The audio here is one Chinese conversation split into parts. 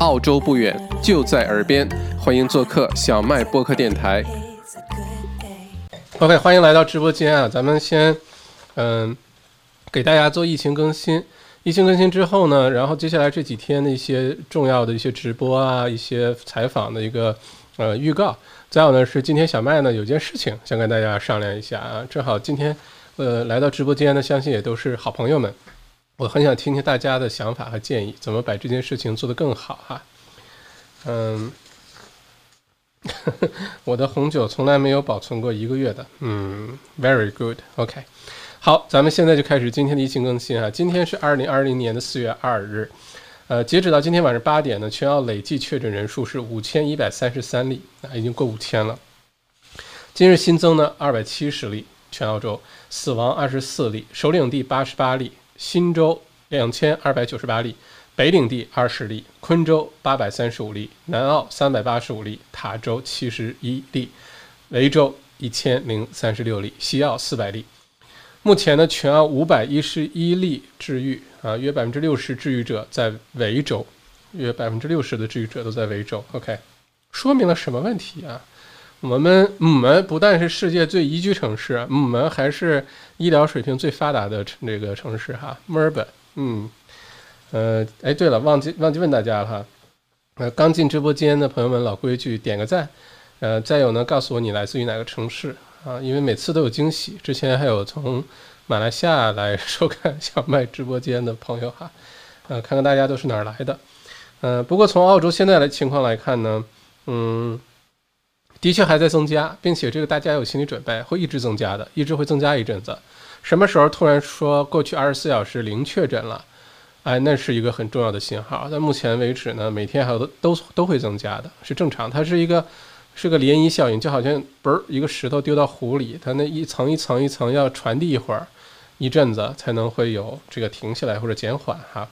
澳洲不远，就在耳边，欢迎做客小麦播客电台。OK，欢迎来到直播间啊！咱们先，嗯，给大家做疫情更新。疫情更新之后呢，然后接下来这几天的一些重要的一些直播啊，一些采访的一个呃预告。再有呢是今天小麦呢有件事情想跟大家商量一下啊，正好今天呃来到直播间呢，相信也都是好朋友们。我很想听听大家的想法和建议，怎么把这件事情做得更好哈。嗯，我的红酒从来没有保存过一个月的。嗯，very good，OK。好，咱们现在就开始今天的疫情更新啊。今天是二零二零年的四月二日，呃，截止到今天晚上八点呢，全澳累计确诊人数是五千一百三十三例，啊，已经过五千了。今日新增呢二百七十例，全澳洲死亡二十四例，首领地八十八例。新州两千二百九十八例，北领地二十例，昆州八百三十五例，南澳三百八十五例，塔州七十一例，维州一千零三十六例，西澳四百例。目前呢，全澳五百一十一例治愈啊，约百分之六十治愈者在维州，约百分之六十的治愈者都在维州。OK，说明了什么问题啊？我们母门不但是世界最宜居城市，母门还是医疗水平最发达的城这个城市哈，墨尔本。嗯，呃，哎，对了，忘记忘记问大家了哈。呃，刚进直播间的朋友们，老规矩，点个赞。呃，再有呢，告诉我你来自于哪个城市啊？因为每次都有惊喜。之前还有从马来西亚来收看小麦直播间的朋友哈。呃，看看大家都是哪儿来的。呃，不过从澳洲现在的情况来看呢，嗯。的确还在增加，并且这个大家有心理准备，会一直增加的，一直会增加一阵子。什么时候突然说过去二十四小时零确诊了，哎，那是一个很重要的信号。但目前为止呢，每天还有都都会增加的，是正常。它是一个是个涟漪效应，就好像嘣一个石头丢到湖里，它那一层一层一层要传递一会儿，一阵子才能会有这个停下来或者减缓哈。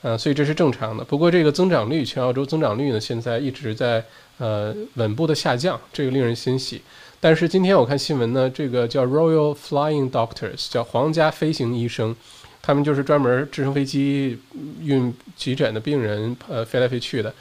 嗯，所以这是正常的。不过这个增长率，全澳洲增长率呢，现在一直在。呃，稳步的下降，这个令人欣喜。但是今天我看新闻呢，这个叫 Royal Flying Doctors，叫皇家飞行医生，他们就是专门直升飞机运急诊的病人，呃，飞来飞去的。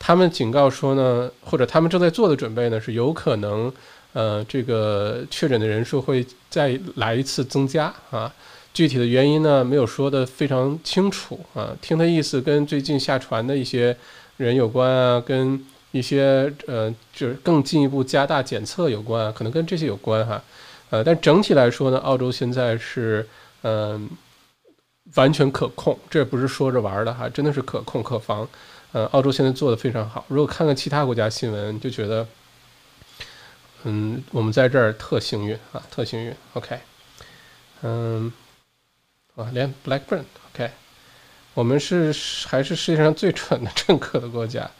他们警告说呢，或者他们正在做的准备呢，是有可能，呃，这个确诊的人数会再来一次增加啊。具体的原因呢，没有说的非常清楚啊。听他意思，跟最近下船的一些人有关啊，跟。一些呃，就是更进一步加大检测有关，可能跟这些有关哈，呃，但整体来说呢，澳洲现在是嗯完全可控，这不是说着玩的哈，真的是可控可防，呃，澳洲现在做的非常好。如果看看其他国家新闻，就觉得嗯，我们在这儿特幸运啊，特幸运。OK，嗯，啊，连 Blackburn OK，我们是还是世界上最蠢的政客的国家。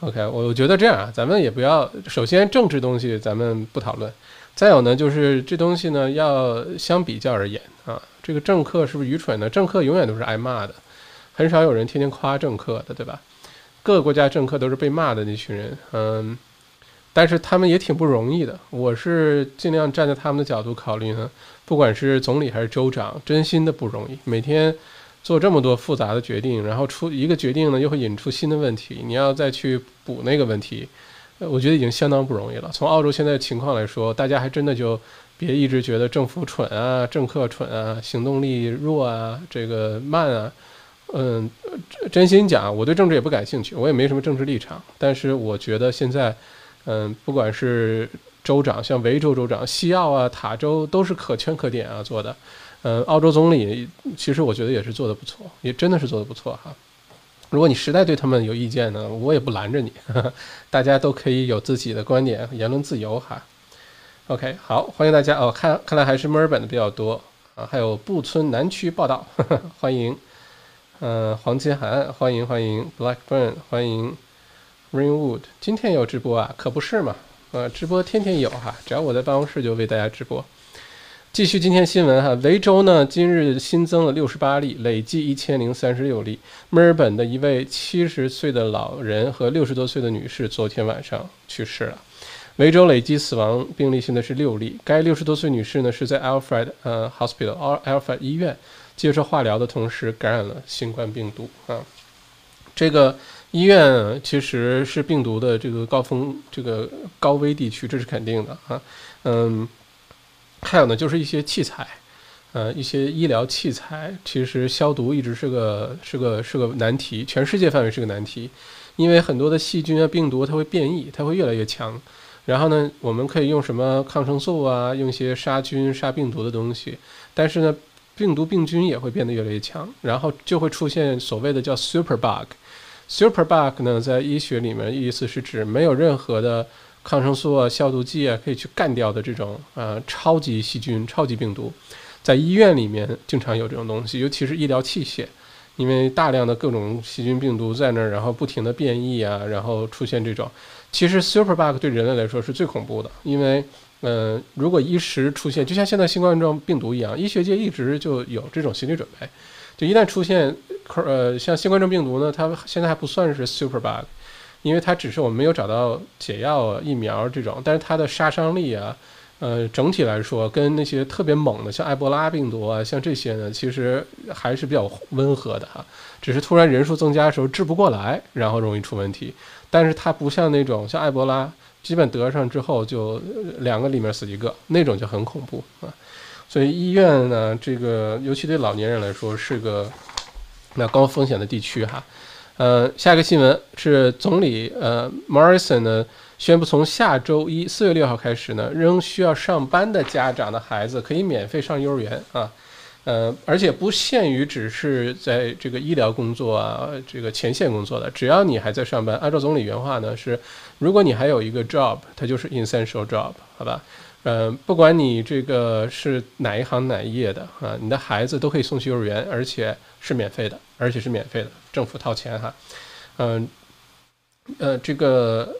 OK，我觉得这样啊，咱们也不要，首先政治东西咱们不讨论，再有呢，就是这东西呢要相比较而言啊，这个政客是不是愚蠢呢？政客永远都是挨骂的，很少有人天天夸政客的，对吧？各个国家政客都是被骂的那群人，嗯，但是他们也挺不容易的。我是尽量站在他们的角度考虑呢，不管是总理还是州长，真心的不容易，每天。做这么多复杂的决定，然后出一个决定呢，又会引出新的问题，你要再去补那个问题，我觉得已经相当不容易了。从澳洲现在情况来说，大家还真的就别一直觉得政府蠢啊，政客蠢啊，行动力弱啊，这个慢啊。嗯，真心讲，我对政治也不感兴趣，我也没什么政治立场。但是我觉得现在，嗯，不管是州长，像维州州长、西澳啊、塔州，都是可圈可点啊做的。呃，澳洲总理其实我觉得也是做的不错，也真的是做的不错哈。如果你实在对他们有意见呢，我也不拦着你，大家都可以有自己的观点，言论自由哈。OK，好，欢迎大家哦，看看来还是墨尔本的比较多啊，还有布村南区报道，欢迎，嗯，黄金海岸，欢迎欢迎，Blackburn，欢迎，Rainwood，今天有直播啊，可不是嘛，呃，直播天天有哈，只要我在办公室就为大家直播。继续今天新闻哈，维州呢今日新增了六十八例，累计一千零三十六例。墨尔本的一位七十岁的老人和六十多岁的女士昨天晚上去世了。维州累计死亡病例现在是六例。该六十多岁女士呢是在 Alfred 呃 Hospital Alfred 医院接受化疗的同时感染了新冠病毒啊。这个医院其实是病毒的这个高峰、这个高危地区，这是肯定的啊。嗯，还有呢，就是一些器材，呃，一些医疗器材，其实消毒一直是个是个是个难题，全世界范围是个难题，因为很多的细菌啊、病毒它会变异，它会越来越强。然后呢，我们可以用什么抗生素啊，用一些杀菌、杀病毒的东西，但是呢。病毒病菌也会变得越来越强，然后就会出现所谓的叫 super bug。super bug 呢，在医学里面意思是指没有任何的抗生素啊、消毒剂啊可以去干掉的这种呃超级细菌、超级病毒。在医院里面经常有这种东西，尤其是医疗器械，因为大量的各种细菌病毒在那儿，然后不停的变异啊，然后出现这种。其实 super bug 对人类来说是最恐怖的，因为。嗯，如果一时出现，就像现在新冠状病毒一样，医学界一直就有这种心理准备，就一旦出现，呃，像新冠状病毒呢，它现在还不算是 super bug，因为它只是我们没有找到解药、疫苗这种，但是它的杀伤力啊，呃，整体来说跟那些特别猛的，像埃博拉病毒啊，像这些呢，其实还是比较温和的哈，只是突然人数增加的时候治不过来，然后容易出问题，但是它不像那种像埃博拉。基本得上之后就两个里面死一个，那种就很恐怖啊。所以医院呢，这个尤其对老年人来说是个那高风险的地区哈。呃，下一个新闻是总理呃 Morrison 呢宣布从下周一四月六号开始呢，仍需要上班的家长的孩子可以免费上幼儿园啊。呃，而且不限于只是在这个医疗工作啊，这个前线工作的，只要你还在上班，按照总理原话呢是，如果你还有一个 job，它就是 essential job，好吧？嗯，不管你这个是哪一行哪一业的啊，你的孩子都可以送去幼儿园，而且是免费的，而且是免费的，政府掏钱哈。嗯，呃，这个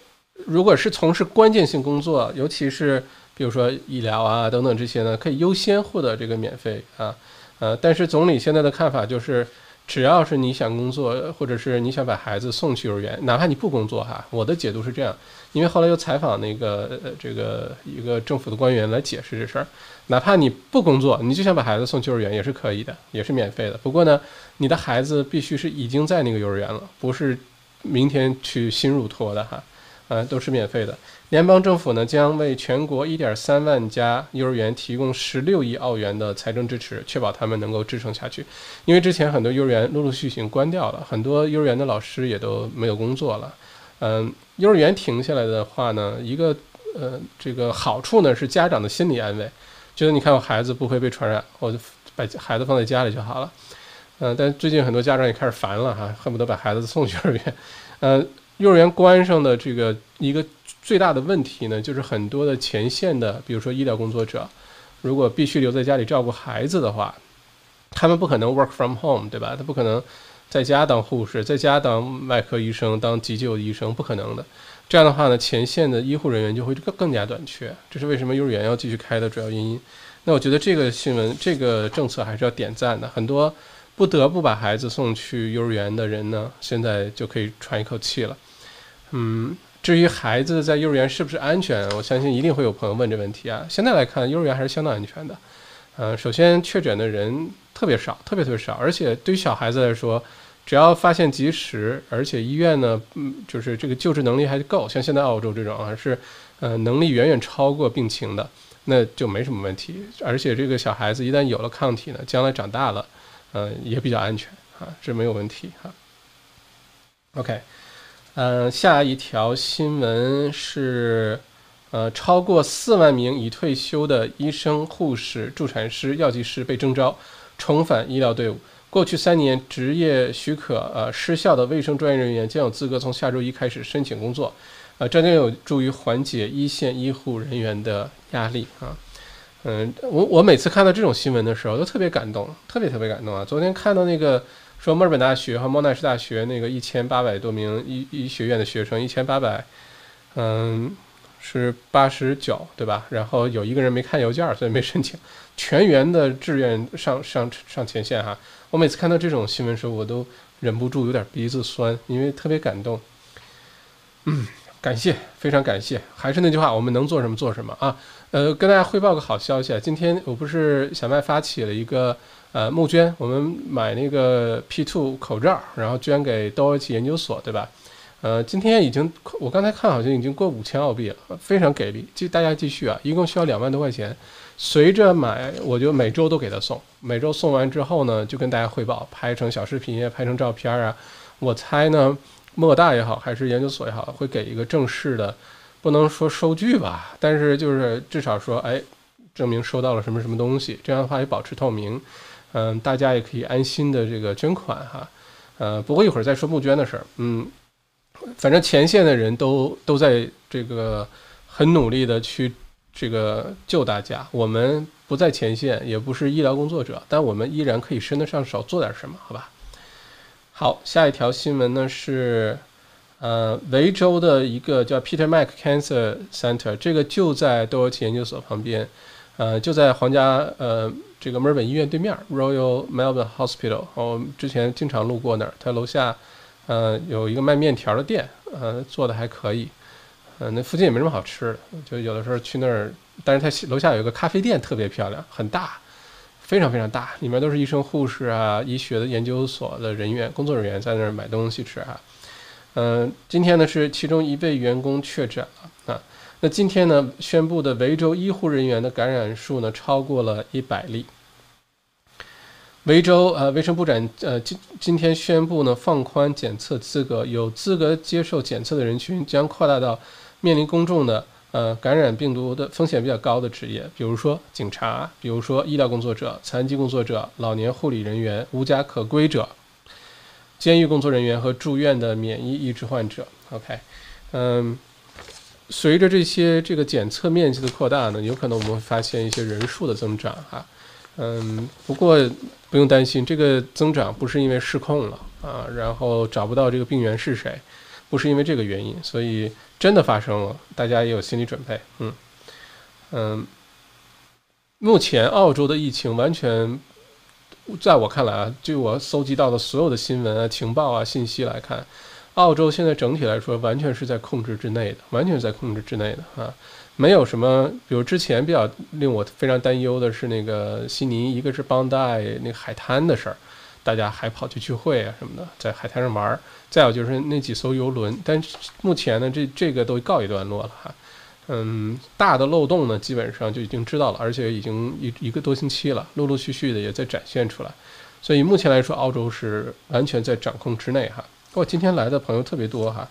如果是从事关键性工作，尤其是比如说医疗啊等等这些呢，可以优先获得这个免费啊。呃，但是总理现在的看法就是，只要是你想工作，或者是你想把孩子送去幼儿园，哪怕你不工作哈，我的解读是这样，因为后来又采访那个呃这个一个政府的官员来解释这事儿，哪怕你不工作，你就想把孩子送去幼儿园也是可以的，也是免费的。不过呢，你的孩子必须是已经在那个幼儿园了，不是明天去新入托的哈，呃，都是免费的。联邦政府呢将为全国1.3万家幼儿园提供16亿澳元的财政支持，确保他们能够支撑下去。因为之前很多幼儿园陆陆续续关掉了，很多幼儿园的老师也都没有工作了。嗯，幼儿园停下来的话呢，一个呃这个好处呢是家长的心理安慰，觉得你看我孩子不会被传染，我就把孩子放在家里就好了。嗯，但最近很多家长也开始烦了哈，恨不得把孩子送去幼儿园。嗯，幼儿园关上的这个一个。最大的问题呢，就是很多的前线的，比如说医疗工作者，如果必须留在家里照顾孩子的话，他们不可能 work from home，对吧？他不可能在家当护士，在家当外科医生、当急救医生，不可能的。这样的话呢，前线的医护人员就会更更加短缺。这是为什么幼儿园要继续开的主要原因。那我觉得这个新闻、这个政策还是要点赞的。很多不得不把孩子送去幼儿园的人呢，现在就可以喘一口气了。嗯。至于孩子在幼儿园是不是安全，我相信一定会有朋友问这问题啊。现在来看，幼儿园还是相当安全的。嗯，首先确诊的人特别少，特别特别少，而且对于小孩子来说，只要发现及时，而且医院呢，嗯，就是这个救治能力还够，像现在澳洲这种啊，是，呃，能力远远超过病情的，那就没什么问题。而且这个小孩子一旦有了抗体呢，将来长大了，嗯，也比较安全啊，这没有问题哈。OK。嗯，下一条新闻是，呃，超过四万名已退休的医生、护士、助产师、药剂师被征召，重返医疗队伍。过去三年执业许可呃失效的卫生专业人员将有资格从下周一开始申请工作，呃，这将有助于缓解一线医护人员的压力啊。嗯，我我每次看到这种新闻的时候都特别感动，特别特别感动啊。昨天看到那个。说墨尔本大学和莫纳什大学那个一千八百多名医医学院的学生，一千八百，嗯，是八十九，对吧？然后有一个人没看邮件，所以没申请，全员的志愿上上上前线哈。我每次看到这种新闻的时候，我都忍不住有点鼻子酸，因为特别感动。嗯，感谢，非常感谢。还是那句话，我们能做什么做什么啊？呃，跟大家汇报个好消息啊，今天我不是小麦发起了一个。呃募捐，我们买那个 P2 口罩，然后捐给窦尔奇研究所，对吧？呃，今天已经我刚才看好像已经过五千澳币了，非常给力，继大家继续啊，一共需要两万多块钱。随着买，我就每周都给他送，每周送完之后呢，就跟大家汇报，拍成小视频，拍成照片啊。我猜呢，莫大也好，还是研究所也好，会给一个正式的，不能说收据吧，但是就是至少说，哎，证明收到了什么什么东西，这样的话也保持透明，嗯，大家也可以安心的这个捐款哈，呃，不过一会儿再说募捐的事儿，嗯，反正前线的人都都在这个很努力的去。这个救大家，我们不在前线，也不是医疗工作者，但我们依然可以伸得上手做点什么，好吧？好，下一条新闻呢是，呃，维州的一个叫 Peter Mac Cancer Center，这个就在多尔奇研究所旁边，呃，就在皇家呃这个墨尔本医院对面，Royal Melbourne Hospital。我之前经常路过那儿，它楼下呃有一个卖面条的店，呃，做的还可以。嗯，那附近也没什么好吃的，就有的时候去那儿。但是它楼下有一个咖啡店，特别漂亮，很大，非常非常大，里面都是医生、护士啊，医学的研究所的人员、工作人员在那儿买东西吃啊。嗯，今天呢是其中一位员工确诊了啊。那今天呢宣布的维州医护人员的感染数呢超过了一百例。维州呃卫生部长呃今今天宣布呢放宽检测资格，有资格接受检测的人群将扩大到。面临公众的呃感染病毒的风险比较高的职业，比如说警察，比如说医疗工作者、残疾工作者、老年护理人员、无家可归者、监狱工作人员和住院的免疫抑制患者。OK，嗯，随着这些这个检测面积的扩大呢，有可能我们会发现一些人数的增长哈。嗯，不过不用担心，这个增长不是因为失控了啊，然后找不到这个病源是谁，不是因为这个原因，所以。真的发生了，大家也有心理准备。嗯嗯，目前澳洲的疫情完全，在我看来啊，据我搜集到的所有的新闻啊、情报啊、信息来看，澳洲现在整体来说完全是在控制之内的，完全是在控制之内的啊，没有什么，比如之前比较令我非常担忧的是那个悉尼，一个是邦代那个海滩的事儿。大家还跑去聚会啊什么的，在海滩上玩儿。再有就是那几艘游轮，但目前呢，这这个都告一段落了哈。嗯，大的漏洞呢，基本上就已经知道了，而且已经一一个多星期了，陆陆续续的也在展现出来。所以目前来说，澳洲是完全在掌控之内哈。我今天来的朋友特别多哈。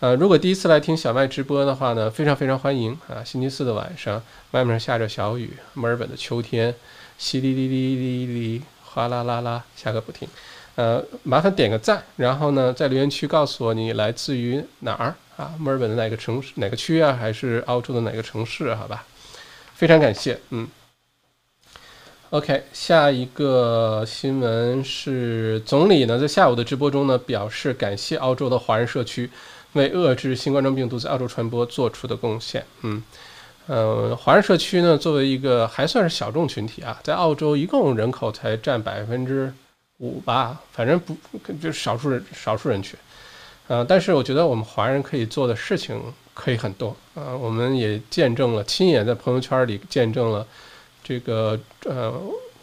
呃，如果第一次来听小麦直播的话呢，非常非常欢迎啊。星期四的晚上，外面下着小雨，墨尔本的秋天，淅沥沥沥沥沥。哗啦啦啦，下个不停。呃，麻烦点个赞，然后呢，在留言区告诉我你来自于哪儿啊？墨尔本的哪个城市、哪个区啊？还是澳洲的哪个城市？好吧，非常感谢。嗯，OK，下一个新闻是总理呢在下午的直播中呢表示感谢澳洲的华人社区为遏制新冠状病毒在澳洲传播做出的贡献。嗯。呃，华人社区呢，作为一个还算是小众群体啊，在澳洲一共人口才占百分之五吧，反正不就少数人少数人群。呃，但是我觉得我们华人可以做的事情可以很多啊，我们也见证了，亲眼在朋友圈里见证了这个呃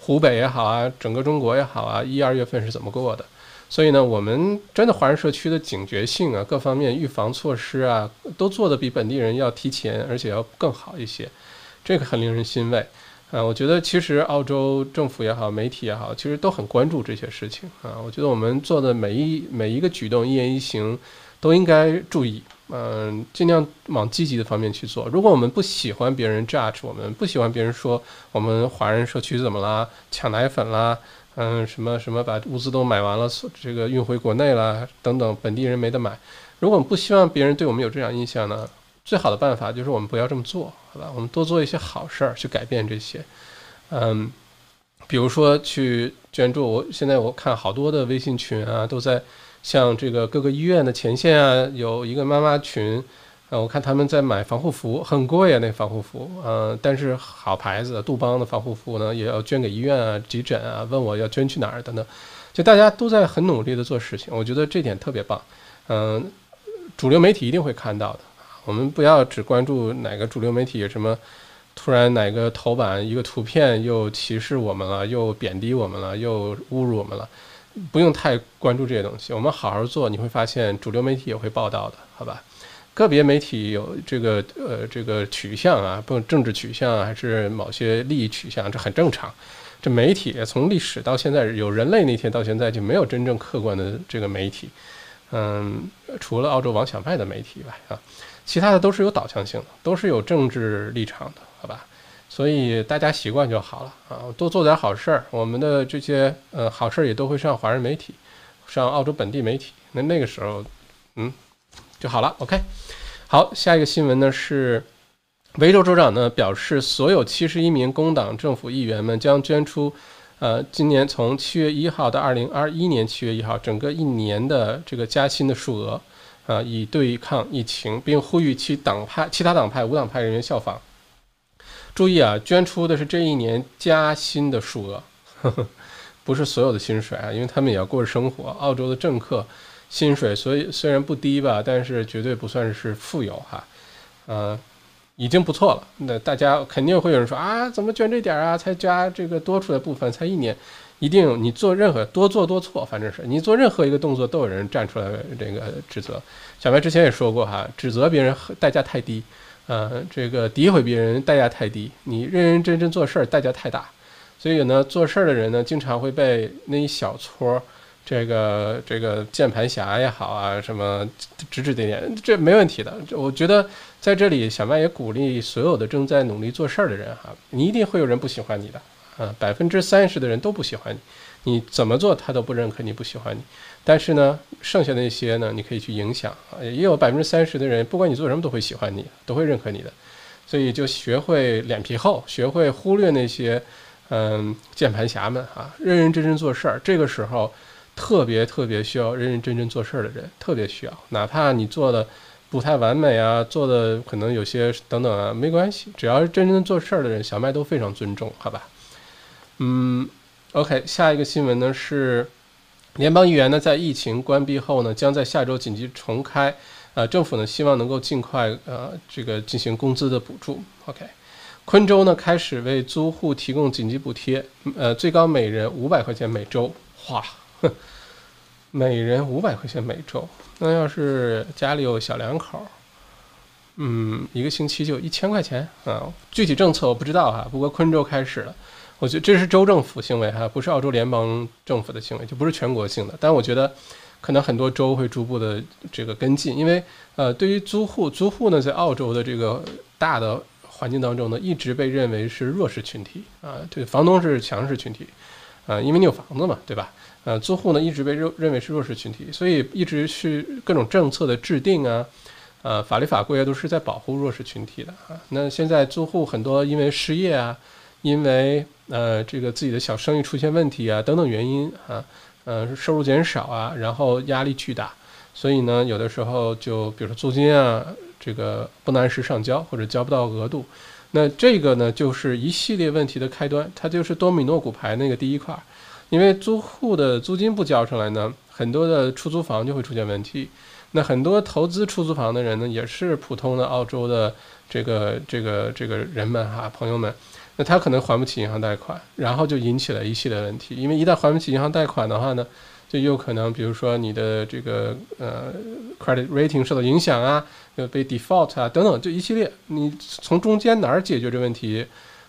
湖北也好啊，整个中国也好啊，一二月份是怎么过的。所以呢，我们真的华人社区的警觉性啊，各方面预防措施啊，都做得比本地人要提前，而且要更好一些，这个很令人欣慰啊。我觉得其实澳洲政府也好，媒体也好，其实都很关注这些事情啊。我觉得我们做的每一每一个举动，一言一行，都应该注意，嗯，尽量往积极的方面去做。如果我们不喜欢别人 judge 我们，不喜欢别人说我们华人社区怎么啦，抢奶粉啦。嗯，什么什么把物资都买完了，这个运回国内了，等等，本地人没得买。如果我们不希望别人对我们有这样印象呢，最好的办法就是我们不要这么做，好吧？我们多做一些好事儿，去改变这些。嗯，比如说去捐助。我现在我看好多的微信群啊，都在像这个各个医院的前线啊，有一个妈妈群。呃，我看他们在买防护服，很贵啊，那防护服，呃，但是好牌子，杜邦的防护服呢，也要捐给医院啊、急诊啊，问我要捐去哪儿等等，就大家都在很努力的做事情，我觉得这点特别棒。嗯，主流媒体一定会看到的，我们不要只关注哪个主流媒体什么突然哪个头版一个图片又歧视我们了，又贬低我们了，又侮辱我们了，不用太关注这些东西。我们好好做，你会发现主流媒体也会报道的，好吧？个别媒体有这个呃这个取向啊，不政治取向还是某些利益取向，这很正常。这媒体从历史到现在，有人类那天到现在就没有真正客观的这个媒体，嗯，除了澳洲王小麦的媒体外啊，其他的都是有导向性的，都是有政治立场的，好吧？所以大家习惯就好了啊，多做点好事儿。我们的这些呃好事儿也都会上华人媒体，上澳洲本地媒体，那那个时候，嗯，就好了。OK，好，下一个新闻呢是。维州州长呢表示，所有七十一名工党政府议员们将捐出，呃，今年从七月一号到二零二一年七月一号整个一年的这个加薪的数额，啊，以对抗疫情，并呼吁其党派、其他党派、无党派人员效仿。注意啊，捐出的是这一年加薪的数额，呵呵，不是所有的薪水啊，因为他们也要过着生活。澳洲的政客薪水，所以虽然不低吧，但是绝对不算是富有哈，呃。已经不错了，那大家肯定会有人说啊，怎么捐这点啊？才加这个多出的部分，才一年，一定你做任何多做多错，反正是你做任何一个动作都有人站出来这个指责。小白之前也说过哈，指责别人代价太低，呃，这个诋毁别人代价太低，你认认真真做事儿代价太大，所以呢，做事儿的人呢，经常会被那一小撮。这个这个键盘侠也好啊，什么指指点点，这没问题的。我觉得在这里，小麦也鼓励所有的正在努力做事儿的人哈，你一定会有人不喜欢你的啊，百分之三十的人都不喜欢你，你怎么做他都不认可你不喜欢你。但是呢，剩下那些呢，你可以去影响啊，也有百分之三十的人，不管你做什么都会喜欢你，都会认可你的。所以就学会脸皮厚，学会忽略那些嗯键盘侠们啊，认认真真做事儿。这个时候。特别特别需要认认真真做事儿的人，特别需要，哪怕你做的不太完美啊，做的可能有些等等啊，没关系，只要是真正做事儿的人，小麦都非常尊重，好吧？嗯，OK，下一个新闻呢是，联邦议员呢在疫情关闭后呢，将在下周紧急重开，呃，政府呢希望能够尽快呃这个进行工资的补助。OK，昆州呢开始为租户提供紧急补贴，呃，最高每人五百块钱每周，哇！哼，每人五百块钱每周，那要是家里有小两口，嗯，一个星期就一千块钱啊。具体政策我不知道哈，不过昆州开始了，我觉得这是州政府行为哈，不是澳洲联邦政府的行为，就不是全国性的。但我觉得可能很多州会逐步的这个跟进，因为呃，对于租户，租户呢在澳洲的这个大的环境当中呢，一直被认为是弱势群体啊，对，房东是强势群体啊，因为你有房子嘛，对吧？呃，租户呢一直被认认为是弱势群体，所以一直是各种政策的制定啊，呃，法律法规啊都是在保护弱势群体的啊。那现在租户很多因为失业啊，因为呃这个自己的小生意出现问题啊等等原因啊，呃收入减少啊，然后压力巨大，所以呢有的时候就比如说租金啊这个不能按时上交或者交不到额度，那这个呢就是一系列问题的开端，它就是多米诺骨牌那个第一块。因为租户的租金不交上来呢，很多的出租房就会出现问题。那很多投资出租房的人呢，也是普通的澳洲的这个这个这个人们哈，朋友们。那他可能还不起银行贷款，然后就引起了一系列问题。因为一旦还不起银行贷款的话呢，就有可能，比如说你的这个呃 credit rating 受到影响啊，呃被 default 啊等等，就一系列。你从中间哪儿解决这问题？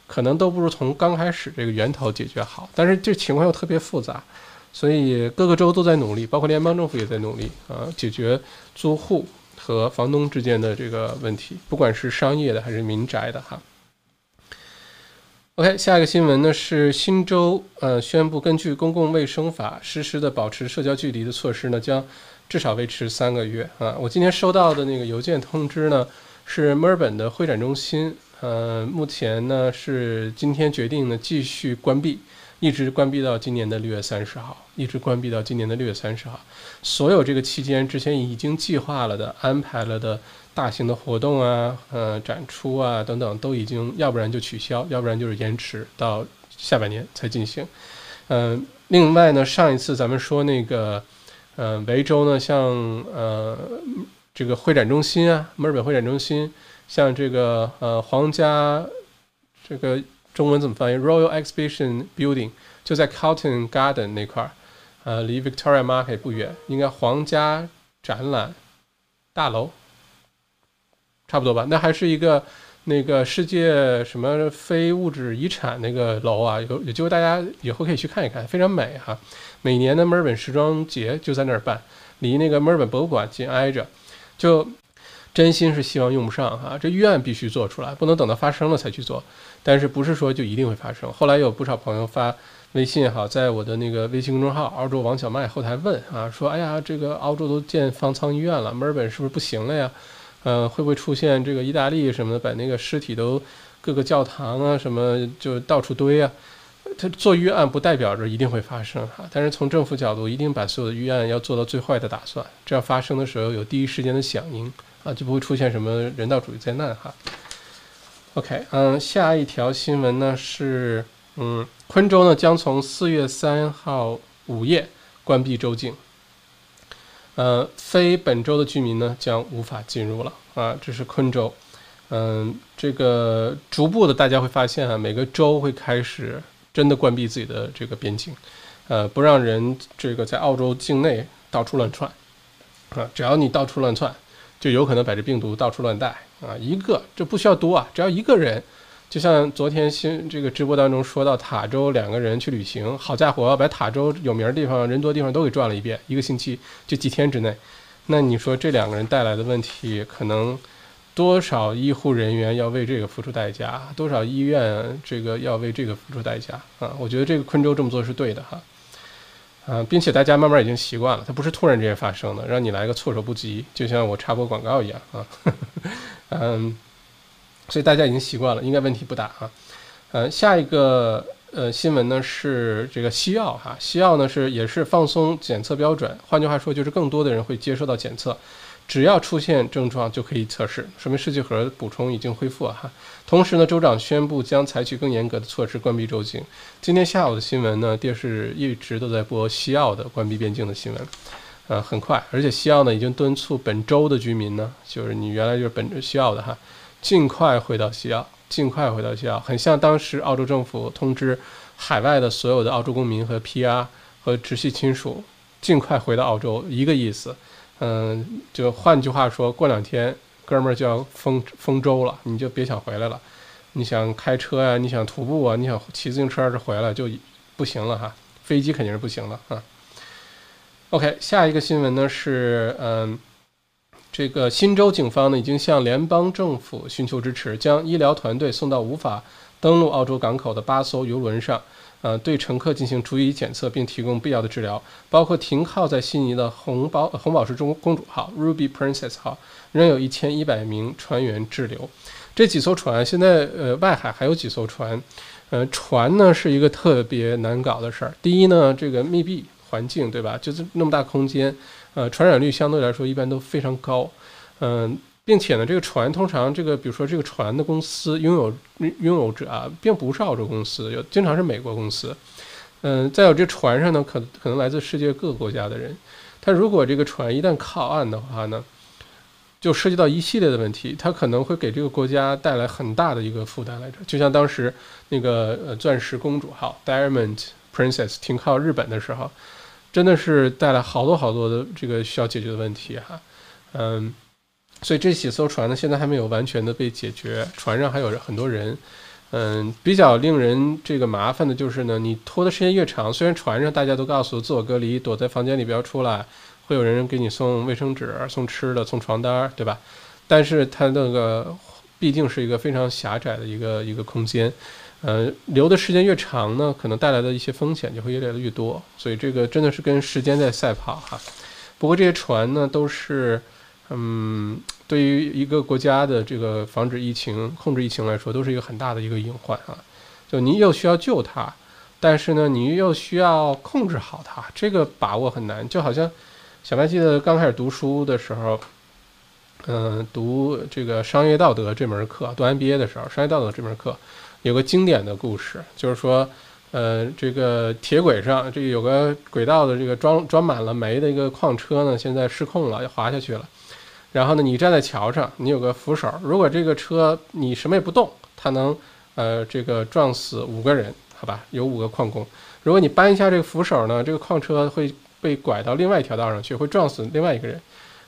可能都不如从刚开始这个源头解决好，但是这情况又特别复杂，所以各个州都在努力，包括联邦政府也在努力啊，解决租户和房东之间的这个问题，不管是商业的还是民宅的哈。OK，下一个新闻呢是新州呃宣布，根据公共卫生法实施的保持社交距离的措施呢，将至少维持三个月啊。我今天收到的那个邮件通知呢，是墨尔本的会展中心。呃，目前呢是今天决定呢继续关闭，一直关闭到今年的六月三十号，一直关闭到今年的六月三十号。所有这个期间之前已经计划了的、安排了的大型的活动啊、呃展出啊等等，都已经要不然就取消，要不然就是延迟到下半年才进行。嗯，另外呢，上一次咱们说那个，呃，维州呢，像呃这个会展中心啊，墨尔本会展中心。像这个呃皇家这个中文怎么翻译？Royal Exhibition Building 就在 Carlton Garden 那块儿，呃，离 Victoria Market 不远，应该皇家展览大楼，差不多吧？那还是一个那个世界什么非物质遗产那个楼啊，有有机会大家以后可以去看一看，非常美哈。每年的墨尔本时装节就在那儿办，离那个墨尔本博物馆紧挨着，就。真心是希望用不上哈，这预案必须做出来，不能等到发生了才去做。但是不是说就一定会发生？后来有不少朋友发微信哈，在我的那个微信公众号“澳洲王小麦”后台问啊，说：“哎呀，这个澳洲都建方舱医院了，墨尔本是不是不行了呀？嗯，会不会出现这个意大利什么的，把那个尸体都各个教堂啊什么就到处堆啊？他做预案不代表着一定会发生哈，但是从政府角度，一定把所有的预案要做到最坏的打算，这样发生的时候有第一时间的响应。”啊，就不会出现什么人道主义灾难哈。OK，嗯，下一条新闻呢是，嗯，昆州呢将从四月三号午夜关闭州境，呃，非本州的居民呢将无法进入了啊。这是昆州，嗯，这个逐步的大家会发现啊，每个州会开始真的关闭自己的这个边境，呃，不让人这个在澳洲境内到处乱窜啊，只要你到处乱窜。就有可能把这病毒到处乱带啊！一个这不需要多啊，只要一个人，就像昨天新这个直播当中说到塔州两个人去旅行，好家伙，把塔州有名的地方、人多地方都给转了一遍，一个星期就几天之内，那你说这两个人带来的问题，可能多少医护人员要为这个付出代价，多少医院这个要为这个付出代价啊？我觉得这个昆州这么做是对的哈。啊，并且大家慢慢已经习惯了，它不是突然之间发生的，让你来个措手不及，就像我插播广告一样啊。嗯，所以大家已经习惯了，应该问题不大啊。嗯，下一个呃新闻呢是这个西澳哈，西澳呢是也是放松检测标准，换句话说就是更多的人会接受到检测。只要出现症状就可以测试，说明试剂盒补充已经恢复了哈。同时呢，州长宣布将采取更严格的措施关闭州境。今天下午的新闻呢，电视一直都在播西澳的关闭边境的新闻，呃，很快，而且西澳呢已经敦促本州的居民呢，就是你原来就是本西澳的哈，尽快回到西澳，尽快回到西澳，很像当时澳洲政府通知海外的所有的澳洲公民和 PR 和直系亲属尽快回到澳洲一个意思。嗯，就换句话说，过两天哥们儿就要封封州了，你就别想回来了。你想开车呀，你想徒步啊，你想骑自行车是回来就不行了哈。飞机肯定是不行了啊。OK，下一个新闻呢是，嗯，这个新州警方呢已经向联邦政府寻求支持，将医疗团队送到无法登陆澳洲港口的八艘游轮上。呃，对乘客进行逐一检测，并提供必要的治疗，包括停靠在悉尼的红宝红宝石中公主号 （Ruby Princess 号）仍有一千一百名船员滞留。这几艘船现在呃外海还有几艘船，呃船呢是一个特别难搞的事儿。第一呢，这个密闭环境，对吧？就是那么大空间，呃，传染率相对来说一般都非常高，嗯。并且呢，这个船通常这个，比如说这个船的公司拥有拥有者啊，并不是澳洲公司，有经常是美国公司。嗯，再有这船上呢，可可能来自世界各个国家的人。他如果这个船一旦靠岸的话呢，就涉及到一系列的问题，它可能会给这个国家带来很大的一个负担来着。就像当时那个呃钻石公主号 （Diamond Princess） 停靠日本的时候，真的是带来好多好多的这个需要解决的问题哈。嗯。所以这几艘船呢，现在还没有完全的被解决，船上还有很多人。嗯，比较令人这个麻烦的就是呢，你拖的时间越长，虽然船上大家都告诉自我隔离，躲在房间里不要出来，会有人给你送卫生纸、送吃的、送床单，对吧？但是它那个毕竟是一个非常狭窄的一个一个空间，呃，留的时间越长呢，可能带来的一些风险就会越来越多。所以这个真的是跟时间在赛跑哈。不过这些船呢，都是。嗯，对于一个国家的这个防止疫情、控制疫情来说，都是一个很大的一个隐患啊。就你又需要救它，但是呢，你又需要控制好它，这个把握很难。就好像小白记得刚开始读书的时候，嗯，读这个商业道德这门课，读 MBA 的时候，商业道德这门课有个经典的故事，就是说，呃，这个铁轨上这有个轨道的这个装装满了煤的一个矿车呢，现在失控了，要滑下去了。然后呢，你站在桥上，你有个扶手。如果这个车你什么也不动，它能呃，这个撞死五个人，好吧，有五个矿工。如果你搬一下这个扶手呢，这个矿车会被拐到另外一条道上去，会撞死另外一个人。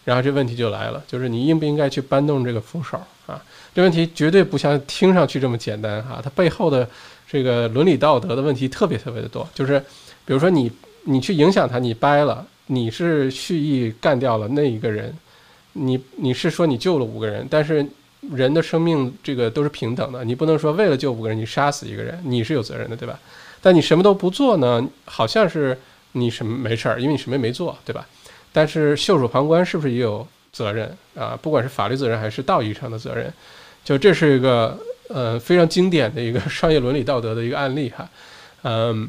然后这问题就来了，就是你应不应该去搬动这个扶手啊？这问题绝对不像听上去这么简单哈，它背后的这个伦理道德的问题特别特别的多。就是比如说你你去影响他，你掰了，你是蓄意干掉了那一个人。你你是说你救了五个人，但是人的生命这个都是平等的，你不能说为了救五个人你杀死一个人，你是有责任的，对吧？但你什么都不做呢，好像是你什么没事儿，因为你什么也没做，对吧？但是袖手旁观是不是也有责任啊？不管是法律责任还是道义上的责任，就这是一个呃非常经典的一个商业伦理道德的一个案例哈，嗯，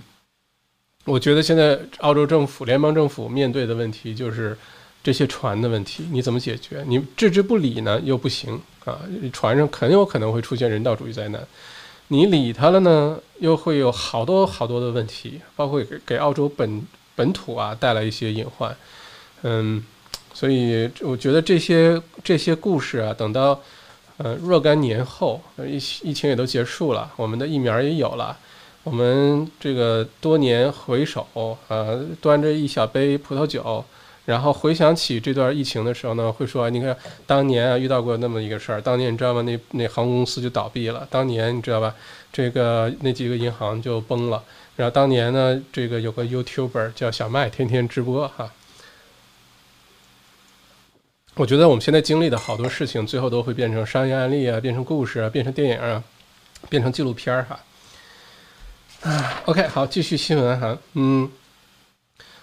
我觉得现在澳洲政府、联邦政府面对的问题就是。这些船的问题你怎么解决？你置之不理呢又不行啊！船上很有可能会出现人道主义灾难，你理他了呢，又会有好多好多的问题，包括给给澳洲本本土啊带来一些隐患。嗯，所以我觉得这些这些故事啊，等到呃若干年后，疫疫情也都结束了，我们的疫苗也有了，我们这个多年回首呃，端着一小杯葡萄酒。然后回想起这段疫情的时候呢，会说：“你看，当年啊遇到过那么一个事儿，当年你知道吗？那那航空公司就倒闭了，当年你知道吧？这个那几个银行就崩了。然后当年呢，这个有个 YouTuber 叫小麦，天天直播哈。我觉得我们现在经历的好多事情，最后都会变成商业案例啊，变成故事啊，变成电影啊，变成纪录片儿哈。啊，OK，好，继续新闻哈，嗯。”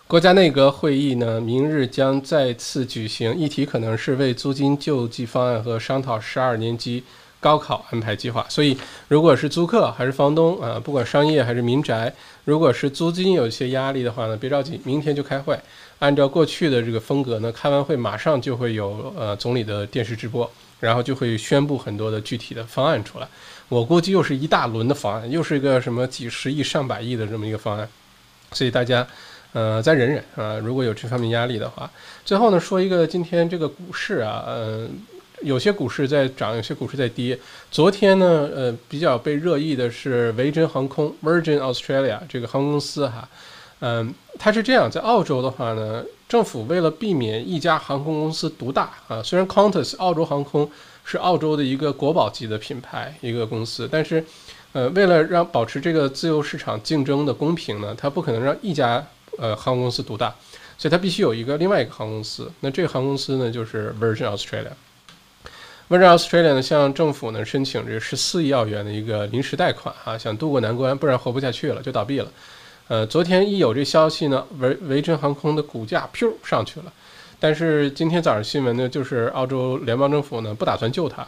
国家内阁会议呢，明日将再次举行，议题可能是为租金救济方案和商讨十二年级高考安排计划。所以，如果是租客还是房东啊，不管商业还是民宅，如果是租金有一些压力的话呢，别着急，明天就开会。按照过去的这个风格呢，开完会马上就会有呃总理的电视直播，然后就会宣布很多的具体的方案出来。我估计又是一大轮的方案，又是一个什么几十亿、上百亿的这么一个方案，所以大家。呃，再忍忍啊！如果有这方面压力的话，最后呢，说一个今天这个股市啊，嗯，有些股市在涨，有些股市在跌。昨天呢，呃，比较被热议的是维珍航空 （Virgin Australia） 这个航空公司哈，嗯，它是这样，在澳洲的话呢，政府为了避免一家航空公司独大啊，虽然 Qantas 澳洲航空是澳洲的一个国宝级的品牌一个公司，但是，呃，为了让保持这个自由市场竞争的公平呢，它不可能让一家。呃，航空公司独大，所以它必须有一个另外一个航空公司。那这个航空公司呢，就是 Virgin Australia。Virgin Australia 呢，向政府呢申请这十四亿澳元的一个临时贷款啊，想渡过难关，不然活不下去了，就倒闭了。呃，昨天一有这消息呢，维维珍航空的股价噗上去了。但是今天早上新闻呢，就是澳洲联邦政府呢不打算救它，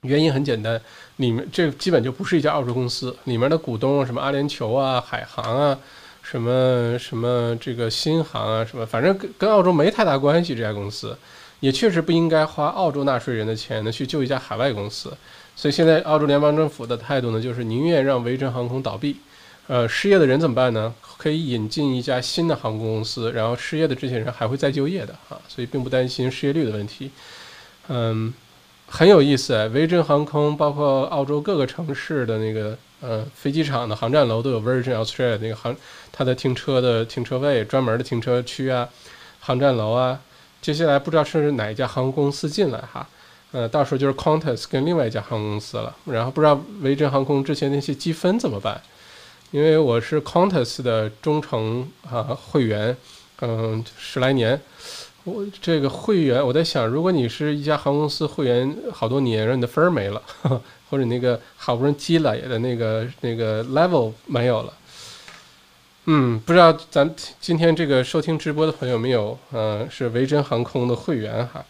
原因很简单，里面这基本就不是一家澳洲公司，里面的股东什么阿联酋啊、海航啊。什么什么这个新航啊，什么反正跟跟澳洲没太大关系。这家公司也确实不应该花澳洲纳税人的钱呢去救一家海外公司。所以现在澳洲联邦政府的态度呢，就是宁愿让维珍航空倒闭。呃，失业的人怎么办呢？可以引进一家新的航空公司，然后失业的这些人还会再就业的啊，所以并不担心失业率的问题。嗯，很有意思。维珍航空包括澳洲各个城市的那个。呃，飞机场的航站楼都有 Virgin Australia 那个航，它的停车的停车位，专门的停车区啊，航站楼啊。接下来不知道是哪一家航空公司进来哈，呃，到时候就是 Qantas 跟另外一家航空公司了。然后不知道维珍航空之前那些积分怎么办？因为我是 Qantas 的忠诚啊会员，嗯，十来年。我这个会员，我在想，如果你是一家航空公司会员好多年，让你的分儿没了。或者那个好不容易积累的那个那个 level 没有了，嗯，不知道咱今天这个收听直播的朋友没有？嗯，是维珍航空的会员哈。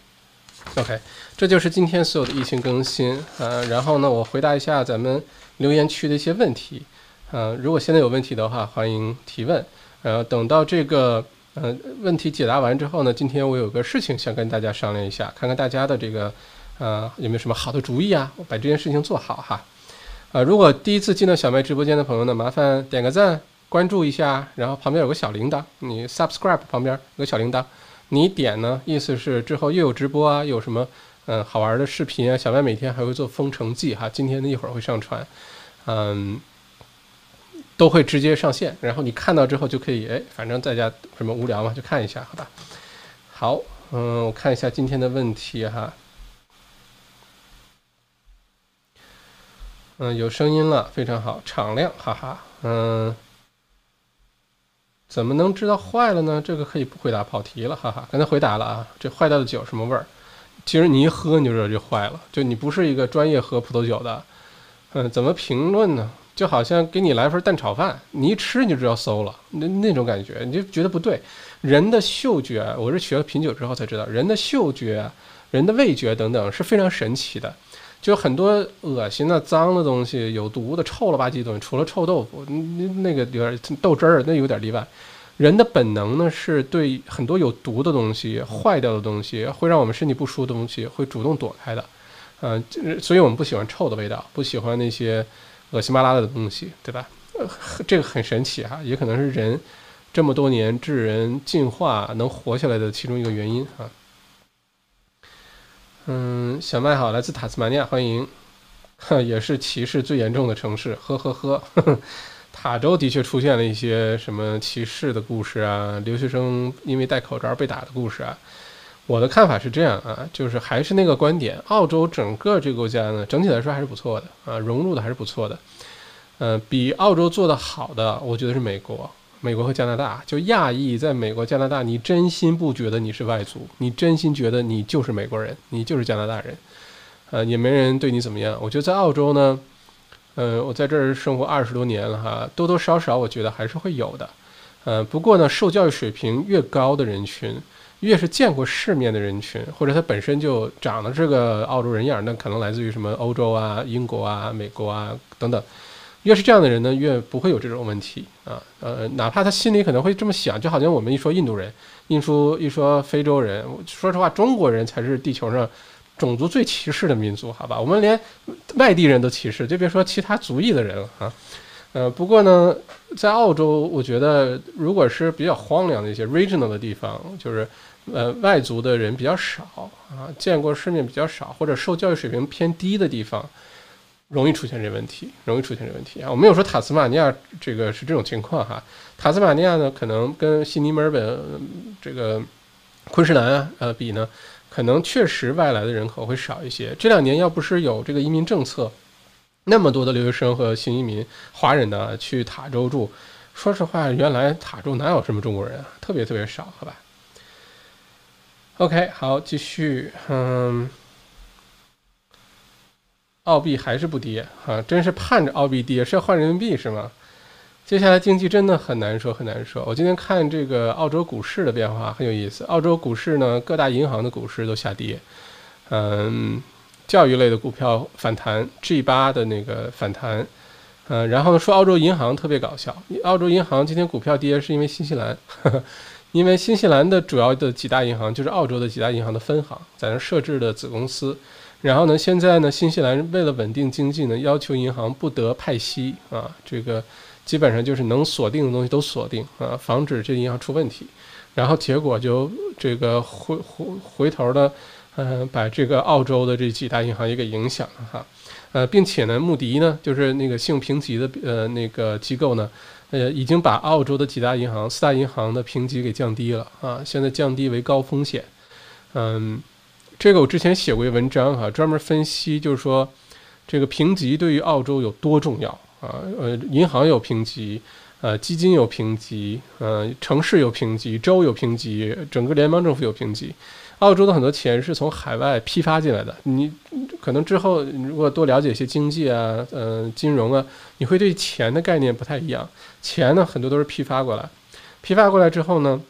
OK，这就是今天所有的疫情更新啊。然后呢，我回答一下咱们留言区的一些问题。嗯，如果现在有问题的话，欢迎提问。呃等到这个呃问题解答完之后呢，今天我有个事情想跟大家商量一下，看看大家的这个。呃，有没有什么好的主意啊？我把这件事情做好哈。呃，如果第一次进到小麦直播间的朋友呢，麻烦点个赞，关注一下，然后旁边有个小铃铛，你 subscribe 旁边有个小铃铛，你点呢，意思是之后又有直播啊，有什么嗯好玩的视频啊，小麦每天还会做封城记哈，今天呢一会儿会上传。嗯，都会直接上线，然后你看到之后就可以，哎，反正在家什么无聊嘛，就看一下，好吧？好，嗯，我看一下今天的问题哈。嗯，有声音了，非常好，敞亮，哈哈。嗯，怎么能知道坏了呢？这个可以不回答，跑题了，哈哈。刚才回答了啊，这坏掉的酒什么味儿？其实你一喝你就知道就坏了，就你不是一个专业喝葡萄酒的，嗯，怎么评论呢？就好像给你来份蛋炒饭，你一吃你就知道馊了，那那种感觉你就觉得不对。人的嗅觉，我是学了品酒之后才知道，人的嗅觉、人的味觉等等是非常神奇的。就很多恶心的、脏的东西、有毒的、臭了吧唧东西，除了臭豆腐，那那个有点豆汁儿，那有点例外。人的本能呢，是对很多有毒的东西、坏掉的东西，会让我们身体不舒服的东西，会主动躲开的。嗯，所以我们不喜欢臭的味道，不喜欢那些恶心巴拉的东西，对吧？这个很神奇哈，也可能是人这么多年智人进化能活下来的其中一个原因啊。嗯，小麦好，来自塔斯马尼亚，欢迎，也是歧视最严重的城市，呵呵呵。塔州的确出现了一些什么歧视的故事啊，留学生因为戴口罩被打的故事啊。我的看法是这样啊，就是还是那个观点，澳洲整个这个国家呢，整体来说还是不错的啊，融入的还是不错的。呃，比澳洲做的好的，我觉得是美国。美国和加拿大，就亚裔在美国、加拿大，你真心不觉得你是外族？你真心觉得你就是美国人，你就是加拿大人，呃，也没人对你怎么样。我觉得在澳洲呢，呃，我在这儿生活二十多年了哈，多多少少我觉得还是会有的，呃，不过呢，受教育水平越高的人群，越是见过世面的人群，或者他本身就长得这个澳洲人样，那可能来自于什么欧洲啊、英国啊、美国啊等等。越是这样的人呢，越不会有这种问题啊。呃，哪怕他心里可能会这么想，就好像我们一说印度人，一说一说非洲人，说实话，中国人才是地球上种族最歧视的民族，好吧？我们连外地人都歧视，就别说其他族裔的人了啊。呃，不过呢，在澳洲，我觉得如果是比较荒凉的一些 regional 的地方，就是呃外族的人比较少啊，见过世面比较少，或者受教育水平偏低的地方。容易出现这问题，容易出现这问题啊！我没有说塔斯马尼亚这个是这种情况哈。塔斯马尼亚呢，可能跟悉尼、墨尔本、这个昆士兰啊，呃比呢，可能确实外来的人口会少一些。这两年要不是有这个移民政策，那么多的留学生和新移民华人呢去塔州住，说实话，原来塔州哪有什么中国人啊？特别特别少，好吧？OK，好，继续，嗯。澳币还是不跌啊！真是盼着澳币跌，是要换人民币是吗？接下来经济真的很难说，很难说。我今天看这个澳洲股市的变化很有意思。澳洲股市呢，各大银行的股市都下跌，嗯，教育类的股票反弹，G 八的那个反弹，嗯，然后呢说澳洲银行特别搞笑，澳洲银行今天股票跌是因为新西兰，因为新西兰的主要的几大银行就是澳洲的几大银行的分行在那设置的子公司。然后呢？现在呢？新西兰为了稳定经济呢，要求银行不得派息啊。这个基本上就是能锁定的东西都锁定啊，防止这银行出问题。然后结果就这个回回回头呢，嗯，把这个澳洲的这几大银行也给影响了哈。呃，并且呢，穆迪呢，就是那个信用评级的呃那个机构呢，呃，已经把澳洲的几大银行、四大银行的评级给降低了啊，现在降低为高风险，嗯。这个我之前写过一文章哈，专门分析，就是说，这个评级对于澳洲有多重要啊？呃，银行有评级，呃，基金有评级，呃，城市有评级，州有评级，整个联邦政府有评级。澳洲的很多钱是从海外批发进来的，你可能之后如果多了解一些经济啊，呃，金融啊，你会对钱的概念不太一样。钱呢，很多都是批发过来，批发过来之后呢？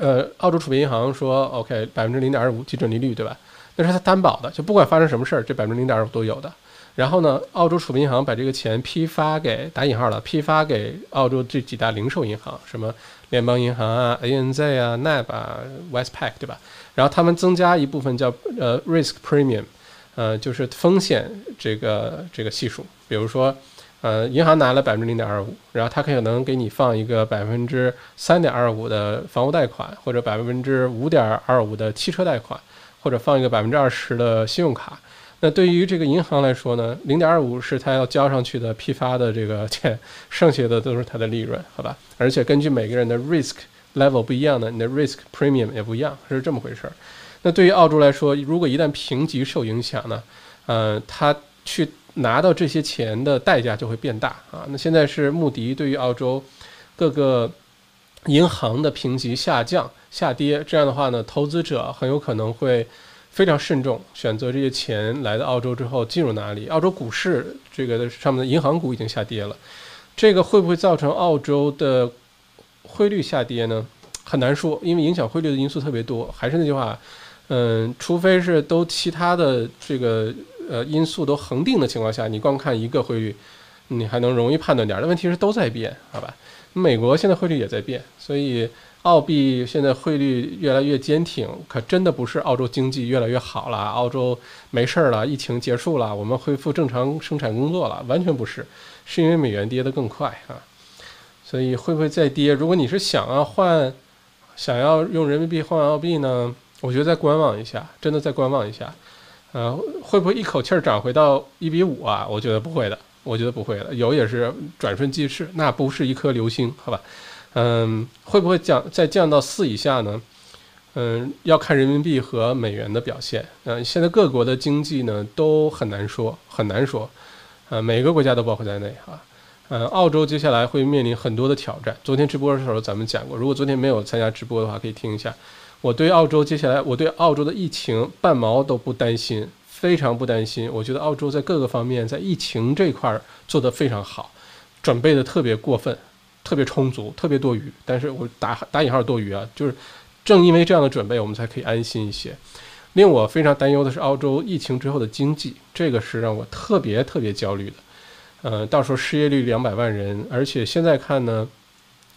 呃，澳洲储备银行说，OK，百分之零点二五基准利率，对吧？那是它担保的，就不管发生什么事儿，这百分之零点二五都有的。然后呢，澳洲储备银行把这个钱批发给打引号了，批发给澳洲这几大零售银行，什么联邦银行啊、ANZ 啊、NAB 啊、Westpac，对吧？然后他们增加一部分叫呃 risk premium，呃，就是风险这个这个系数，比如说。呃，银行拿了百分之零点二五，然后他可能给你放一个百分之三点二五的房屋贷款，或者百分之五点二五的汽车贷款，或者放一个百分之二十的信用卡。那对于这个银行来说呢，零点二五是它要交上去的批发的这个钱，剩下的都是它的利润，好吧？而且根据每个人的 risk level 不一样的，你的 risk premium 也不一样，是这么回事儿。那对于澳洲来说，如果一旦评级受影响呢，呃，它去拿到这些钱的代价就会变大啊。那现在是穆迪对于澳洲各个银行的评级下降、下跌，这样的话呢，投资者很有可能会。非常慎重，选择这些钱来到澳洲之后进入哪里？澳洲股市这个上面的银行股已经下跌了，这个会不会造成澳洲的汇率下跌呢？很难说，因为影响汇率的因素特别多。还是那句话，嗯，除非是都其他的这个呃因素都恒定的情况下，你光看一个汇率，你还能容易判断点。但问题是都在变，好吧？美国现在汇率也在变，所以。澳币现在汇率越来越坚挺，可真的不是澳洲经济越来越好了，澳洲没事儿了，疫情结束了，我们恢复正常生产工作了，完全不是，是因为美元跌得更快啊。所以会不会再跌？如果你是想要换，想要用人民币换澳币呢？我觉得再观望一下，真的再观望一下。呃，会不会一口气儿涨回到一比五啊？我觉得不会的，我觉得不会的，有也是转瞬即逝，那不是一颗流星，好吧？嗯，会不会降再降到四以下呢？嗯，要看人民币和美元的表现。嗯，现在各国的经济呢都很难说，很难说。呃，每个国家都包括在内啊。嗯，澳洲接下来会面临很多的挑战。昨天直播的时候咱们讲过，如果昨天没有参加直播的话，可以听一下。我对澳洲接下来，我对澳洲的疫情半毛都不担心，非常不担心。我觉得澳洲在各个方面在疫情这块儿做得非常好，准备的特别过分。特别充足，特别多余，但是我打打引号多余啊，就是正因为这样的准备，我们才可以安心一些。令我非常担忧的是澳洲疫情之后的经济，这个是让我特别特别焦虑的。呃，到时候失业率两百万人，而且现在看呢，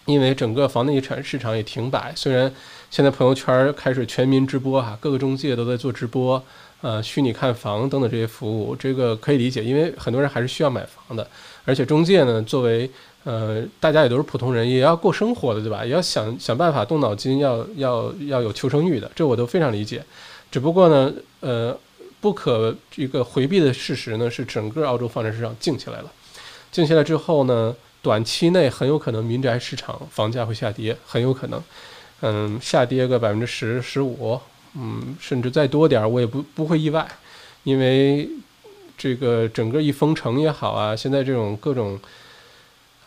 因为整个房地产市场也停摆，虽然现在朋友圈开始全民直播哈，各个中介都在做直播，呃，虚拟看房等等这些服务，这个可以理解，因为很多人还是需要买房的，而且中介呢，作为呃，大家也都是普通人，也要过生活的，对吧？也要想想办法，动脑筋，要要要有求生欲的，这我都非常理解。只不过呢，呃，不可这个回避的事实呢，是整个澳洲房产市场静起来了。静下来之后呢，短期内很有可能民宅市场房价会下跌，很有可能，嗯，下跌个百分之十、十五，嗯，甚至再多点，我也不不会意外，因为这个整个一封城也好啊，现在这种各种。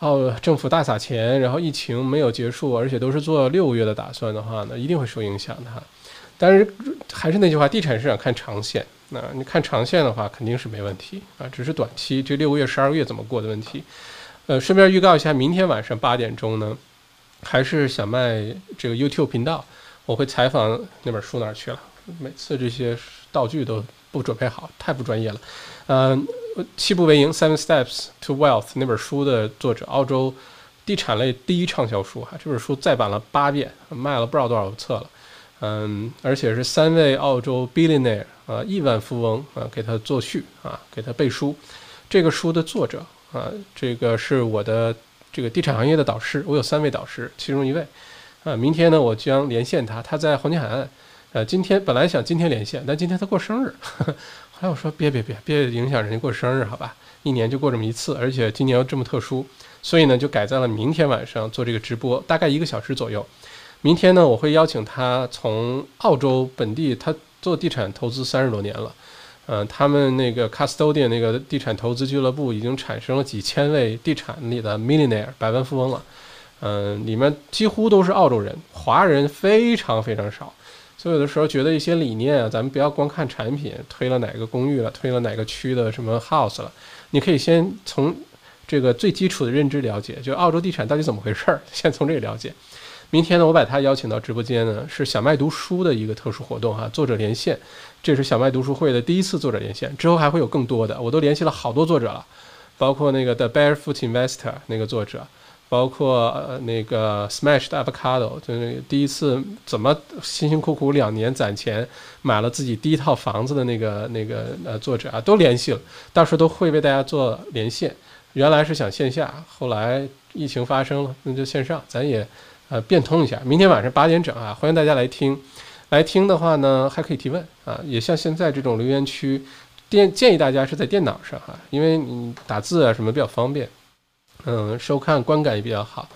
哦，政府大撒钱，然后疫情没有结束，而且都是做六个月的打算的话呢，一定会受影响的。但是还是那句话，地产市场看长线。那你看长线的话，肯定是没问题啊，只是短期这六个月、十二个月怎么过的问题。呃，顺便预告一下，明天晚上八点钟呢，还是小麦这个 YouTube 频道，我会采访那本书哪儿去了？每次这些道具都不准备好，太不专业了。嗯。七步为营，Seven Steps to Wealth 那本书的作者，澳洲地产类第一畅销书哈，这本书再版了八遍，卖了不知道多少册了，嗯，而且是三位澳洲 billionaire 啊亿万富翁啊给他作序啊，给他背书。这个书的作者啊，这个是我的这个地产行业的导师，我有三位导师，其中一位啊，明天呢我将连线他，他在黄金海岸，呃，今天本来想今天连线，但今天他过生日。后 来我说别别别别影响人家过生日好吧，一年就过这么一次，而且今年又这么特殊，所以呢就改在了明天晚上做这个直播，大概一个小时左右。明天呢我会邀请他从澳洲本地，他做地产投资三十多年了，嗯，他们那个 Custodian 那个地产投资俱乐部已经产生了几千位地产里的 millionaire 百万富翁了，嗯，里面几乎都是澳洲人，华人非常非常少。所以有的时候觉得一些理念啊，咱们不要光看产品，推了哪个公寓了，推了哪个区的什么 house 了，你可以先从这个最基础的认知了解，就澳洲地产到底怎么回事儿，先从这个了解。明天呢，我把他邀请到直播间呢，是小麦读书的一个特殊活动哈，作者连线，这是小麦读书会的第一次作者连线，之后还会有更多的，我都联系了好多作者了，包括那个 The Barefoot Investor 那个作者。包括呃那个 Smashed Avocado，就是第一次怎么辛辛苦苦两年攒钱买了自己第一套房子的那个那个呃作者啊，都联系了，到时候都会为大家做连线。原来是想线下，后来疫情发生了，那就线上，咱也呃变通一下。明天晚上八点整啊，欢迎大家来听。来听的话呢，还可以提问啊，也像现在这种留言区，电建议大家是在电脑上哈，因为你打字啊什么比较方便，嗯，收看观感也比较好。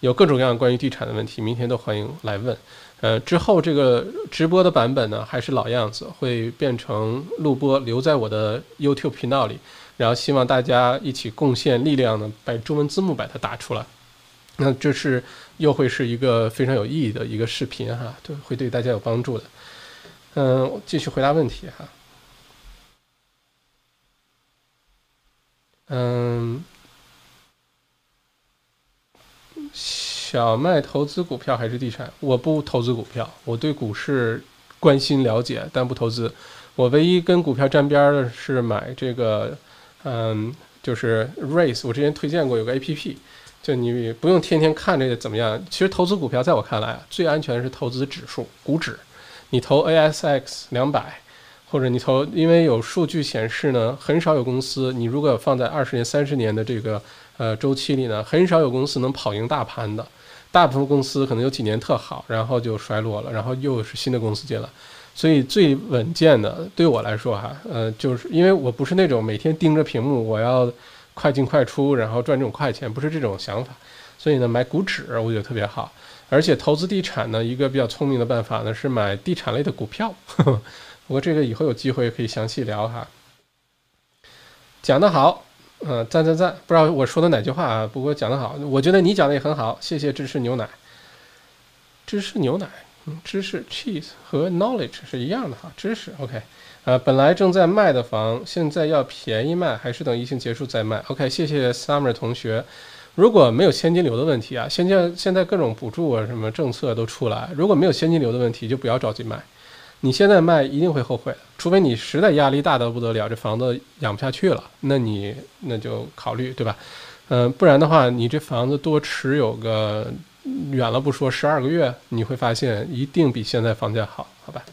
有各种各样关于地产的问题，明天都欢迎来问。呃，之后这个直播的版本呢，还是老样子，会变成录播，留在我的 YouTube 频道里。然后希望大家一起贡献力量呢，把中文字幕把它打出来。那这是又会是一个非常有意义的一个视频哈，对，会对大家有帮助的。嗯，继续回答问题哈。嗯。小麦投资股票还是地产？我不投资股票，我对股市关心了解，但不投资。我唯一跟股票沾边的是买这个，嗯，就是 Race。我之前推荐过有个 APP，就你不用天天看这个怎么样。其实投资股票在我看来啊，最安全是投资指数股指。你投 ASX 两百，或者你投，因为有数据显示呢，很少有公司，你如果放在二十年、三十年的这个。呃，周期里呢，很少有公司能跑赢大盘的，大部分公司可能有几年特好，然后就衰落了，然后又是新的公司进来，所以最稳健的对我来说哈，呃，就是因为我不是那种每天盯着屏幕，我要快进快出，然后赚这种快钱，不是这种想法，所以呢，买股指我觉得特别好，而且投资地产呢，一个比较聪明的办法呢是买地产类的股票，不过这个以后有机会可以详细聊哈，讲得好。嗯，赞赞赞！不知道我说的哪句话啊？不过讲得好，我觉得你讲的也很好，谢谢芝士牛奶。芝士牛奶，嗯，芝士 cheese 和 knowledge 是一样的哈，知识 OK。呃，本来正在卖的房，现在要便宜卖，还是等疫情结束再卖？OK，谢谢 Summer 同学。如果没有现金流的问题啊，现在现在各种补助啊什么政策都出来，如果没有现金流的问题，就不要着急卖。你现在卖一定会后悔的，除非你实在压力大的不得了，这房子养不下去了，那你那就考虑，对吧？嗯，不然的话，你这房子多持有个远了不说，十二个月，你会发现一定比现在房价好，好吧？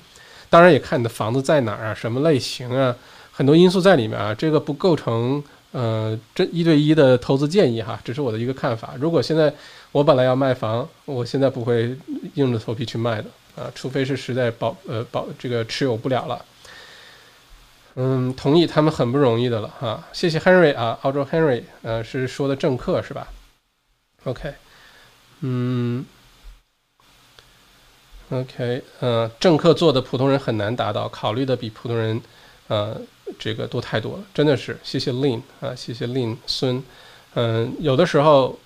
当然也看你的房子在哪儿啊，什么类型啊，很多因素在里面啊，这个不构成呃这一对一的投资建议哈，只是我的一个看法。如果现在我本来要卖房，我现在不会硬着头皮去卖的。啊，除非是实在保呃保这个持有不了了，嗯，同意他们很不容易的了哈。谢谢 Henry 啊，澳洲 Henry，呃，是说的政客是吧？OK，嗯，OK，嗯，政客做的普通人很难达到，考虑的比普通人呃这个多太多了，真的是。谢谢 Lin 啊，谢谢 Lin 孙，嗯，有的时候。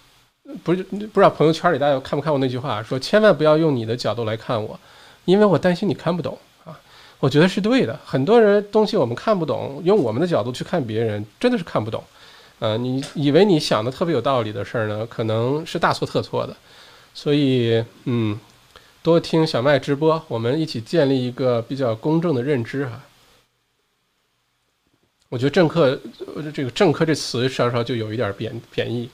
不是不知道朋友圈里大家看不看过那句话，说千万不要用你的角度来看我，因为我担心你看不懂啊。我觉得是对的，很多人东西我们看不懂，用我们的角度去看别人，真的是看不懂。呃，你以为你想的特别有道理的事儿呢，可能是大错特错的。所以，嗯，多听小麦直播，我们一起建立一个比较公正的认知哈。我觉得政客，这个政客这词稍稍就有一点贬贬义。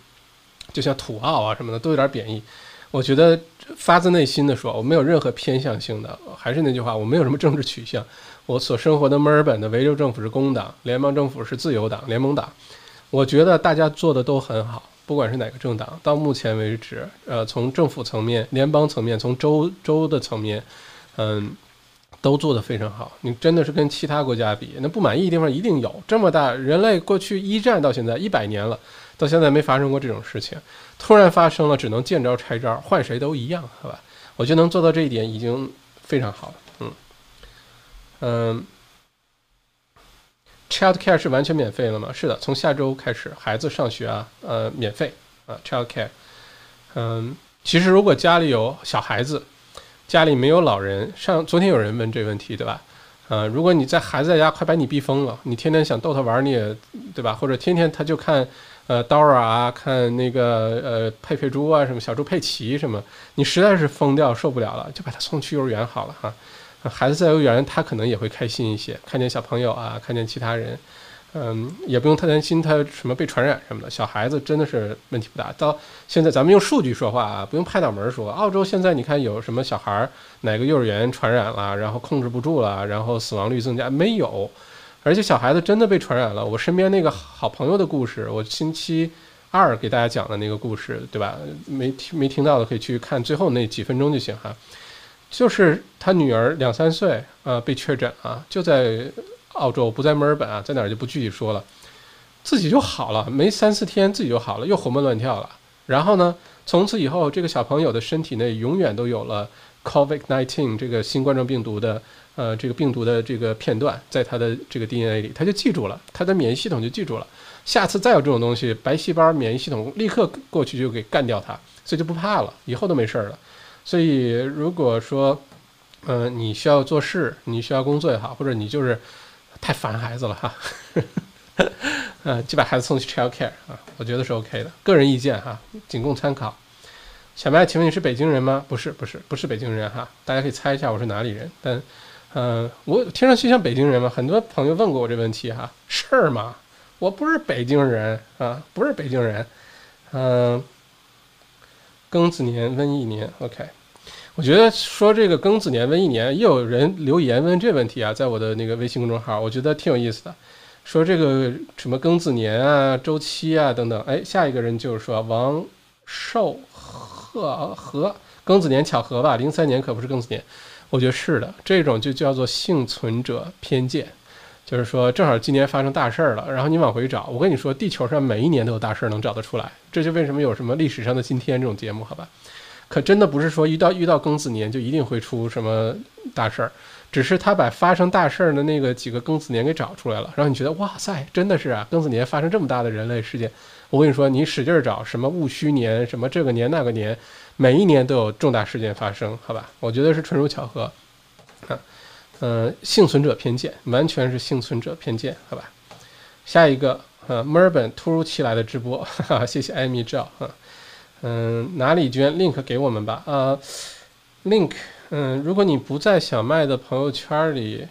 就像土澳啊什么的都有点贬义，我觉得发自内心的说，我没有任何偏向性的，还是那句话，我没有什么政治取向。我所生活的墨尔本的维州政府是工党，联邦政府是自由党、联盟党。我觉得大家做的都很好，不管是哪个政党，到目前为止，呃，从政府层面、联邦层面、从州州的层面，嗯，都做得非常好。你真的是跟其他国家比，那不满意的地方一定有。这么大人类过去一战到现在一百年了。到现在没发生过这种事情，突然发生了，只能见招拆招，换谁都一样，好吧？我觉得能做到这一点已经非常好了。嗯嗯，Child Care 是完全免费了吗？是的，从下周开始，孩子上学啊，呃，免费啊，Child Care。嗯，其实如果家里有小孩子，家里没有老人，上昨天有人问这个问题，对吧？呃，如果你在孩子在家快把你逼疯了，你天天想逗他玩，你也对吧？或者天天他就看。呃，Dora 啊，看那个呃，佩佩猪啊，什么小猪佩奇什么，你实在是疯掉受不了了，就把他送去幼儿园好了哈。孩子在幼儿园，他可能也会开心一些，看见小朋友啊，看见其他人，嗯，也不用太担心他什么被传染什么的。小孩子真的是问题不大。到现在，咱们用数据说话啊，不用拍脑门说。澳洲现在你看有什么小孩哪个幼儿园传染了，然后控制不住了，然后死亡率增加没有？而且小孩子真的被传染了。我身边那个好朋友的故事，我星期二给大家讲的那个故事，对吧？没听没听到的可以去看最后那几分钟就行哈。就是他女儿两三岁，呃，被确诊啊，就在澳洲，不在墨尔本啊，在哪儿就不具体说了，自己就好了，没三四天自己就好了，又活蹦乱跳了。然后呢，从此以后，这个小朋友的身体内永远都有了 COVID-19 这个新冠状病毒的呃这个病毒的这个片段，在他的这个 DNA 里，他就记住了，他的免疫系统就记住了。下次再有这种东西，白细胞免疫系统立刻过去就给干掉它，所以就不怕了，以后都没事儿了。所以如果说，嗯，你需要做事，你需要工作也好，或者你就是太烦孩子了哈，嗯，就把孩子送去 child care 啊，我觉得是 OK 的，个人意见哈，仅供参考。小麦，请问你是北京人吗？不是，不是，不是北京人哈，大家可以猜一下我是哪里人。但，嗯，我听上去像北京人吗？很多朋友问过我这问题哈，是吗？我不是北京人啊，不是北京人，嗯，庚子年瘟疫年，OK，我觉得说这个庚子年瘟疫年，也有人留言问这问题啊，在我的那个微信公众号，我觉得挺有意思的，说这个什么庚子年啊、周期啊等等，哎，下一个人就是说王寿贺和庚子年巧合吧，零三年可不是庚子年，我觉得是的，这种就叫做幸存者偏见。就是说，正好今年发生大事儿了，然后你往回找。我跟你说，地球上每一年都有大事儿能找得出来，这就为什么有什么历史上的今天这种节目，好吧？可真的不是说遇到遇到庚子年就一定会出什么大事儿，只是他把发生大事儿的那个几个庚子年给找出来了，然后你觉得哇塞，真的是啊，庚子年发生这么大的人类事件。我跟你说，你使劲儿找什么戊戌年，什么这个年那个年，每一年都有重大事件发生，好吧？我觉得是纯属巧合，嗯，幸存者偏见，完全是幸存者偏见，好吧？下一个，呃，墨尔本突如其来的直播，哈哈，谢谢艾米照，啊，嗯，哪里捐 link 给我们吧？啊，link，嗯，如果你不在小麦的朋友圈里，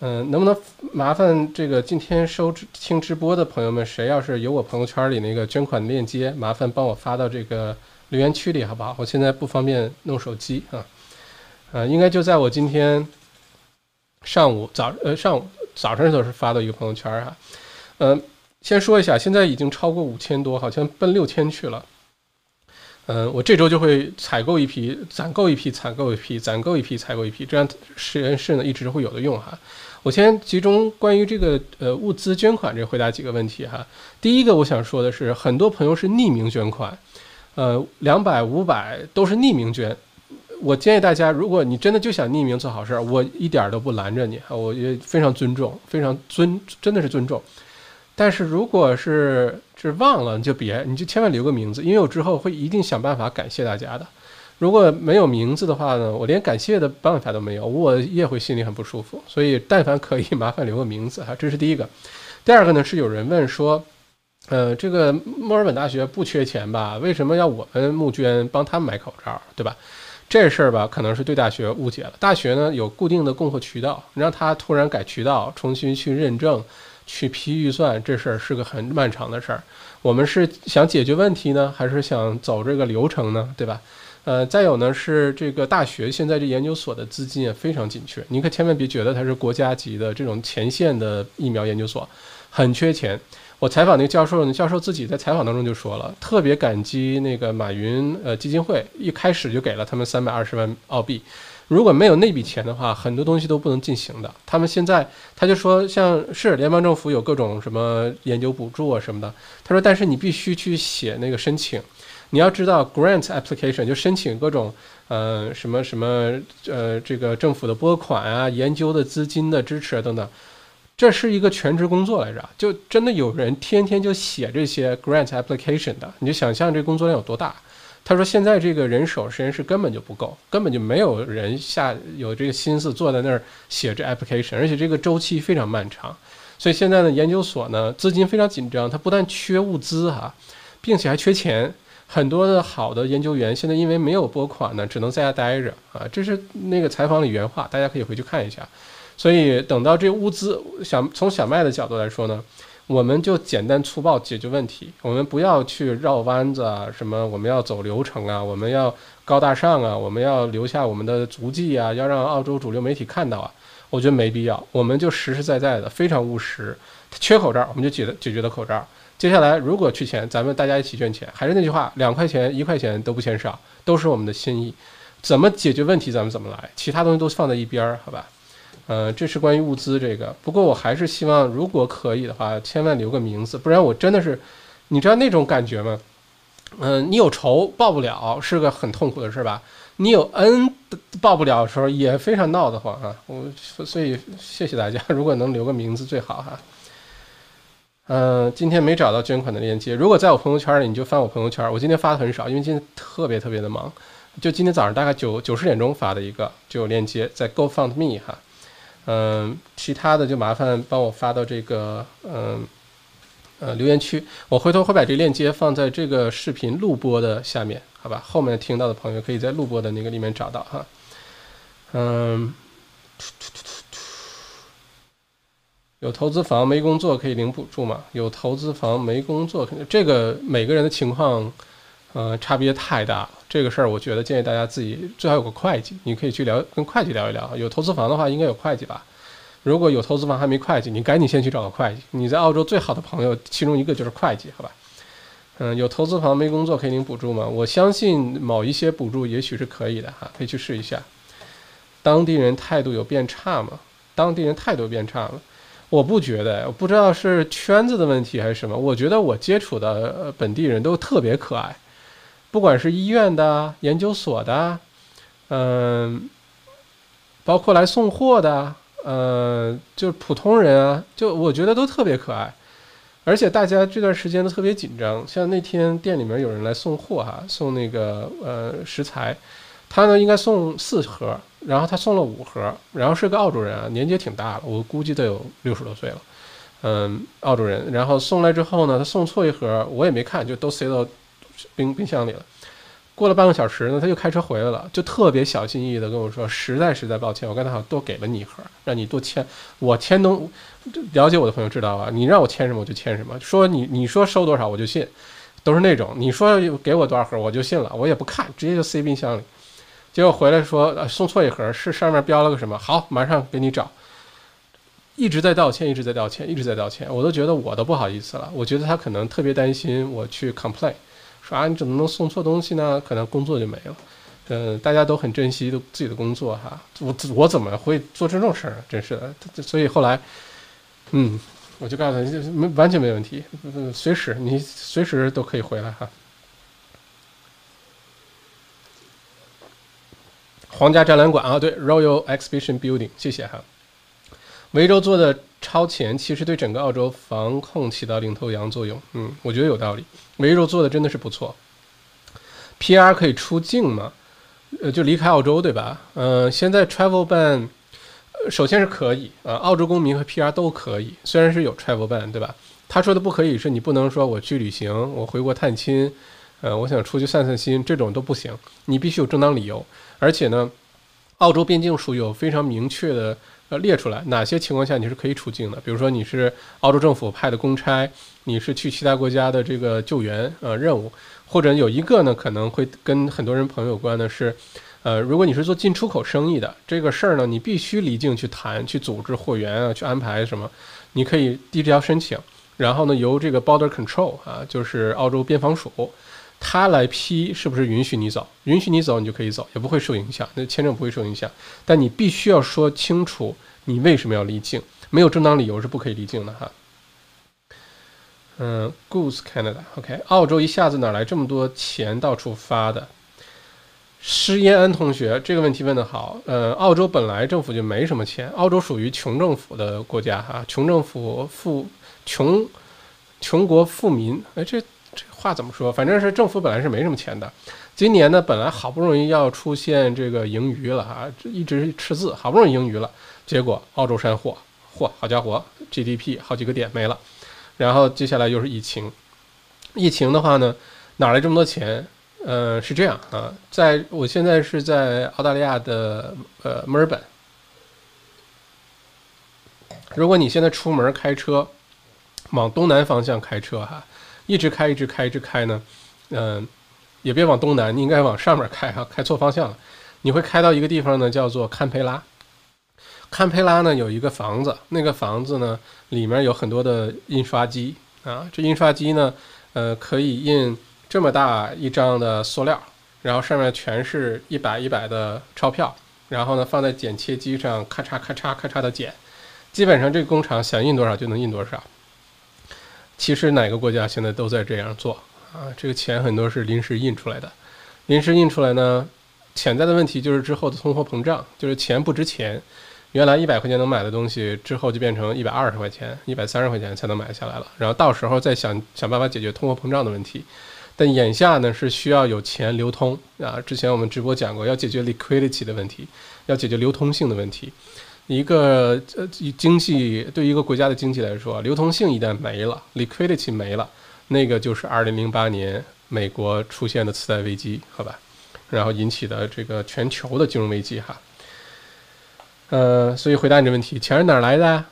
嗯，能不能麻烦这个今天收听直播的朋友们，谁要是有我朋友圈里那个捐款链接，麻烦帮我发到这个留言区里，好不好？我现在不方便弄手机啊，啊，应该就在我今天。上午早呃上午早上的时候是发到一个朋友圈哈，嗯，先说一下，现在已经超过五千多，好像奔六千去了。嗯，我这周就会采购一批，攒够一批，采购一批，攒够一批，采购一批，这样实验室呢一直会有的用哈。我先集中关于这个呃物资捐款这回答几个问题哈。第一个我想说的是，很多朋友是匿名捐款，呃，两百五百都是匿名捐。我建议大家，如果你真的就想匿名做好事儿，我一点都不拦着你，我也非常尊重，非常尊，真的是尊重。但是如果是是忘了，你就别，你就千万留个名字，因为我之后会一定想办法感谢大家的。如果没有名字的话呢，我连感谢的办法都没有，我也会心里很不舒服。所以，但凡可以，麻烦留个名字哈，这是第一个。第二个呢，是有人问说，呃，这个墨尔本大学不缺钱吧？为什么要我们募捐帮他们买口罩，对吧？这事儿吧，可能是对大学误解了。大学呢有固定的供货渠道，让他突然改渠道，重新去认证、去批预算，这事儿是个很漫长的事儿。我们是想解决问题呢，还是想走这个流程呢？对吧？呃，再有呢是这个大学现在这研究所的资金也非常紧缺，你可千万别觉得它是国家级的这种前线的疫苗研究所，很缺钱。我采访那个教授呢，教授自己在采访当中就说了，特别感激那个马云呃基金会，一开始就给了他们三百二十万澳币，如果没有那笔钱的话，很多东西都不能进行的。他们现在他就说，像是联邦政府有各种什么研究补助啊什么的，他说，但是你必须去写那个申请，你要知道 grant application 就申请各种呃什么什么呃这个政府的拨款啊、研究的资金的支持等等。这是一个全职工作来着，就真的有人天天就写这些 grant application 的，你就想象这工作量有多大。他说现在这个人手实验室根本就不够，根本就没有人下有这个心思坐在那儿写这 application，而且这个周期非常漫长。所以现在呢，研究所呢资金非常紧张，它不但缺物资哈，并且还缺钱。很多的好的研究员现在因为没有拨款呢，只能在家待着啊。这是那个采访里原话，大家可以回去看一下。所以等到这物资，小从小麦的角度来说呢，我们就简单粗暴解决问题，我们不要去绕弯子啊，什么我们要走流程啊，我们要高大上啊，我们要留下我们的足迹啊，要让澳洲主流媒体看到啊，我觉得没必要，我们就实实在在的，非常务实。缺口罩，我们就解解决的口罩。接下来如果缺钱，咱们大家一起捐钱。还是那句话，两块钱一块钱都不嫌少，都是我们的心意。怎么解决问题，咱们怎么来，其他东西都放在一边儿，好吧？呃，这是关于物资这个。不过我还是希望，如果可以的话，千万留个名字，不然我真的是，你知道那种感觉吗？嗯，你有仇报不了，是个很痛苦的事吧？你有恩报不了的时候，也非常闹得慌啊！我所以谢谢大家，如果能留个名字最好哈。嗯，今天没找到捐款的链接，如果在我朋友圈里，你就翻我朋友圈。我今天发的很少，因为今天特别特别的忙。就今天早上大概九九十点钟发的一个，就有链接在 GoFundMe 哈。嗯，其他的就麻烦帮我发到这个嗯。呃，留言区，我回头会把这链接放在这个视频录播的下面，好吧？后面听到的朋友可以在录播的那个里面找到哈。嗯，有投资房没工作可以领补助吗？有投资房没工作，肯定这个每个人的情况，呃，差别太大了。这个事儿，我觉得建议大家自己最好有个会计，你可以去聊跟会计聊一聊。有投资房的话，应该有会计吧？如果有投资房还没会计，你赶紧先去找个会计。你在澳洲最好的朋友其中一个就是会计，好吧？嗯，有投资房没工作可以领补助吗？我相信某一些补助也许是可以的哈，可以去试一下。当地人态度有变差吗？当地人态度变差了？我不觉得，我不知道是圈子的问题还是什么。我觉得我接触的本地人都特别可爱，不管是医院的、研究所的，嗯，包括来送货的。呃，就普通人啊，就我觉得都特别可爱，而且大家这段时间都特别紧张。像那天店里面有人来送货哈，送那个呃食材，他呢应该送四盒，然后他送了五盒，然后是个澳洲人啊，年纪也挺大了，我估计得有六十多岁了，嗯，澳洲人。然后送来之后呢，他送错一盒，我也没看，就都塞到冰冰箱里了。过了半个小时呢，他就开车回来了，就特别小心翼翼的跟我说：“实在实在抱歉，我刚才好像多给了你一盒，让你多签。我签东，了解我的朋友知道啊，你让我签什么我就签什么。说你你说收多少我就信，都是那种你说给我多少盒我就信了，我也不看，直接就塞冰箱里。结果回来说送错一盒，是上面标了个什么？好，马上给你找。一直在道歉，一直在道歉，一直在道歉，我都觉得我都不好意思了。我觉得他可能特别担心我去 complain。”说啊，你怎么能送错东西呢？可能工作就没了。嗯，大家都很珍惜自己的工作哈。我我怎么会做这种事儿？真是的。所以后来，嗯，我就告诉他，没完全没问题，随时你随时都可以回来哈。皇家展览馆啊，对，Royal Exhibition Building，谢谢哈。维州做的超前，其实对整个澳洲防控起到领头羊作用。嗯，我觉得有道理。维州做的真的是不错。PR 可以出境吗？呃，就离开澳洲对吧？嗯，现在 Travel ban，首先是可以啊，澳洲公民和 PR 都可以。虽然是有 Travel ban 对吧？他说的不可以是你不能说我去旅行，我回国探亲，呃，我想出去散散心，这种都不行。你必须有正当理由，而且呢，澳洲边境署有非常明确的。要列出来哪些情况下你是可以出境的？比如说你是澳洲政府派的公差，你是去其他国家的这个救援呃任务，或者有一个呢可能会跟很多人朋友有关的是，呃，如果你是做进出口生意的这个事儿呢，你必须离境去谈，去组织货源啊，去安排什么，你可以递交申请，然后呢由这个 Border Control 啊，就是澳洲边防署。他来批是不是允许你走？允许你走，你就可以走，也不会受影响，那签证不会受影响。但你必须要说清楚你为什么要离境，没有正当理由是不可以离境的哈。嗯，Goose Canada，OK，澳洲一下子哪来这么多钱到处发的？施延安同学这个问题问得好。呃，澳洲本来政府就没什么钱，澳洲属于穷政府的国家哈，穷政府富穷穷国富民，哎这。话怎么说？反正是政府本来是没什么钱的，今年呢本来好不容易要出现这个盈余了哈，一直赤字，好不容易盈余了，结果澳洲山货，嚯，好家伙，GDP 好几个点没了，然后接下来又是疫情，疫情的话呢，哪来这么多钱？呃，是这样啊，在我现在是在澳大利亚的呃墨尔本，如果你现在出门开车，往东南方向开车哈。一直开，一直开，一直开呢，嗯，也别往东南，你应该往上面开哈，开错方向了。你会开到一个地方呢，叫做堪培拉。堪培拉呢有一个房子，那个房子呢里面有很多的印刷机啊，这印刷机呢，呃，可以印这么大一张的塑料，然后上面全是一百一百的钞票，然后呢放在剪切机上，咔嚓咔嚓咔嚓的剪，基本上这个工厂想印多少就能印多少。其实哪个国家现在都在这样做啊？这个钱很多是临时印出来的，临时印出来呢，潜在的问题就是之后的通货膨胀，就是钱不值钱。原来一百块钱能买的东西，之后就变成一百二十块钱、一百三十块钱才能买下来了。然后到时候再想想办法解决通货膨胀的问题。但眼下呢是需要有钱流通啊。之前我们直播讲过，要解决 liquidity 的问题，要解决流通性的问题。一个呃经济对一个国家的经济来说，流通性一旦没了，liquidity 没了，那个就是二零零八年美国出现的次贷危机，好吧？然后引起的这个全球的金融危机哈。呃，所以回答你的问题，钱是哪来的？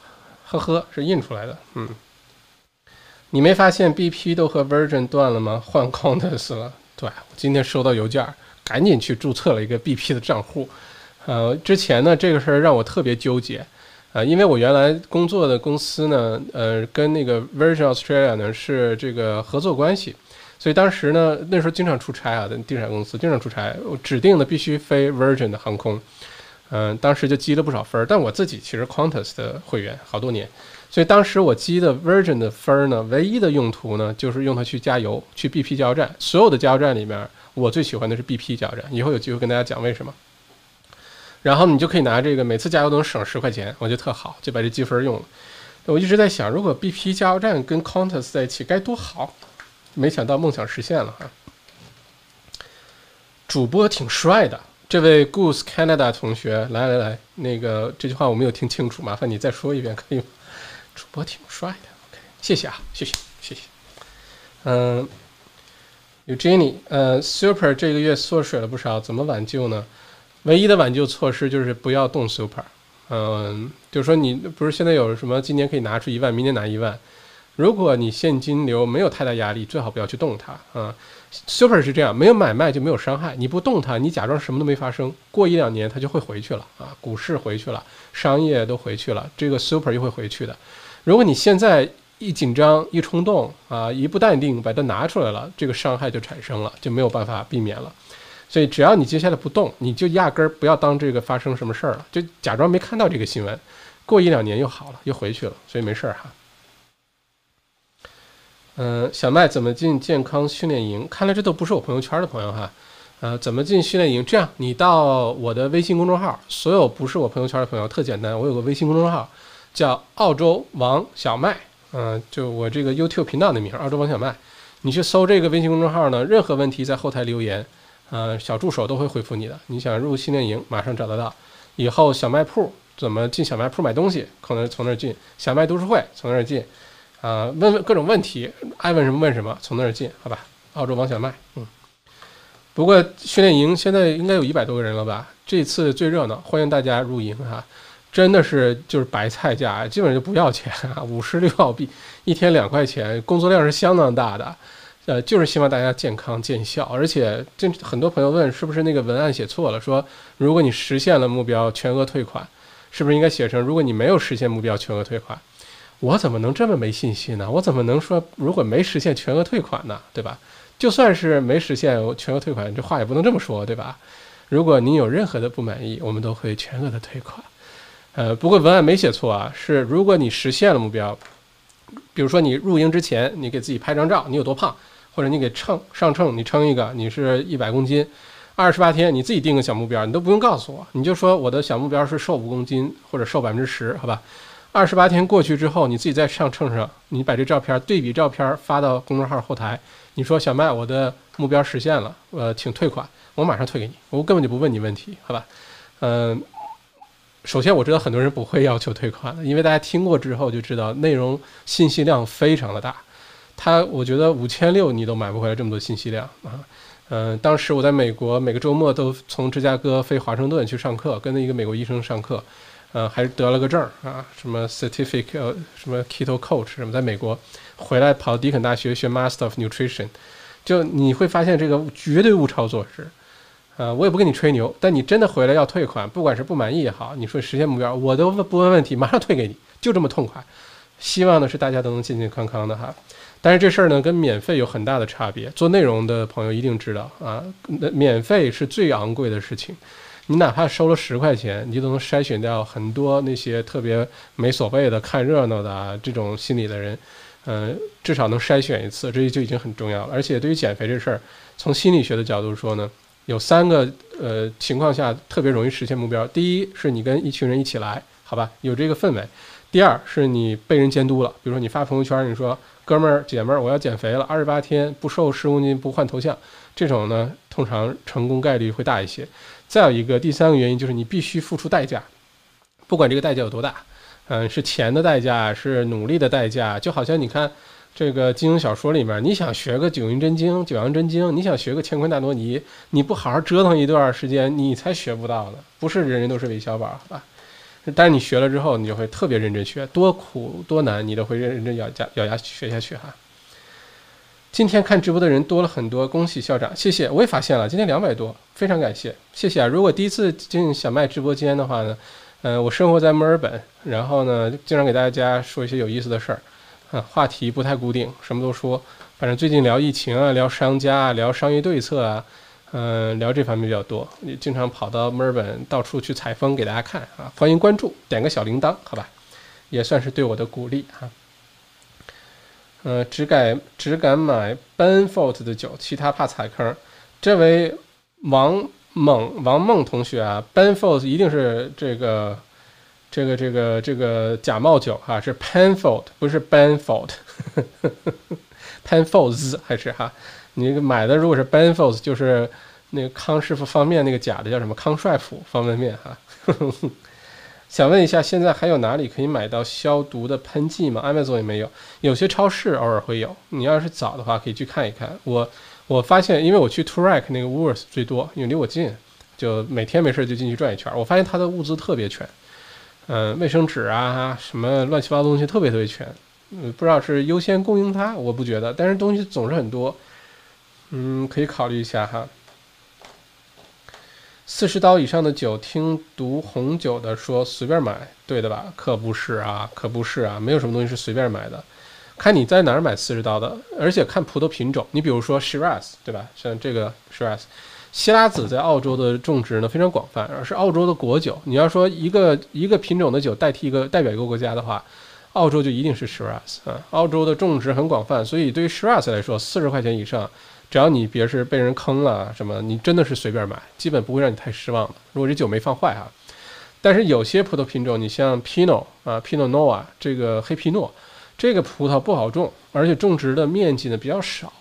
呵呵，是印出来的。嗯，你没发现 BP 都和 Virgin 断了吗？换 c o n t e s 了。对我今天收到邮件，赶紧去注册了一个 BP 的账户。呃，之前呢，这个事儿让我特别纠结。呃，因为我原来工作的公司呢，呃，跟那个 Virgin Australia 呢是这个合作关系，所以当时呢，那时候经常出差啊，在地产公司经常出差，指定的必须飞 Virgin 的航空。嗯，当时就积了不少分儿，但我自己其实 Qantas 的会员好多年，所以当时我积的 Virgin 的分儿呢，唯一的用途呢，就是用它去加油，去 BP 加油站。所有的加油站里面，我最喜欢的是 BP 加油站。以后有机会跟大家讲为什么。然后你就可以拿这个，每次加油都能省十块钱，我觉得特好，就把这积分用了。我一直在想，如果 BP 加油站跟 Qantas 在一起该多好，没想到梦想实现了哈。主播挺帅的。这位 Goose Canada 同学，来来来，那个这句话我没有听清楚，麻烦你再说一遍，可以吗？主播挺帅的，OK，谢谢啊，谢谢谢谢。嗯，Eugenie，呃，Super 这个月缩水了不少，怎么挽救呢？唯一的挽救措施就是不要动 Super，嗯，就是说你不是现在有什么今年可以拿出一万，明年拿一万，如果你现金流没有太大压力，最好不要去动它啊。Super 是这样，没有买卖就没有伤害。你不动它，你假装什么都没发生，过一两年它就会回去了啊。股市回去了，商业都回去了，这个 Super 又会回去的。如果你现在一紧张、一冲动啊、一不淡定把它拿出来了，这个伤害就产生了，就没有办法避免了。所以只要你接下来不动，你就压根儿不要当这个发生什么事儿了，就假装没看到这个新闻。过一两年又好了，又回去了，所以没事儿哈。嗯，小麦怎么进健康训练营？看来这都不是我朋友圈的朋友哈。呃，怎么进训练营？这样，你到我的微信公众号，所有不是我朋友圈的朋友，特简单，我有个微信公众号，叫澳洲王小麦。嗯，就我这个 YouTube 频道的名，澳洲王小麦。你去搜这个微信公众号呢，任何问题在后台留言，呃，小助手都会回复你的。你想入训练营，马上找得到。以后小卖铺怎么进小卖铺买东西，可能从那儿进。小麦读书会从那儿进。啊，问问各种问题，爱问什么问什么，从那儿进，好吧？澳洲王小麦，嗯。不过训练营现在应该有一百多个人了吧？这次最热闹，欢迎大家入营哈！真的是就是白菜价，基本上就不要钱啊，五十六澳币，一天两块钱，工作量是相当大的。呃，就是希望大家健康见效，而且这很多朋友问是不是那个文案写错了，说如果你实现了目标，全额退款，是不是应该写成如果你没有实现目标，全额退款？我怎么能这么没信心呢？我怎么能说如果没实现全额退款呢？对吧？就算是没实现全额退款，这话也不能这么说，对吧？如果您有任何的不满意，我们都会全额的退款。呃，不过文案没写错啊，是如果你实现了目标，比如说你入营之前，你给自己拍张照，你有多胖，或者你给秤上秤，你称一个，你是一百公斤，二十八天你自己定个小目标，你都不用告诉我，你就说我的小目标是瘦五公斤或者瘦百分之十，好吧？二十八天过去之后，你自己再上秤上，你把这照片对比照片发到公众号后台，你说小麦，我的目标实现了，呃，请退款，我马上退给你，我根本就不问你问题，好吧？嗯，首先我知道很多人不会要求退款的，因为大家听过之后就知道内容信息量非常的大，他我觉得五千六你都买不回来这么多信息量啊，嗯，当时我在美国每个周末都从芝加哥飞华盛顿去上课，跟着一个美国医生上课。呃，还得了个证儿啊，什么 certificate，什么 keto coach，什么在美国回来跑迪肯大学学 master of nutrition，就你会发现这个绝对物超所值，啊，我也不跟你吹牛，但你真的回来要退款，不管是不满意也好，你说实现目标，我都不问问题，马上退给你，就这么痛快。希望呢是大家都能健健康康的哈，但是这事儿呢跟免费有很大的差别，做内容的朋友一定知道啊，那免费是最昂贵的事情。你哪怕收了十块钱，你都能筛选掉很多那些特别没所谓的、看热闹的啊这种心理的人。嗯，至少能筛选一次，这就已经很重要了。而且对于减肥这事儿，从心理学的角度说呢，有三个呃情况下特别容易实现目标。第一是你跟一群人一起来，好吧，有这个氛围；第二是你被人监督了，比如说你发朋友圈，你说哥们儿姐们儿我要减肥了，二十八天不瘦十公斤不换头像，这种呢通常成功概率会大一些。再有一个第三个原因就是你必须付出代价，不管这个代价有多大。嗯，是钱的代价，是努力的代价，就好像你看这个金庸小说里面，你想学个九阴真经、九阳真经，你想学个乾坤大挪移，你不好好折腾一段时间，你才学不到呢。不是人人都是韦小宝，好吧？但是你学了之后，你就会特别认真学，多苦多难，你都会认认真咬牙咬牙学下去哈。今天看直播的人多了很多，恭喜校长，谢谢。我也发现了，今天两百多，非常感谢，谢谢啊。如果第一次进小麦直播间的话呢？嗯，我生活在墨尔本，然后呢，经常给大家说一些有意思的事儿，啊，话题不太固定，什么都说，反正最近聊疫情啊，聊商家啊，聊商业对策啊，嗯，聊这方面比较多，也经常跑到墨尔本到处去采风给大家看啊，欢迎关注，点个小铃铛，好吧，也算是对我的鼓励哈。嗯，只敢只敢买 Benfort 的酒，其他怕踩坑。这位王。孟王孟同学啊 b e n f o l d 一定是这个这个这个这个假冒酒哈，是 Penfold 不是 Benfold，Penfolds 还是哈？你买的如果是 Benfolds，就是那个康师傅方便面那个假的叫什么康帅傅方便面哈。想问一下，现在还有哪里可以买到消毒的喷剂吗？Amazon 也没有，有些超市偶尔会有。你要是早的话，可以去看一看我。我发现，因为我去 t o r a k 那个 w o r s 最多，因为离我近，就每天没事就进去转一圈。我发现它的物资特别全，嗯，卫生纸啊，什么乱七八糟东西特别特别全。嗯，不知道是优先供应它，我不觉得，但是东西总是很多。嗯，可以考虑一下哈。四十刀以上的酒，听读红酒的说随便买，对的吧？可不是啊，可不是啊，没有什么东西是随便买的。看你在哪儿买四十刀的，而且看葡萄品种。你比如说 Shiraz，对吧？像这个 Shiraz，希拉子在澳洲的种植呢非常广泛，而是澳洲的国酒。你要说一个一个品种的酒代替一个代表一个国家的话，澳洲就一定是 Shiraz 啊。澳洲的种植很广泛，所以对于 Shiraz 来说，四十块钱以上，只要你别是被人坑了什么，你真的是随便买，基本不会让你太失望的。如果这酒没放坏哈，但是有些葡萄品种，你像 Pinot 啊，Pinot Noir 这个黑皮诺。这个葡萄不好种，而且种植的面积呢比较少，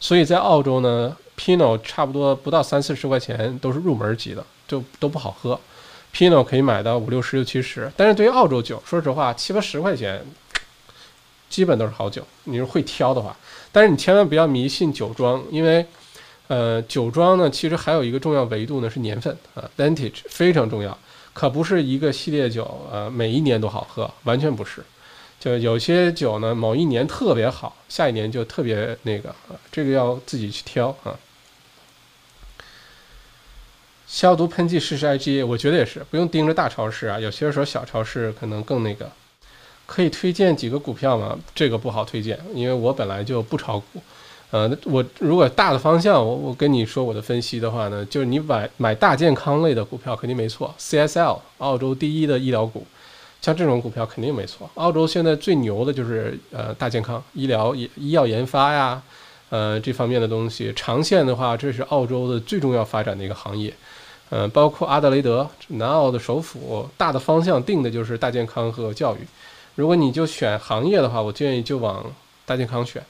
所以在澳洲呢，Pinot 差不多不到三四十块钱都是入门级的，就都不好喝。Pinot 可以买到五六十、六七十，但是对于澳洲酒，说实话七八十块钱，基本都是好酒。你是会挑的话，但是你千万不要迷信酒庄，因为，呃，酒庄呢其实还有一个重要维度呢是年份啊，Vintage 非常重要，可不是一个系列酒，呃，每一年都好喝，完全不是。就有些酒呢，某一年特别好，下一年就特别那个，这个要自己去挑啊。消毒喷剂试试 IG，我觉得也是，不用盯着大超市啊，有些时候小超市可能更那个。可以推荐几个股票吗？这个不好推荐，因为我本来就不炒股。呃，我如果大的方向，我我跟你说我的分析的话呢，就是你买买大健康类的股票肯定没错，CSL 澳洲第一的医疗股。像这种股票肯定没错。澳洲现在最牛的就是呃大健康、医疗、医医药研发呀，呃这方面的东西。长线的话，这是澳洲的最重要发展的一个行业。嗯，包括阿德雷德，南澳的首府，大的方向定的就是大健康和教育。如果你就选行业的话，我建议就往大健康选。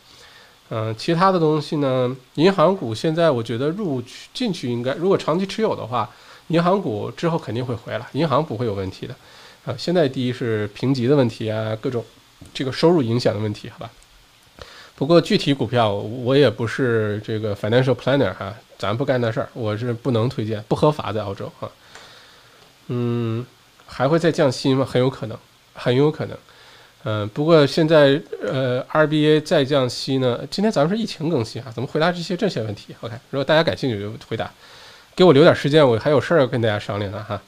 嗯，其他的东西呢，银行股现在我觉得入去进去应该，如果长期持有的话，银行股之后肯定会回来，银行不会有问题的。啊，现在第一是评级的问题啊，各种这个收入影响的问题，好吧。不过具体股票我也不是这个 financial planner 哈，咱不干那事儿，我是不能推荐，不合法在澳洲啊。嗯，还会再降息吗？很有可能，很有可能。嗯，不过现在呃 RBA 再降息呢？今天咱们是疫情更新啊，怎么回答这些这些问题？OK，如果大家感兴趣就回答，给我留点时间，我还有事儿要跟大家商量呢哈。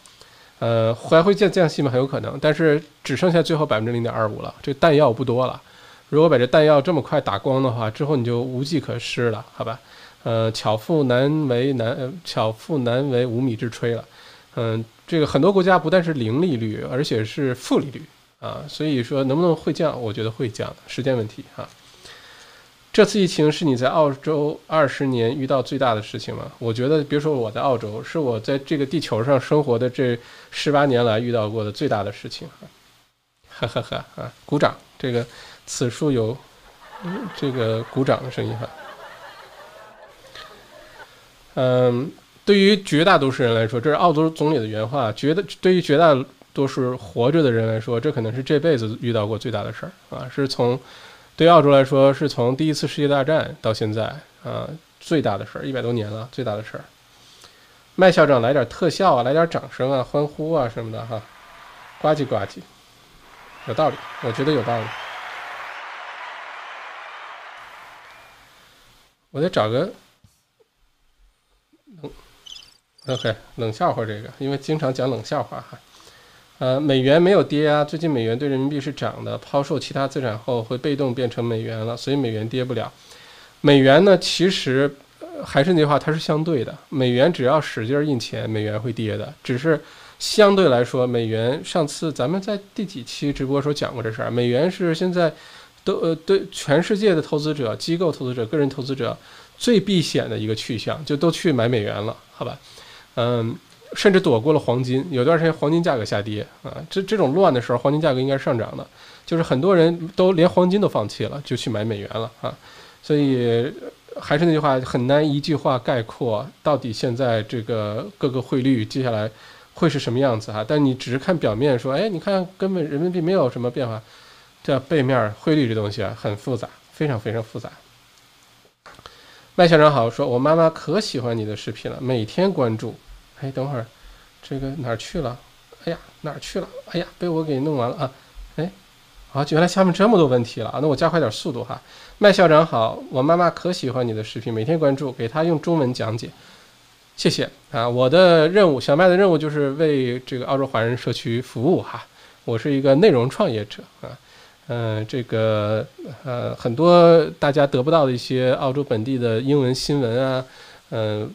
呃，还会降降息吗？很有可能，但是只剩下最后百分之零点二五了，这弹药不多了。如果把这弹药这么快打光的话，之后你就无计可施了，好吧？呃，巧妇难为难，巧妇难为无米之炊了。嗯，这个很多国家不但是零利率，而且是负利率啊，所以说能不能会降，我觉得会降，时间问题哈。这次疫情是你在澳洲二十年遇到最大的事情吗？我觉得，别说我在澳洲，是我在这个地球上生活的这十八年来遇到过的最大的事情。哈哈哈啊！鼓掌，这个此处有这个鼓掌的声音哈。嗯，对于绝大多数人来说，这是澳洲总理的原话。绝的，对于绝大多数活着的人来说，这可能是这辈子遇到过最大的事儿啊！是从。对澳洲来说，是从第一次世界大战到现在啊，最大的事儿，一百多年了，最大的事儿。麦校长来点特效啊，来点掌声啊，欢呼啊什么的哈，呱唧呱唧，有道理，我觉得有道理。我得找个冷，OK，冷笑话这个，因为经常讲冷笑话哈。呃，美元没有跌啊，最近美元对人民币是涨的，抛售其他资产后会被动变成美元了，所以美元跌不了。美元呢，其实还是那句话，它是相对的。美元只要使劲印钱，美元会跌的。只是相对来说，美元上次咱们在第几期直播时候讲过这事儿，美元是现在都呃对全世界的投资者、机构投资者、个人投资者最避险的一个去向，就都去买美元了，好吧？嗯。甚至躲过了黄金，有段时间黄金价格下跌啊，这这种乱的时候，黄金价格应该是上涨的，就是很多人都连黄金都放弃了，就去买美元了啊，所以还是那句话，很难一句话概括到底现在这个各个汇率接下来会是什么样子哈。但你只是看表面说，哎，你看根本人民币没有什么变化，这背面汇率这东西啊很复杂，非常非常复杂。麦校长好，说我妈妈可喜欢你的视频了，每天关注。哎，等会儿，这个哪儿去了？哎呀，哪儿去了？哎呀，被我给弄完了啊！哎，好，原来下面这么多问题了啊！那我加快点速度哈。麦校长好，我妈妈可喜欢你的视频，每天关注，给她用中文讲解，谢谢啊！我的任务，小麦的任务就是为这个澳洲华人社区服务哈。我是一个内容创业者啊，嗯，这个呃，很多大家得不到的一些澳洲本地的英文新闻啊，嗯。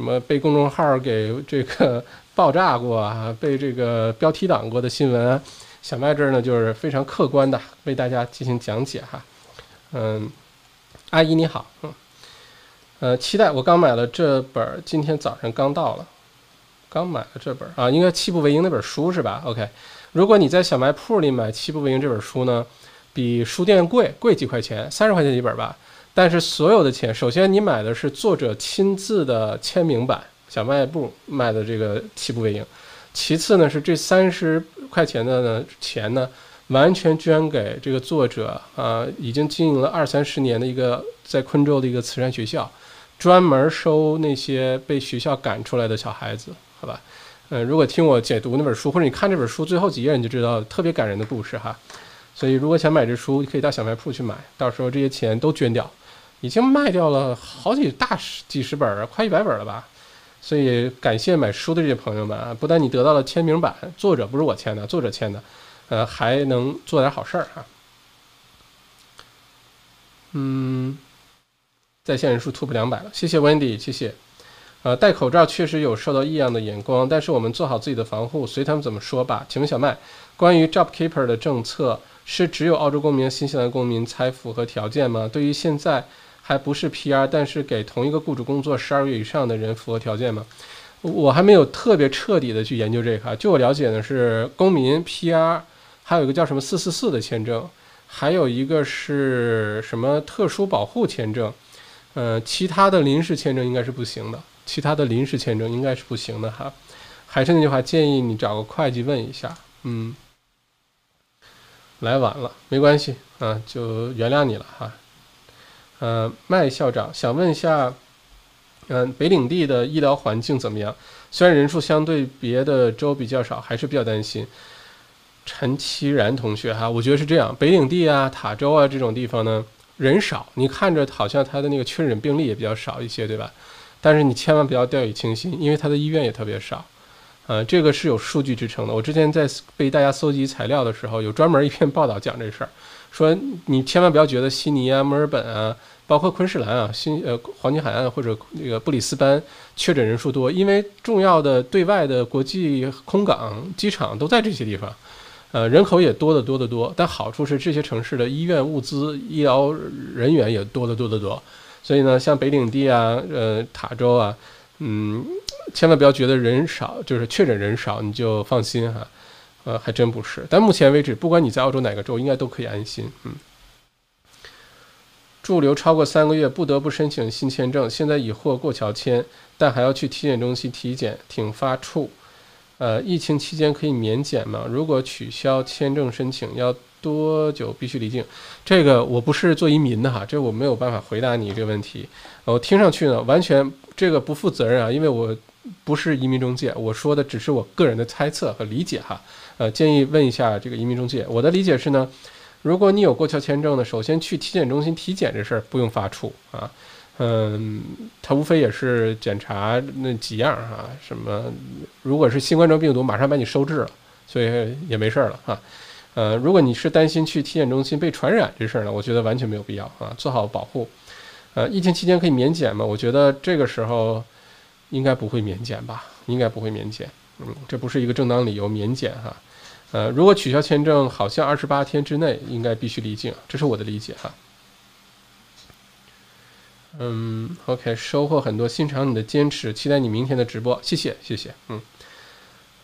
什么被公众号给这个 爆炸过啊？被这个标题党过的新闻，小麦这儿呢就是非常客观的为大家进行讲解哈。嗯，阿姨你好，嗯，呃，期待我刚买了这本，今天早上刚到了，刚买了这本啊，应该《七步为营》那本书是吧？OK，如果你在小卖铺里买《七步为营》这本书呢，比书店贵贵几块钱，三十块钱一本吧。但是所有的钱，首先你买的是作者亲自的签名版，小卖部卖的这个《七步为营》，其次呢是这三十块钱的呢钱呢，完全捐给这个作者啊，已经经营了二三十年的一个在昆州的一个慈善学校，专门收那些被学校赶出来的小孩子，好吧？嗯，如果听我解读那本书，或者你看这本书最后几页，你就知道特别感人的故事哈。所以如果想买这书，你可以到小卖铺去买，到时候这些钱都捐掉。已经卖掉了好几大十几十本，快一百本了吧？所以感谢买书的这些朋友们啊！不但你得到了签名版，作者不是我签的，作者签的，呃，还能做点好事儿哈。嗯，在线人数突破两百了，谢谢 Wendy，谢谢。呃，戴口罩确实有受到异样的眼光，但是我们做好自己的防护，随他们怎么说吧。请问小麦，关于 JobKeeper 的政策是只有澳洲公民、新西兰公民才符合条件吗？对于现在。还不是 PR，但是给同一个雇主工作十二个月以上的人符合条件吗？我还没有特别彻底的去研究这个。据我了解呢，是公民 PR，还有一个叫什么四四四的签证，还有一个是什么特殊保护签证。呃，其他的临时签证应该是不行的。其他的临时签证应该是不行的哈。还是那句话，建议你找个会计问一下。嗯，来晚了没关系啊，就原谅你了哈。呃，麦校长想问一下，嗯，北领地的医疗环境怎么样？虽然人数相对别的州比较少，还是比较担心。陈其然同学哈，我觉得是这样，北领地啊、塔州啊这种地方呢，人少，你看着好像他的那个确诊病例也比较少一些，对吧？但是你千万不要掉以轻心，因为他的医院也特别少。呃，这个是有数据支撑的。我之前在被大家搜集材料的时候，有专门一篇报道讲这事儿。说你千万不要觉得悉尼啊、墨尔本啊、包括昆士兰啊、新呃黄金海岸或者那个布里斯班确诊人数多，因为重要的对外的国际空港、机场都在这些地方，呃，人口也多得多得多。但好处是这些城市的医院物资、医疗人员也多得多得多。所以呢，像北领地啊、呃塔州啊，嗯，千万不要觉得人少，就是确诊人少你就放心哈。呃，还真不是。但目前为止，不管你在澳洲哪个州，应该都可以安心。嗯。驻留超过三个月不得不申请新签证，现在已获过桥签，但还要去体检中心体检，挺发怵。呃，疫情期间可以免检吗？如果取消签证申请，要多久必须离境？这个我不是做移民的哈，这我没有办法回答你这个问题。我听上去呢，完全这个不负责任啊，因为我不是移民中介，我说的只是我个人的猜测和理解哈。呃，建议问一下这个移民中介。我的理解是呢。如果你有过桥签证呢，首先去体检中心体检这事儿不用发怵啊，嗯，它无非也是检查那几样啊，什么，如果是新冠状病毒，马上把你收治了，所以也没事儿了哈。呃，如果你是担心去体检中心被传染这事儿呢，我觉得完全没有必要啊，做好保护。呃，疫情期间可以免检吗？我觉得这个时候应该不会免检吧，应该不会免检，嗯，这不是一个正当理由免检哈。呃，如果取消签证，好像二十八天之内应该必须离境，这是我的理解哈。嗯，OK，收获很多，欣赏你的坚持，期待你明天的直播，谢谢，谢谢，嗯，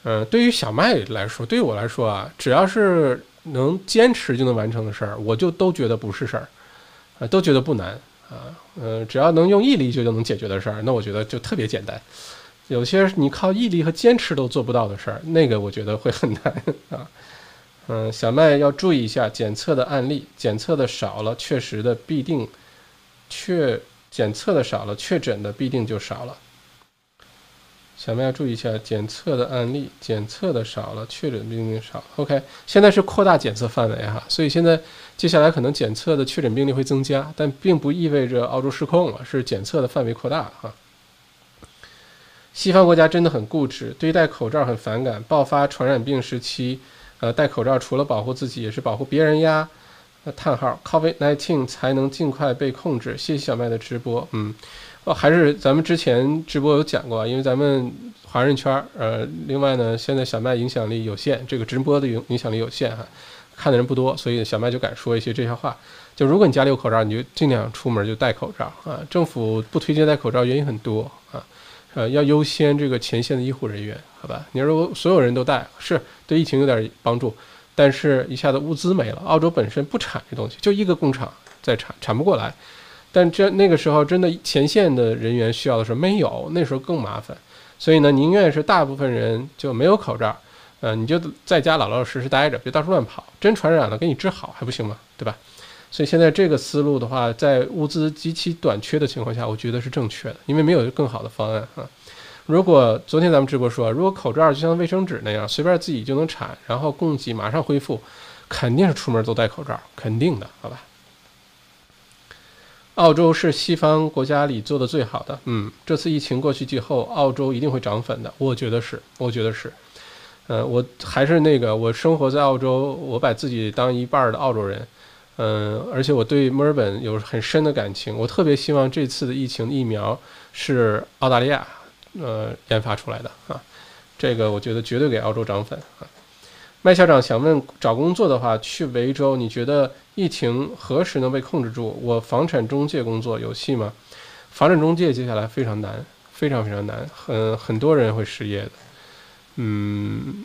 嗯，对于小麦来说，对于我来说啊，只要是能坚持就能完成的事儿，我就都觉得不是事儿，啊，都觉得不难啊，嗯，只要能用毅力就就能解决的事儿，那我觉得就特别简单。有些你靠毅力和坚持都做不到的事儿，那个我觉得会很难啊。嗯，小麦要注意一下检测的案例，检测的少了，确实的必定确检测的少了，确诊的必定就少了。小麦要注意一下检测的案例，检测的少了，确诊病例少。OK，现在是扩大检测范围哈，所以现在接下来可能检测的确诊病例会增加，但并不意味着澳洲失控了，是检测的范围扩大哈。西方国家真的很固执，对戴口罩很反感。爆发传染病时期，呃，戴口罩除了保护自己，也是保护别人呀。呃，叹号，COVID-19 才能尽快被控制。谢谢小麦的直播，嗯，哦，还是咱们之前直播有讲过，因为咱们华人圈儿，呃，另外呢，现在小麦影响力有限，这个直播的影影响力有限哈，看的人不多，所以小麦就敢说一些这些话。就如果你家里有口罩，你就尽量出门就戴口罩啊。政府不推荐戴口罩，原因很多啊。呃，要优先这个前线的医护人员，好吧？你如果所有人都戴，是对疫情有点帮助，但是一下子物资没了。澳洲本身不产这东西，就一个工厂在产，产不过来。但这那个时候真的前线的人员需要的时候没有，那时候更麻烦。所以呢，宁愿是大部分人就没有口罩，呃，你就在家老老实实待着，别到处乱跑。真传染了，给你治好还不行吗？对吧？所以现在这个思路的话，在物资极其短缺的情况下，我觉得是正确的，因为没有更好的方案啊。如果昨天咱们直播说，如果口罩就像卫生纸那样，随便自己就能产，然后供给马上恢复，肯定是出门都戴口罩，肯定的，好吧？澳洲是西方国家里做的最好的，嗯，这次疫情过去之后，澳洲一定会涨粉的，我觉得是，我觉得是，呃，我还是那个，我生活在澳洲，我把自己当一半的澳洲人。嗯，而且我对墨尔本有很深的感情。我特别希望这次的疫情疫苗是澳大利亚呃研发出来的啊，这个我觉得绝对给澳洲涨粉啊。麦校长想问，找工作的话去维州，你觉得疫情何时能被控制住？我房产中介工作有戏吗？房产中介接下来非常难，非常非常难，很很多人会失业的。嗯，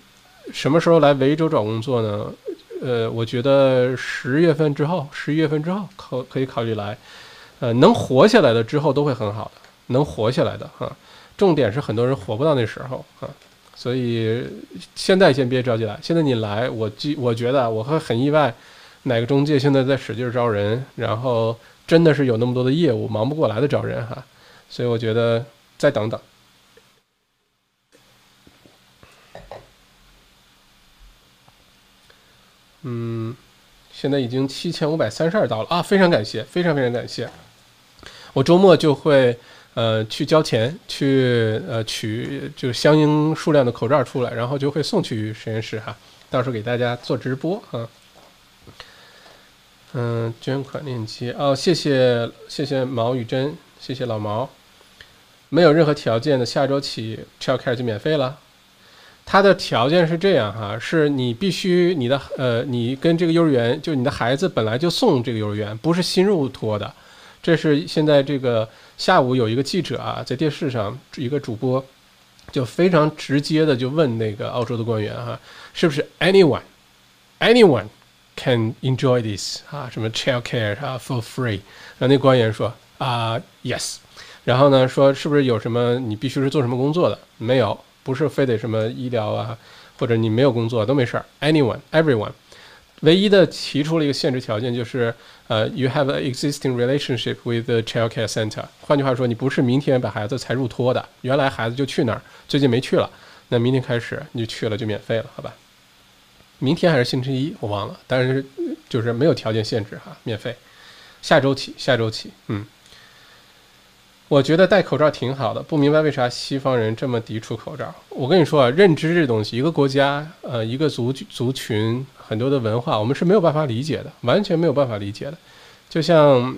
什么时候来维州找工作呢？呃，我觉得十月份之后，十一月份之后可可以考虑来，呃，能活下来的之后都会很好的，能活下来的哈。重点是很多人活不到那时候啊，所以现在先别着急来。现在你来，我记我觉得我会很意外，哪个中介现在在使劲招人，然后真的是有那么多的业务忙不过来的招人哈，所以我觉得再等等。嗯，现在已经七千五百三十二刀了啊！非常感谢，非常非常感谢。我周末就会呃去交钱，去呃取就相应数量的口罩出来，然后就会送去实验室哈，到时候给大家做直播啊。嗯，捐款链接哦，谢谢谢谢毛雨珍，谢谢老毛。没有任何条件的，下周起 childcare 就免费了。它的条件是这样哈，是你必须你的呃，你跟这个幼儿园，就你的孩子本来就送这个幼儿园，不是新入托的。这是现在这个下午有一个记者啊，在电视上一个主播就非常直接的就问那个澳洲的官员哈，是不是 anyone anyone can enjoy this 啊，什么 childcare 啊 for free？然后那官员说啊 yes。然后呢，说是不是有什么你必须是做什么工作的？没有，不是非得什么医疗啊，或者你没有工作都没事儿。Anyone, everyone，唯一的提出了一个限制条件，就是呃，you have an existing relationship with the child care center。换句话说，你不是明天把孩子才入托的，原来孩子就去那儿，最近没去了，那明天开始你就去了就免费了，好吧？明天还是星期一，我忘了，但是就是没有条件限制哈，免费。下周起，下周起，嗯。我觉得戴口罩挺好的，不明白为啥西方人这么抵触口罩。我跟你说啊，认知这东西，一个国家，呃，一个族族群，很多的文化，我们是没有办法理解的，完全没有办法理解的。就像，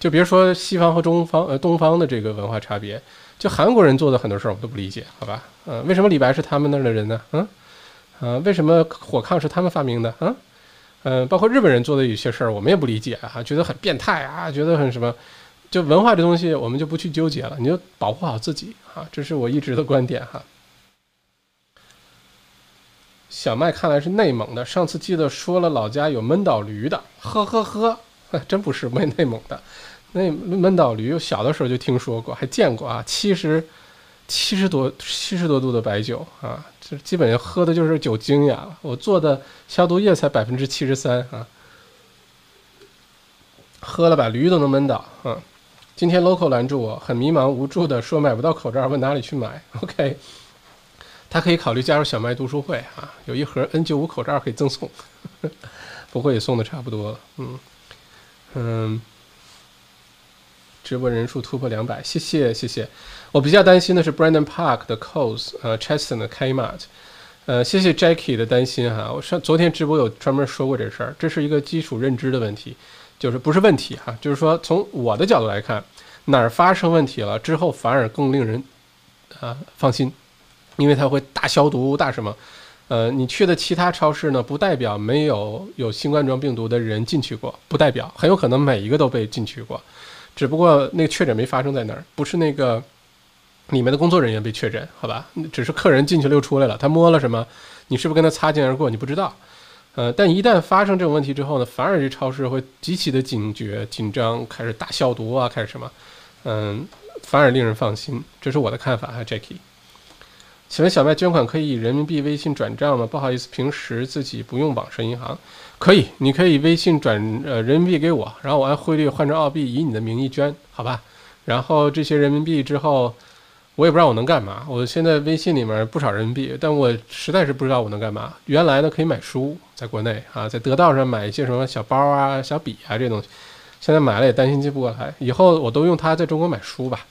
就别说西方和中方，呃，东方的这个文化差别，就韩国人做的很多事儿，我们都不理解，好吧？嗯，为什么李白是他们那儿的人呢？嗯，啊，为什么火炕是他们发明的？嗯，嗯，包括日本人做的有些事儿，我们也不理解啊，觉得很变态啊，觉得很什么。就文化这东西，我们就不去纠结了，你就保护好自己啊！这是我一直的观点哈。小麦看来是内蒙的，上次记得说了老家有闷倒驴的，呵呵呵，真不是内内蒙的，那闷倒驴，小的时候就听说过，还见过啊，七十七十多七十多度的白酒啊，这基本上喝的就是酒精呀。我做的消毒液才百分之七十三啊，喝了把驴都能闷倒啊。今天 local 拦住我，很迷茫无助的说买不到口罩，问哪里去买。OK，他可以考虑加入小麦读书会啊，有一盒 N95 口罩可以赠送，不过也送的差不多了。嗯嗯，直播人数突破两百，谢谢谢谢。我比较担心的是 Brandon Park 的 Cos，呃，Cheston 的 Kmart，呃，谢谢 Jackie 的担心哈。我上昨天直播有专门说过这事儿，这是一个基础认知的问题。就是不是问题哈，就是说从我的角度来看，哪儿发生问题了之后反而更令人啊放心，因为它会大消毒大什么，呃，你去的其他超市呢，不代表没有有新冠状病毒的人进去过，不代表很有可能每一个都被进去过，只不过那个确诊没发生在那儿，不是那个里面的工作人员被确诊，好吧，只是客人进去了又出来了，他摸了什么，你是不是跟他擦肩而过，你不知道。呃，但一旦发生这种问题之后呢，反而这超市会极其的警觉、紧张，开始大消毒啊，开始什么，嗯，反而令人放心，这是我的看法哈，Jackie。请问小麦捐款可以以人民币微信转账吗？不好意思，平时自己不用网上银行，可以，你可以微信转呃人民币给我，然后我按汇率换成澳币，以你的名义捐，好吧？然后这些人民币之后。我也不知道我能干嘛。我现在微信里面不少人民币，但我实在是不知道我能干嘛。原来呢可以买书，在国内啊，在得道上买一些什么小包啊、小笔啊这东西。现在买了也担心寄不过来，以后我都用它在中国买书吧。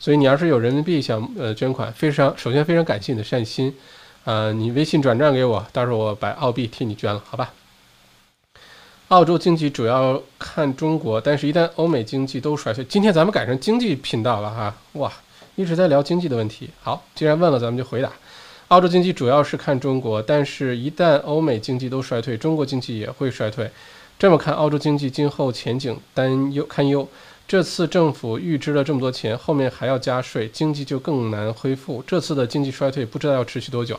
所以你要是有人民币想呃捐款，非常首先非常感谢你的善心，呃，你微信转账给我，到时候我把澳币替你捐了，好吧？澳洲经济主要看中国，但是一旦欧美经济都衰退，今天咱们改成经济频道了哈，哇！一直在聊经济的问题。好，既然问了，咱们就回答。澳洲经济主要是看中国，但是一旦欧美经济都衰退，中国经济也会衰退。这么看，澳洲经济今后前景担忧堪忧。这次政府预支了这么多钱，后面还要加税，经济就更难恢复。这次的经济衰退不知道要持续多久。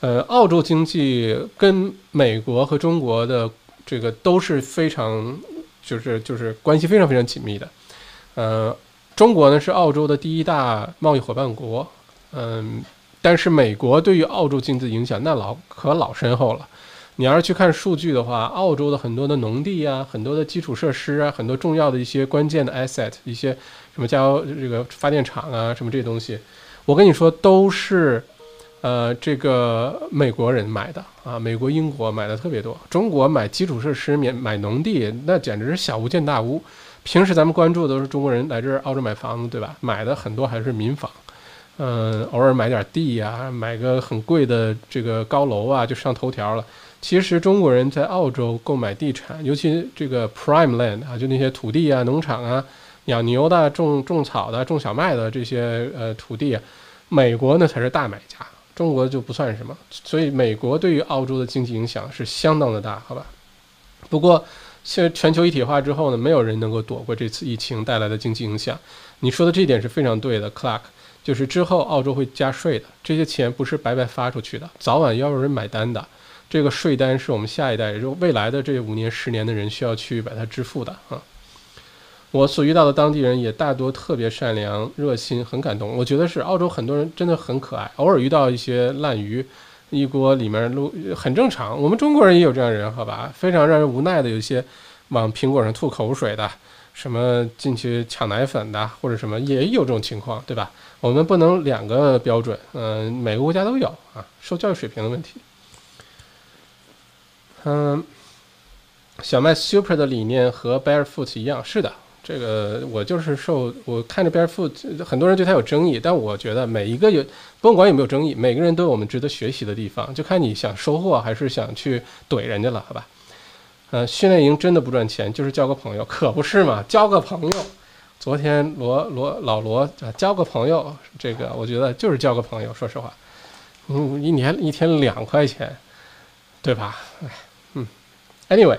呃，澳洲经济跟美国和中国的这个都是非常，就是就是关系非常非常紧密的。呃。中国呢是澳洲的第一大贸易伙伴国，嗯，但是美国对于澳洲经济影响那老可老深厚了。你要是去看数据的话，澳洲的很多的农地啊，很多的基础设施啊，很多重要的一些关键的 asset，一些什么加油这个发电厂啊，什么这些东西，我跟你说都是，呃，这个美国人买的啊，美国、英国买的特别多。中国买基础设施、免买农地，那简直是小巫见大巫。平时咱们关注的都是中国人来这儿澳洲买房子，对吧？买的很多还是民房，嗯，偶尔买点地呀，买个很贵的这个高楼啊，就上头条了。其实中国人在澳洲购买地产，尤其这个 prime land 啊，就那些土地啊、农场啊、养牛的、种种草的、种小麦的这些呃土地啊，美国呢才是大买家，中国就不算什么。所以美国对于澳洲的经济影响是相当的大，好吧？不过现在全球一体化之后呢，没有人能够躲过这次疫情带来的经济影响。你说的这一点是非常对的，Clark，就是之后澳洲会加税的，这些钱不是白白发出去的，早晚要有人买单的。这个税单是我们下一代，也就未来的这五年、十年的人需要去把它支付的啊。我所遇到的当地人也大多特别善良、热心，很感动。我觉得是澳洲很多人真的很可爱，偶尔遇到一些烂鱼，一锅里面录很正常。我们中国人也有这样人，好吧？非常让人无奈的，有一些往苹果上吐口水的，什么进去抢奶粉的，或者什么也有这种情况，对吧？我们不能两个标准，嗯，每个国家都有啊，受教育水平的问题。嗯，小麦 Super 的理念和 Barefoot 一样，是的，这个我就是受我看着 Barefoot，很多人对他有争议，但我觉得每一个有，不管有没有争议，每个人都有我们值得学习的地方，就看你想收获还是想去怼人家了，好吧？呃，训练营真的不赚钱，就是交个朋友，可不是嘛？交个朋友，昨天罗罗老罗啊，交个朋友，这个我觉得就是交个朋友，说实话，嗯，一年一天两块钱，对吧？哎。Anyway，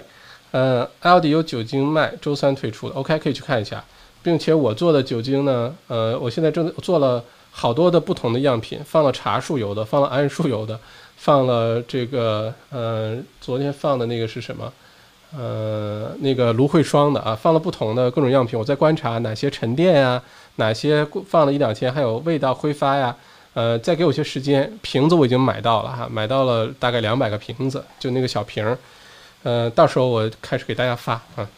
呃，LD 有酒精卖，周三推出的，OK，可以去看一下，并且我做的酒精呢，呃，我现在正做了好多的不同的样品，放了茶树油的，放了桉树油的，放了这个，呃，昨天放的那个是什么？呃，那个芦荟霜的啊，放了不同的各种样品，我在观察哪些沉淀呀，哪些放了一两天还有味道挥发呀，呃，再给我些时间，瓶子我已经买到了哈，买到了大概两百个瓶子，就那个小瓶儿。呃，到时候我开始给大家发啊。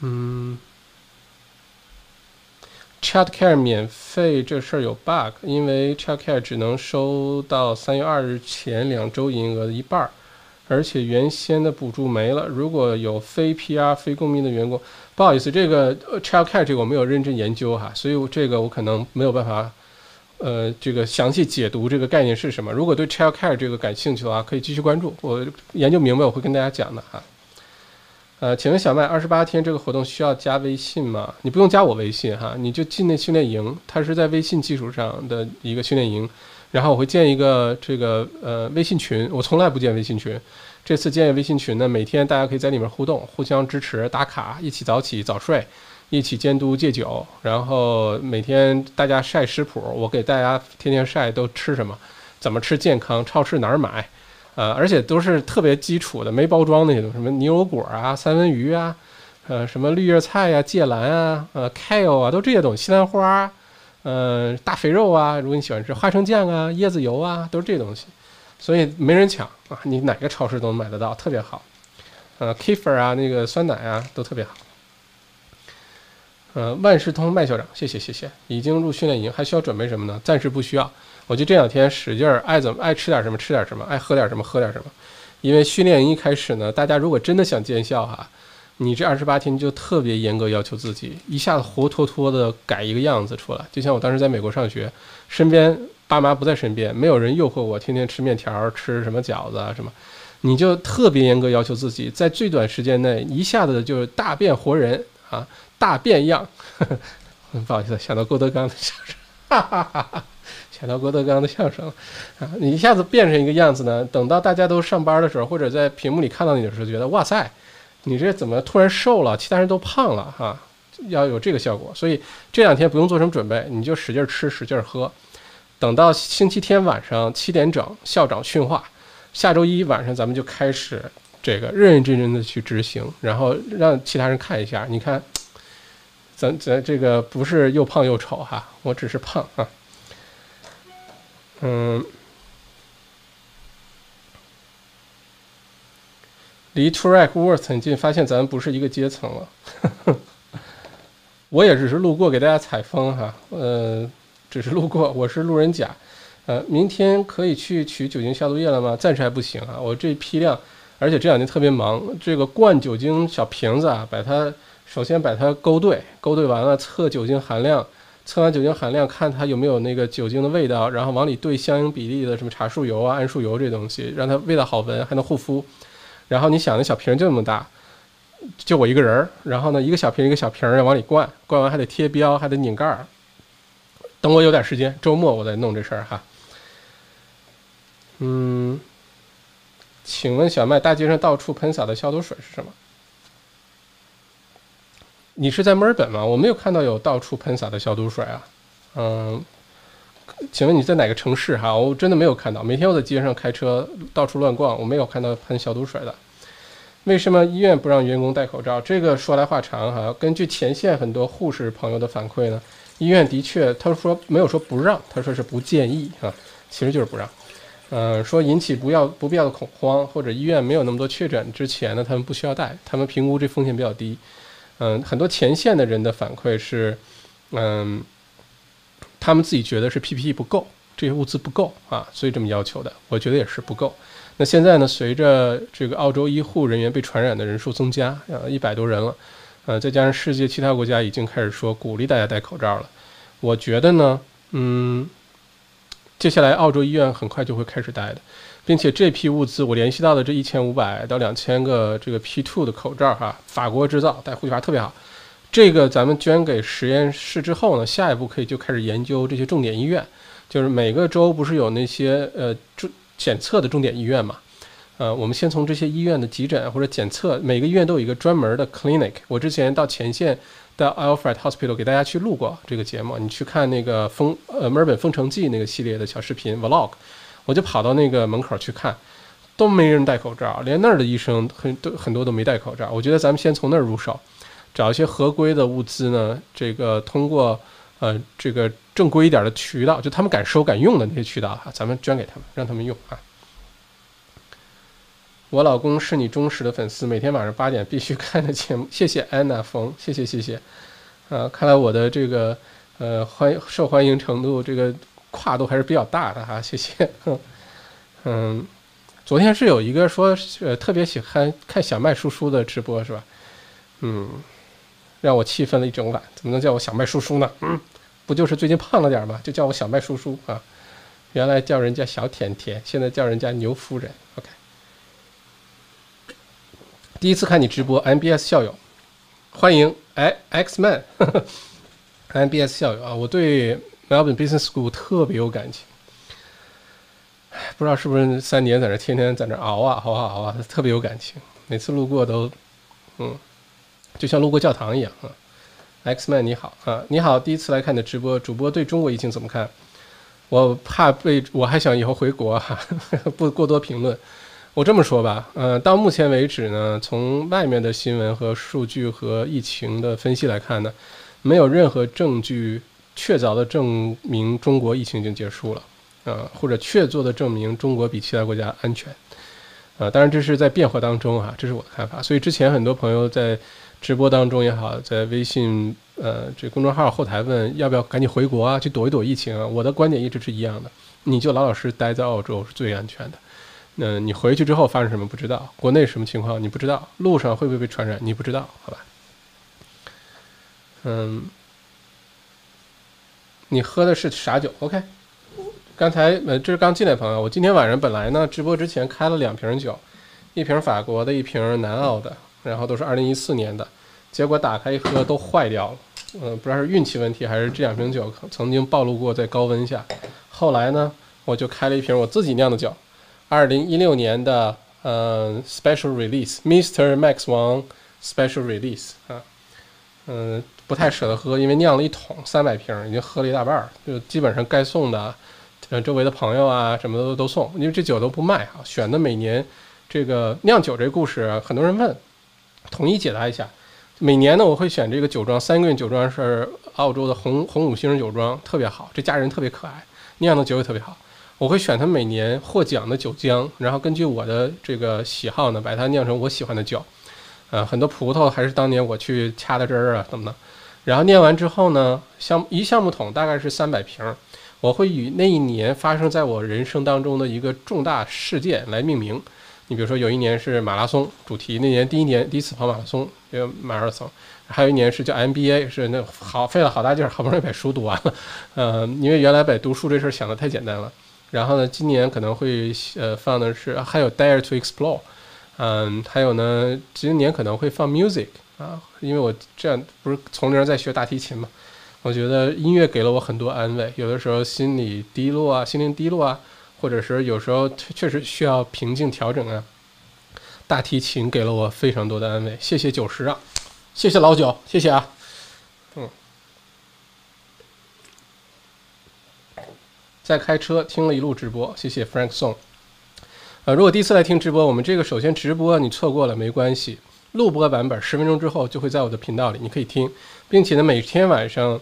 嗯，Childcare 免费这事儿有 bug，因为 Childcare 只能收到三月二日前两周营业额的一半儿，而且原先的补助没了。如果有非 PR 非公民的员工，不好意思，这个 Childcare 这个我没有认真研究哈，所以这个我可能没有办法。呃，这个详细解读这个概念是什么？如果对 child care 这个感兴趣的话，可以继续关注。我研究明白，我会跟大家讲的哈。呃，请问小麦，二十八天这个活动需要加微信吗？你不用加我微信哈，你就进那训练营，它是在微信基础上的一个训练营。然后我会建一个这个呃微信群，我从来不建微信群，这次建微信群呢，每天大家可以在里面互动，互相支持，打卡，一起早起早睡。一起监督戒酒，然后每天大家晒食谱，我给大家天天晒都吃什么，怎么吃健康，超市哪儿买，呃，而且都是特别基础的，没包装那些东西，什么牛油果啊、三文鱼啊，呃，什么绿叶菜呀、芥蓝啊、呃，kale 啊，都这些东西，西兰花，呃，大肥肉啊，如果你喜欢吃花生酱啊、椰子油啊，都是这些东西，所以没人抢啊，你哪个超市都能买得到，特别好，呃，kefir 啊，那个酸奶啊，都特别好。呃，万事通麦校长，谢谢谢谢，已经入训练营，还需要准备什么呢？暂时不需要，我就这两天使劲儿，爱怎么爱吃点什么吃点什么，爱喝点什么喝点什么。因为训练营一开始呢，大家如果真的想见效哈，你这二十八天就特别严格要求自己，一下子活脱脱的改一个样子出来。就像我当时在美国上学，身边爸妈不在身边，没有人诱惑我天天吃面条、吃什么饺子啊什么，你就特别严格要求自己，在最短时间内一下子就大变活人啊。大变样，不好意思，想到郭德纲的相声，哈哈哈哈想到郭德纲的相声啊！你一下子变成一个样子呢？等到大家都上班的时候，或者在屏幕里看到你的时候，觉得哇塞，你这怎么突然瘦了？其他人都胖了哈！要有这个效果，所以这两天不用做什么准备，你就使劲吃，使劲喝。等到星期天晚上七点整，校长训话，下周一晚上咱们就开始这个认认真真的去执行，然后让其他人看一下，你看。咱咱这个不是又胖又丑哈，我只是胖啊。嗯，离 Track Worth 很近，发现咱不是一个阶层了。我也只是路过给大家采风哈，呃，只是路过，我是路人甲。呃，明天可以去取酒精消毒液了吗？暂时还不行啊，我这批量，而且这两天特别忙，这个灌酒精小瓶子啊，把它。首先把它勾兑，勾兑完了测酒精含量，测完酒精含量，看它有没有那个酒精的味道，然后往里兑相应比例的什么茶树油啊、桉树油这东西，让它味道好闻，还能护肤。然后你想，那小瓶就那么大，就我一个人儿，然后呢，一个小瓶一个小瓶要往里灌，灌完还得贴标，还得拧盖儿。等我有点时间，周末我再弄这事儿哈。嗯，请问小麦，大街上到处喷洒的消毒水是什么？你是在墨尔本吗？我没有看到有到处喷洒的消毒水啊。嗯，请问你在哪个城市哈？我真的没有看到。每天我在街上开车到处乱逛，我没有看到喷消毒水的。为什么医院不让员工戴口罩？这个说来话长哈。根据前线很多护士朋友的反馈呢，医院的确他说没有说不让，他说是不建议啊，其实就是不让。嗯，说引起不要不必要的恐慌，或者医院没有那么多确诊之前呢，他们不需要戴，他们评估这风险比较低。嗯，很多前线的人的反馈是，嗯，他们自己觉得是 PPE 不够，这些物资不够啊，所以这么要求的。我觉得也是不够。那现在呢，随着这个澳洲医护人员被传染的人数增加，呃，一百多人了，呃，再加上世界其他国家已经开始说鼓励大家戴口罩了，我觉得呢，嗯，接下来澳洲医院很快就会开始戴的。并且这批物资，我联系到的这一千五百到两千个这个 P2 的口罩，哈，法国制造，带护具牌特别好。这个咱们捐给实验室之后呢，下一步可以就开始研究这些重点医院，就是每个州不是有那些呃重检测的重点医院嘛？呃，我们先从这些医院的急诊或者检测，每个医院都有一个专门的 clinic。我之前到前线到 Alfred Hospital 给大家去录过这个节目，你去看那个封呃墨尔本封城记那个系列的小视频 vlog。我就跑到那个门口去看，都没人戴口罩，连那儿的医生很都很多都没戴口罩。我觉得咱们先从那儿入手，找一些合规的物资呢，这个通过呃这个正规一点的渠道，就他们敢收敢用的那些渠道哈，咱们捐给他们，让他们用啊。我老公是你忠实的粉丝，每天晚上八点必须看的节目，谢谢安娜冯，谢谢谢谢。啊，看来我的这个呃欢受欢迎程度这个。跨度还是比较大的哈，谢谢。嗯，昨天是有一个说，呃，特别喜欢看小麦叔叔的直播是吧？嗯，让我气愤了一整晚。怎么能叫我小麦叔叔呢？嗯，不就是最近胖了点吗？就叫我小麦叔叔啊。原来叫人家小甜甜，现在叫人家牛夫人。OK。第一次看你直播，MBS 校友，欢迎哎，X Man，MBS 校友啊，我对。Melbourne Business School 特别有感情，不知道是不是三年在那天天在那熬啊熬啊熬啊，特别有感情。每次路过都，嗯，就像路过教堂一样啊。Xman 你好啊，你好，第一次来看你的直播，主播对中国疫情怎么看？我怕被，我还想以后回国哈，不过多评论。我这么说吧，呃，到目前为止呢，从外面的新闻和数据和疫情的分析来看呢，没有任何证据。确凿的证明中国疫情已经结束了，啊，或者确凿的证明中国比其他国家安全，啊，当然这是在变化当中啊，这是我的看法。所以之前很多朋友在直播当中也好，在微信呃这公众号后台问要不要赶紧回国啊，去躲一躲疫情啊，我的观点一直是一样的，你就老老实实待在澳洲是最安全的。那你回去之后发生什么不知道，国内什么情况你不知道，路上会不会被传染你不知道，好吧？嗯。你喝的是啥酒？OK，刚才呃，这是刚进来朋友。我今天晚上本来呢，直播之前开了两瓶酒，一瓶法国的，一瓶南澳的，然后都是二零一四年的，结果打开一喝都坏掉了。嗯，不知道是运气问题还是这两瓶酒曾经暴露过在高温下。后来呢，我就开了一瓶我自己酿的酒，二零一六年的呃 Special Release，Mr. Max 王 Special Release 啊，嗯。不太舍得喝，因为酿了一桶三百瓶，已经喝了一大半儿，就基本上该送的，呃，周围的朋友啊什么的都送，因为这酒都不卖啊。选的每年这个酿酒这故事，很多人问，统一解答一下。每年呢，我会选这个酒庄，三个月酒庄是澳洲的红红五星酒庄，特别好，这家人特别可爱，酿的酒也特别好。我会选他每年获奖的酒浆，然后根据我的这个喜好呢，把它酿成我喜欢的酒。呃，很多葡萄还是当年我去掐的汁儿啊，怎么的？然后念完之后呢，项一橡木桶大概是三百瓶，我会以那一年发生在我人生当中的一个重大事件来命名，你比如说有一年是马拉松主题，那年第一年第一次跑马拉松，因为马拉松，还有一年是叫 MBA，是那好费了好大劲儿，好不容易把书读完了，嗯，因为原来把读书这事儿想的太简单了。然后呢，今年可能会呃放的是还有 Dare to Explore，嗯，还有呢，今年可能会放 Music 啊，因为我这样不是从零在学大提琴嘛，我觉得音乐给了我很多安慰，有的时候心里低落啊，心灵低落啊。或者是有时候确实需要平静调整啊，大提琴给了我非常多的安慰，谢谢九十啊，谢谢老九，谢谢啊，嗯，在开车听了一路直播，谢谢 Frank Song，呃，如果第一次来听直播，我们这个首先直播你错过了没关系，录播版本十分钟之后就会在我的频道里，你可以听，并且呢每天晚上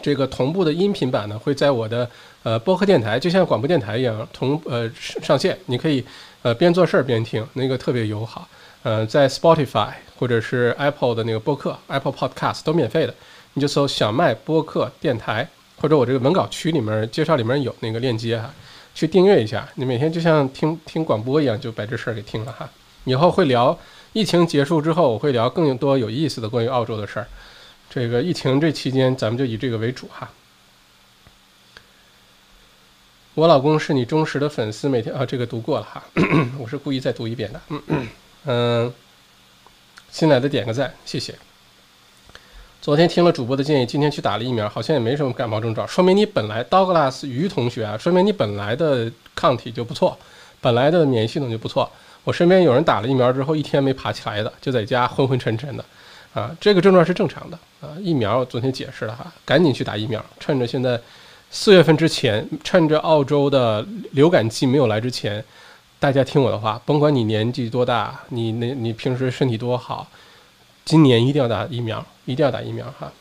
这个同步的音频版呢会在我的。呃，播客电台就像广播电台一样，同呃上线，你可以呃边做事儿边听，那个特别友好。呃，在 Spotify 或者是 Apple 的那个播客，Apple Podcast 都免费的，你就搜小麦播客电台，或者我这个文稿区里面介绍里面有那个链接哈，去订阅一下。你每天就像听听广播一样，就把这事儿给听了哈。以后会聊疫情结束之后，我会聊更多有意思的关于澳洲的事儿。这个疫情这期间，咱们就以这个为主哈。我老公是你忠实的粉丝，每天啊，这个读过了哈，我是故意再读一遍的。嗯，新来的点个赞，谢谢。昨天听了主播的建议，今天去打了疫苗，好像也没什么感冒症状，说明你本来 Douglas 于同学啊，说明你本来的抗体就不错，本来的免疫系统就不错。我身边有人打了疫苗之后一天没爬起来的，就在家昏昏沉沉的，啊，这个症状是正常的啊。疫苗我昨天解释了哈，赶紧去打疫苗，趁着现在。四月份之前，趁着澳洲的流感季没有来之前，大家听我的话，甭管你年纪多大，你那你平时身体多好，今年一定要打疫苗，一定要打疫苗哈。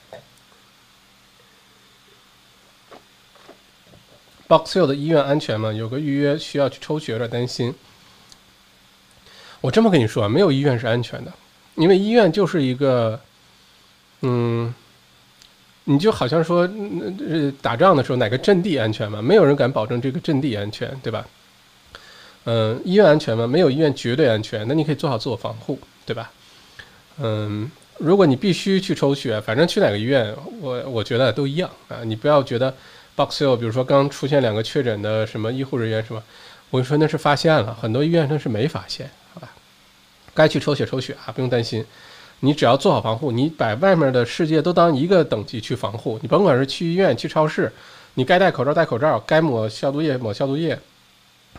Box Hill 的医院安全吗？有个预约需要去抽血，有点担心。我这么跟你说，没有医院是安全的，因为医院就是一个，嗯。你就好像说，呃，打仗的时候哪个阵地安全嘛？没有人敢保证这个阵地安全，对吧？嗯，医院安全吗？没有医院绝对安全。那你可以做好自我防护，对吧？嗯，如果你必须去抽血，反正去哪个医院，我我觉得都一样啊。你不要觉得 Box Hill，比如说刚出现两个确诊的什么医护人员什么？我跟你说那是发现了，很多医院那是没发现，该去抽血抽血啊，不用担心。你只要做好防护，你把外面的世界都当一个等级去防护。你甭管是去医院、去超市，你该戴口罩戴口罩，该抹消毒液抹消毒液，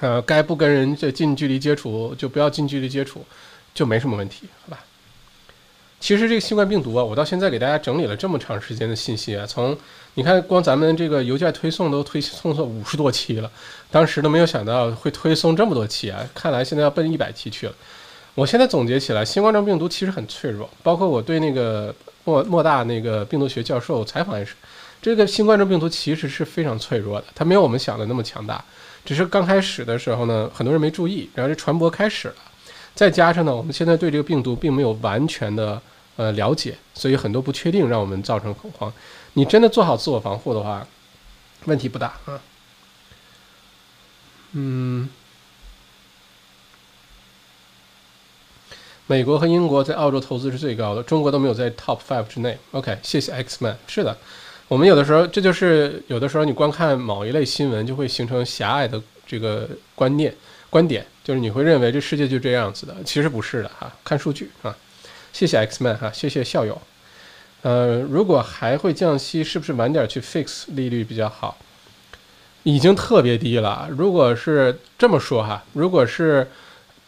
呃，该不跟人这近距离接触就不要近距离接触，就没什么问题，好吧？其实这个新冠病毒啊，我到现在给大家整理了这么长时间的信息啊，从你看光咱们这个邮件推送都推送了五十多期了，当时都没有想到会推送这么多期啊，看来现在要奔一百期去了。我现在总结起来，新冠状病毒其实很脆弱。包括我对那个莫莫大那个病毒学教授采访也是，这个新冠状病毒其实是非常脆弱的，它没有我们想的那么强大。只是刚开始的时候呢，很多人没注意，然后这传播开始了。再加上呢，我们现在对这个病毒并没有完全的呃了解，所以很多不确定让我们造成恐慌。你真的做好自我防护的话，问题不大啊。嗯。美国和英国在澳洲投资是最高的，中国都没有在 top five 之内。OK，谢谢 X Man。是的，我们有的时候这就是有的时候你光看某一类新闻就会形成狭隘的这个观念观点，就是你会认为这世界就这样子的，其实不是的哈。看数据啊，谢谢 X Man 哈，谢谢校友。呃，如果还会降息，是不是晚点去 fix 利率比较好？已经特别低了。如果是这么说哈，如果是。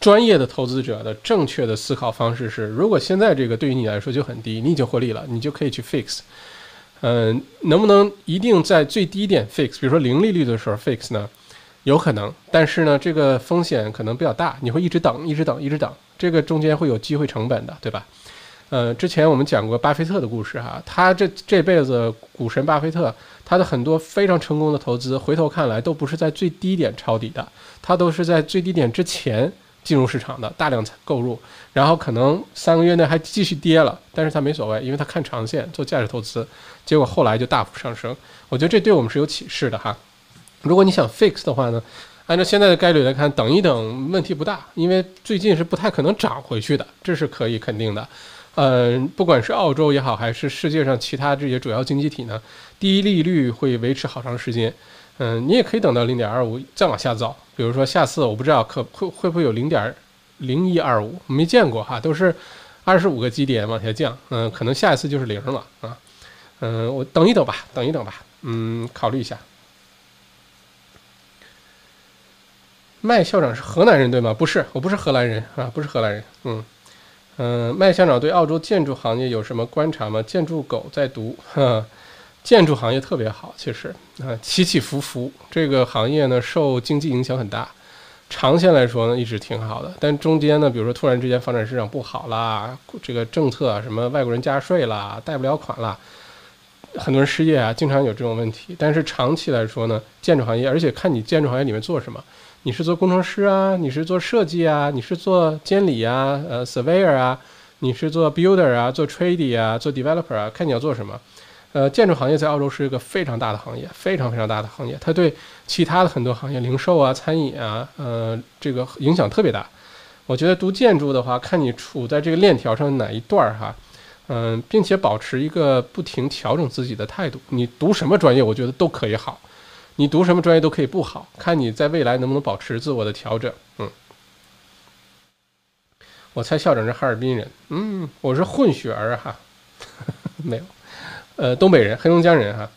专业的投资者的正确的思考方式是：如果现在这个对于你来说就很低，你已经获利了，你就可以去 fix。嗯，能不能一定在最低点 fix？比如说零利率的时候 fix 呢？有可能，但是呢，这个风险可能比较大，你会一直等，一直等，一直等，这个中间会有机会成本的，对吧？呃，之前我们讲过巴菲特的故事哈，他这这辈子股神巴菲特，他的很多非常成功的投资，回头看来都不是在最低点抄底的，他都是在最低点之前。进入市场的大量购入，然后可能三个月内还继续跌了，但是他没所谓，因为他看长线做价值投资，结果后来就大幅上升。我觉得这对我们是有启示的哈。如果你想 fix 的话呢，按照现在的概率来看，等一等问题不大，因为最近是不太可能涨回去的，这是可以肯定的。嗯，不管是澳洲也好，还是世界上其他这些主要经济体呢，低利率会维持好长时间。嗯，你也可以等到零点二五再往下走，比如说下次我不知道可会会不会有零点零一二五，没见过哈，都是二十五个基点往下降。嗯，可能下一次就是零了啊。嗯，我等一等吧，等一等吧。嗯，考虑一下。麦校长是河南人对吗？不是，我不是荷兰人啊，不是荷兰人。嗯嗯，麦校长对澳洲建筑行业有什么观察吗？建筑狗在读，建筑行业特别好，其实啊起起伏伏，这个行业呢受经济影响很大，长线来说呢一直挺好的，但中间呢，比如说突然之间房产市场不好啦，这个政策啊什么外国人加税啦，贷不了款啦。很多人失业啊，经常有这种问题。但是长期来说呢，建筑行业，而且看你建筑行业里面做什么。你是做工程师啊？你是做设计啊？你是做监理啊？呃，surveyor 啊？你是做 builder 啊？做 trade 啊？做 developer 啊？看你要做什么。呃，建筑行业在澳洲是一个非常大的行业，非常非常大的行业。它对其他的很多行业，零售啊、餐饮啊，呃，这个影响特别大。我觉得读建筑的话，看你处在这个链条上哪一段儿哈，嗯，并且保持一个不停调整自己的态度。你读什么专业，我觉得都可以好。你读什么专业都可以不好，看你在未来能不能保持自我的调整。嗯，我猜校长是哈尔滨人，嗯，我是混血儿哈，没有，呃，东北人，黑龙江人哈，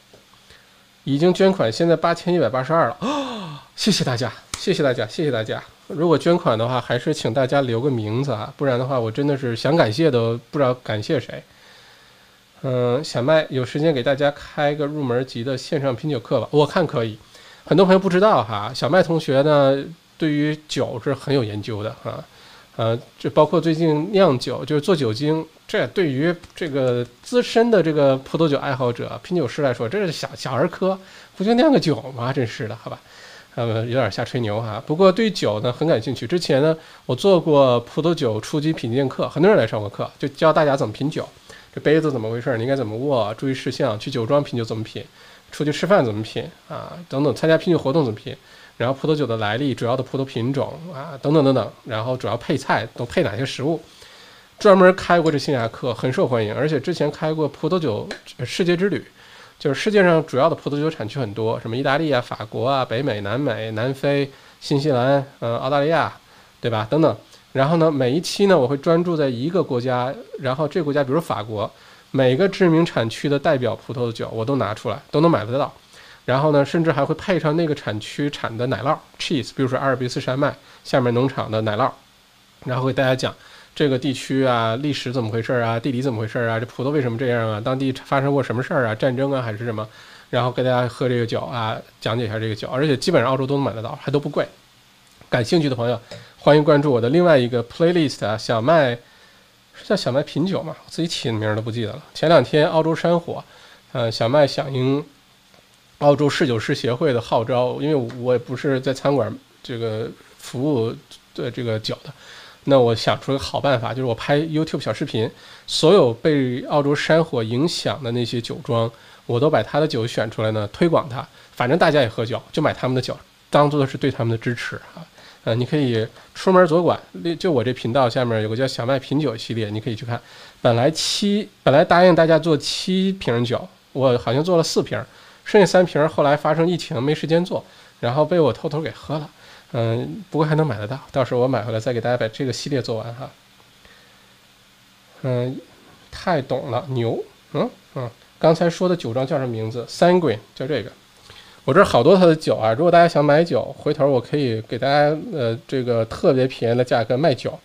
已经捐款，现在八千一百八十二了啊！谢谢大家，谢谢大家，谢谢大家。如果捐款的话，还是请大家留个名字啊，不然的话，我真的是想感谢都不知道感谢谁。嗯，小麦有时间给大家开个入门级的线上品酒课吧？我看可以。很多朋友不知道哈，小麦同学呢对于酒是很有研究的哈。呃，这包括最近酿酒，就是做酒精，这对于这个资深的这个葡萄酒爱好者、品酒师来说，这是小小儿科，不就酿个酒吗？真是的，好吧？呃，有点瞎吹牛哈。不过对酒呢很感兴趣。之前呢，我做过葡萄酒初级品鉴课，很多人来上过课，就教大家怎么品酒。这杯子怎么回事？你应该怎么握？注意事项。去酒庄品酒怎么品？出去吃饭怎么品？啊，等等，参加品酒活动怎么品？然后葡萄酒的来历、主要的葡萄品种啊，等等等等。然后主要配菜都配哪些食物？专门开过这线下课，很受欢迎。而且之前开过葡萄酒世界之旅，就是世界上主要的葡萄酒产区很多，什么意大利啊、法国啊、北美、南美、南非、新西兰、嗯、澳大利亚，对吧？等等。然后呢，每一期呢，我会专注在一个国家，然后这个国家，比如法国，每个知名产区的代表葡萄酒，我都拿出来，都能买得到。然后呢，甚至还会配上那个产区产的奶酪 （cheese），比如说阿尔卑斯山脉下面农场的奶酪。然后给大家讲这个地区啊，历史怎么回事啊，地理怎么回事啊，这葡萄为什么这样啊，当地发生过什么事儿啊，战争啊还是什么？然后给大家喝这个酒啊，讲解一下这个酒，而且基本上澳洲都能买得到，还都不贵。感兴趣的朋友。欢迎关注我的另外一个 playlist 啊，小麦是叫小麦品酒嘛？我自己起的名儿都不记得了。前两天澳洲山火，呃，小麦响应澳洲侍酒师协会的号召，因为我也不是在餐馆这个服务的这个酒的，那我想出个好办法，就是我拍 YouTube 小视频，所有被澳洲山火影响的那些酒庄，我都把他的酒选出来呢，推广它。反正大家也喝酒，就买他们的酒，当做是对他们的支持啊。呃，你可以出门左拐，就我这频道下面有个叫小麦品酒系列，你可以去看。本来七，本来答应大家做七瓶酒，我好像做了四瓶，剩下三瓶后来发生疫情没时间做，然后被我偷偷给喝了。嗯，不过还能买得到，到时候我买回来再给大家把这个系列做完哈。嗯，太懂了，牛。嗯嗯，刚才说的酒庄叫什么名字？Sanguine，叫这个。我这好多他的酒啊，如果大家想买酒，回头我可以给大家呃这个特别便宜的价格卖酒。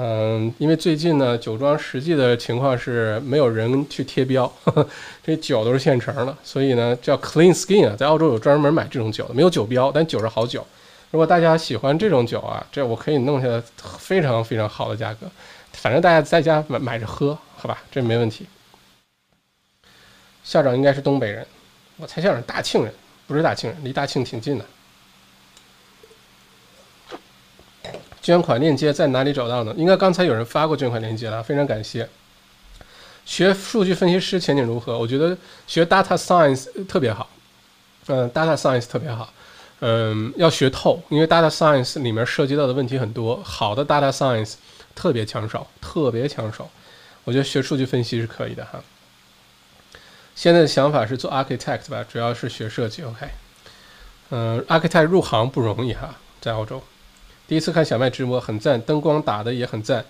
嗯，因为最近呢，酒庄实际的情况是没有人去贴标，呵 呵这酒都是现成的，所以呢叫 Clean Skin 啊，在澳洲有专门买这种酒的，没有酒标，但酒是好酒。如果大家喜欢这种酒啊，这我可以弄下来非常非常好的价格，反正大家在家买买着喝，好吧，这没问题。校长应该是东北人，我猜校长大庆人。不是大庆人，离大庆挺近的。捐款链接在哪里找到呢？应该刚才有人发过捐款链接了，非常感谢。学数据分析师前景如何？我觉得学 data science 特别好，嗯，data science 特别好。嗯，要学透，因为 data science 里面涉及到的问题很多，好的 data science 特别抢手，特别抢手。我觉得学数据分析是可以的哈。现在的想法是做 architect 吧，主要是学设计。OK，嗯，architect 入行不容易哈，在澳洲。第一次看小麦直播很赞，灯光打的也很赞。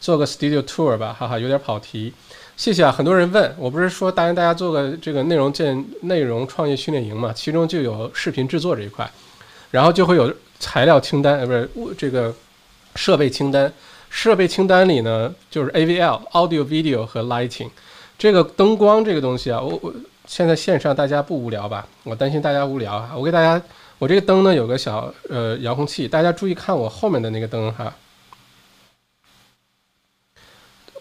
做个 studio tour 吧，哈哈，有点跑题。谢谢啊！很多人问我，不是说答应大家做个这个内容建内容创业训练营嘛？其中就有视频制作这一块，然后就会有材料清单，呃，不是这个设备清单。设备清单里呢，就是 AVL、Audio、Video 和 Lighting。这个灯光这个东西啊，我我现在线上大家不无聊吧？我担心大家无聊啊！我给大家，我这个灯呢有个小呃遥控器，大家注意看我后面的那个灯哈。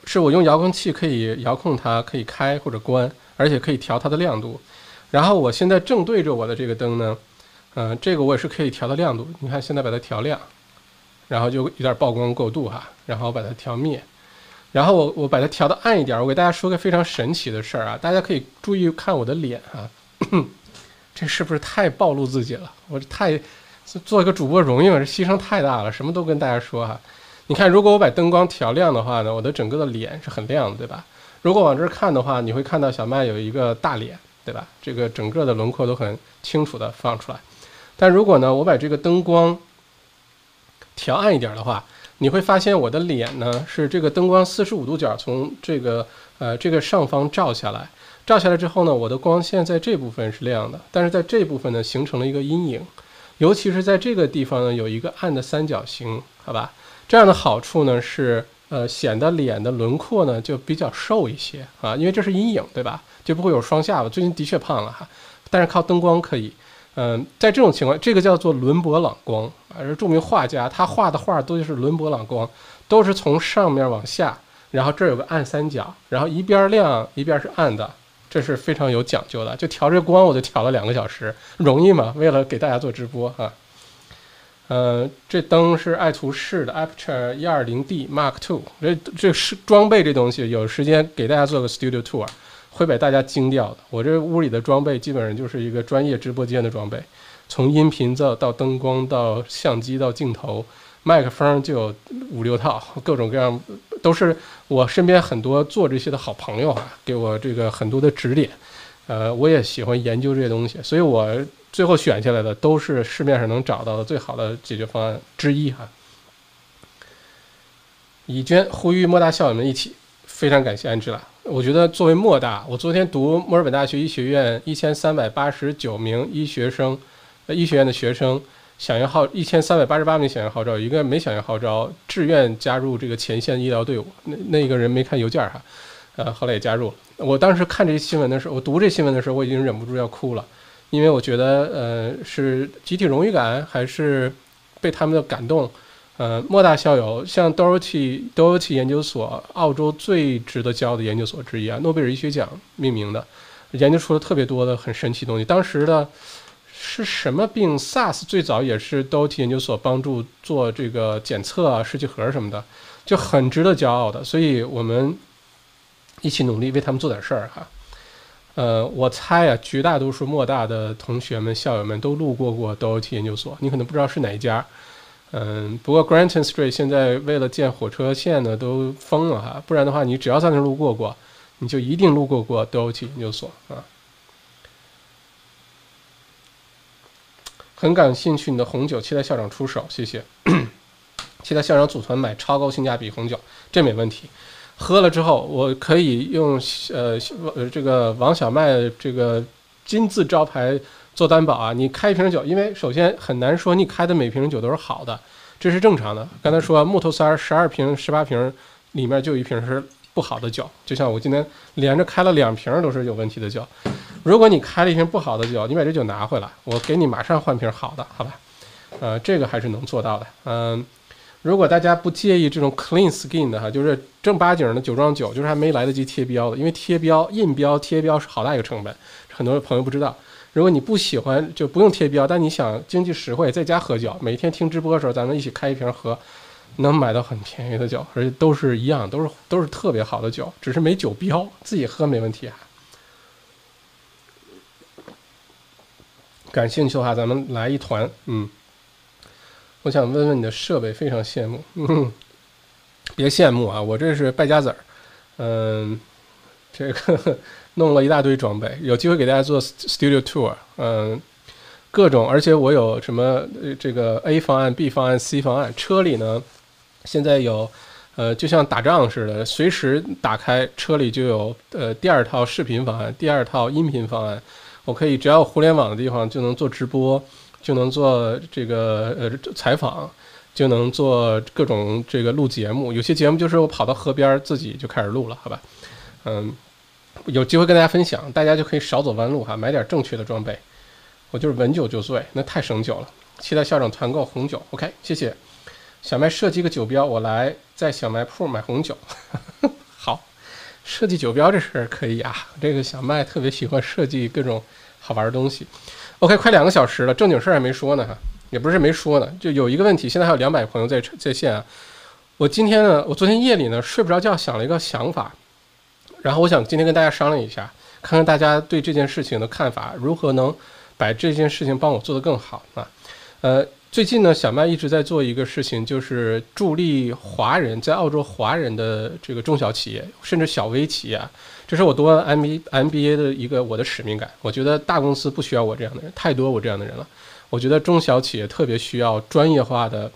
是我用遥控器可以遥控它，可以开或者关，而且可以调它的亮度。然后我现在正对着我的这个灯呢，嗯，这个我也是可以调的亮度。你看现在把它调亮，然后就有点曝光过度哈。然后把它调灭，然后我我把它调的暗一点。我给大家说个非常神奇的事儿啊，大家可以注意看我的脸啊，这是不是太暴露自己了？我这太做一个主播容易吗？这牺牲太大了，什么都跟大家说哈。你看，如果我把灯光调亮的话呢，我的整个的脸是很亮的，对吧？如果往这儿看的话，你会看到小麦有一个大脸，对吧？这个整个的轮廓都很清楚的放出来。但如果呢，我把这个灯光调暗一点的话，你会发现我的脸呢是这个灯光四十五度角从这个呃这个上方照下来，照下来之后呢，我的光线在这部分是亮的，但是在这部分呢形成了一个阴影，尤其是在这个地方呢有一个暗的三角形，好吧？这样的好处呢是，呃，显得脸的轮廓呢就比较瘦一些啊，因为这是阴影，对吧？就不会有双下巴。最近的确胖了哈，但是靠灯光可以。嗯，在这种情况，这个叫做伦勃朗光啊，是著名画家，他画的画都是伦勃朗光，都是从上面往下，然后这儿有个暗三角，然后一边亮一边是暗的，这是非常有讲究的。就调这光，我就调了两个小时，容易吗？为了给大家做直播啊。呃，这灯是爱图仕的 Aperture 一二零 D Mark Two，这这是装备这东西，有时间给大家做个 Studio Tour，会把大家惊掉的。我这屋里的装备基本上就是一个专业直播间的装备，从音频到到灯光到相机到镜头，麦克风就有五六套，各种各样都是我身边很多做这些的好朋友啊，给我这个很多的指点。呃，我也喜欢研究这些东西，所以我。最后选下来的都是市面上能找到的最好的解决方案之一哈。乙娟呼吁莫大校友们一起，非常感谢安之拉。我觉得作为莫大，我昨天读墨尔本大学医学院一千三百八十九名医学生，呃医学院的学生响应号一千三百八十八名响应号召，一个没响应号召，志愿加入这个前线医疗队伍。那那个人没看邮件哈，呃后来也加入了。我当时看这新闻的时候，我读这新闻的时候，我已经忍不住要哭了。因为我觉得，呃，是集体荣誉感，还是被他们的感动？呃，莫大校友，像 Dorothy Dorothy 研究所，澳洲最值得骄傲的研究所之一啊，诺贝尔医学奖命名的，研究出了特别多的很神奇东西。当时的是什么病？SARS 最早也是 DoT 研究所帮助做这个检测啊，试剂盒什么的，就很值得骄傲的。所以我们一起努力，为他们做点事儿哈。呃，我猜啊，绝大多数莫大的同学们、校友们都路过过 DOT 研究所，你可能不知道是哪一家。嗯，不过 Granton Street 现在为了建火车线呢，都封了哈，不然的话，你只要在那路过过，你就一定路过过 DOT 研究所啊。很感兴趣你的红酒，期待校长出手，谢谢。期待校长组团买超高性价比红酒，这没问题。喝了之后，我可以用呃呃这个王小麦这个金字招牌做担保啊！你开一瓶酒，因为首先很难说你开的每瓶酒都是好的，这是正常的。刚才说木头三十二瓶、十八瓶里面就一瓶是不好的酒，就像我今天连着开了两瓶都是有问题的酒。如果你开了一瓶不好的酒，你把这酒拿回来，我给你马上换瓶好的，好吧？呃，这个还是能做到的，嗯。如果大家不介意这种 clean skin 的哈，就是正八经的酒庄酒，就是还没来得及贴标的，因为贴标、印标、贴标是好大一个成本，很多朋友不知道。如果你不喜欢，就不用贴标，但你想经济实惠，在家喝酒，每天听直播的时候，咱们一起开一瓶喝，能买到很便宜的酒，而且都是一样，都是都是特别好的酒，只是没酒标，自己喝没问题。啊感兴趣的话，咱们来一团。嗯，我想问问你的设备，非常羡慕。别羡慕啊，我这是败家子儿。嗯，这个弄了一大堆装备，有机会给大家做 studio tour。嗯，各种，而且我有什么这个 A 方案、B 方案、C 方案。车里呢，现在有，呃，就像打仗似的，随时打开车里就有呃第二套视频方案、第二套音频方案。我可以只要互联网的地方就能做直播，就能做这个呃采访，就能做各种这个录节目。有些节目就是我跑到河边自己就开始录了，好吧？嗯，有机会跟大家分享，大家就可以少走弯路哈，买点正确的装备。我就是闻酒就醉，那太省酒了。期待校长团购红酒，OK，谢谢。小麦设计个酒标，我来在小卖铺买红酒。好。设计酒标这事儿可以啊，这个小麦特别喜欢设计各种好玩的东西。OK，快两个小时了，正经事儿还没说呢哈，也不是没说呢，就有一个问题，现在还有两百朋友在在线啊。我今天呢，我昨天夜里呢睡不着觉，想了一个想法，然后我想今天跟大家商量一下，看看大家对这件事情的看法，如何能把这件事情帮我做得更好啊？呃。最近呢，小麦一直在做一个事情，就是助力华人在澳洲华人的这个中小企业，甚至小微企业。这是我读完 M B M B A 的一个我的使命感。我觉得大公司不需要我这样的人，太多我这样的人了。我觉得中小企业特别需要专业化的，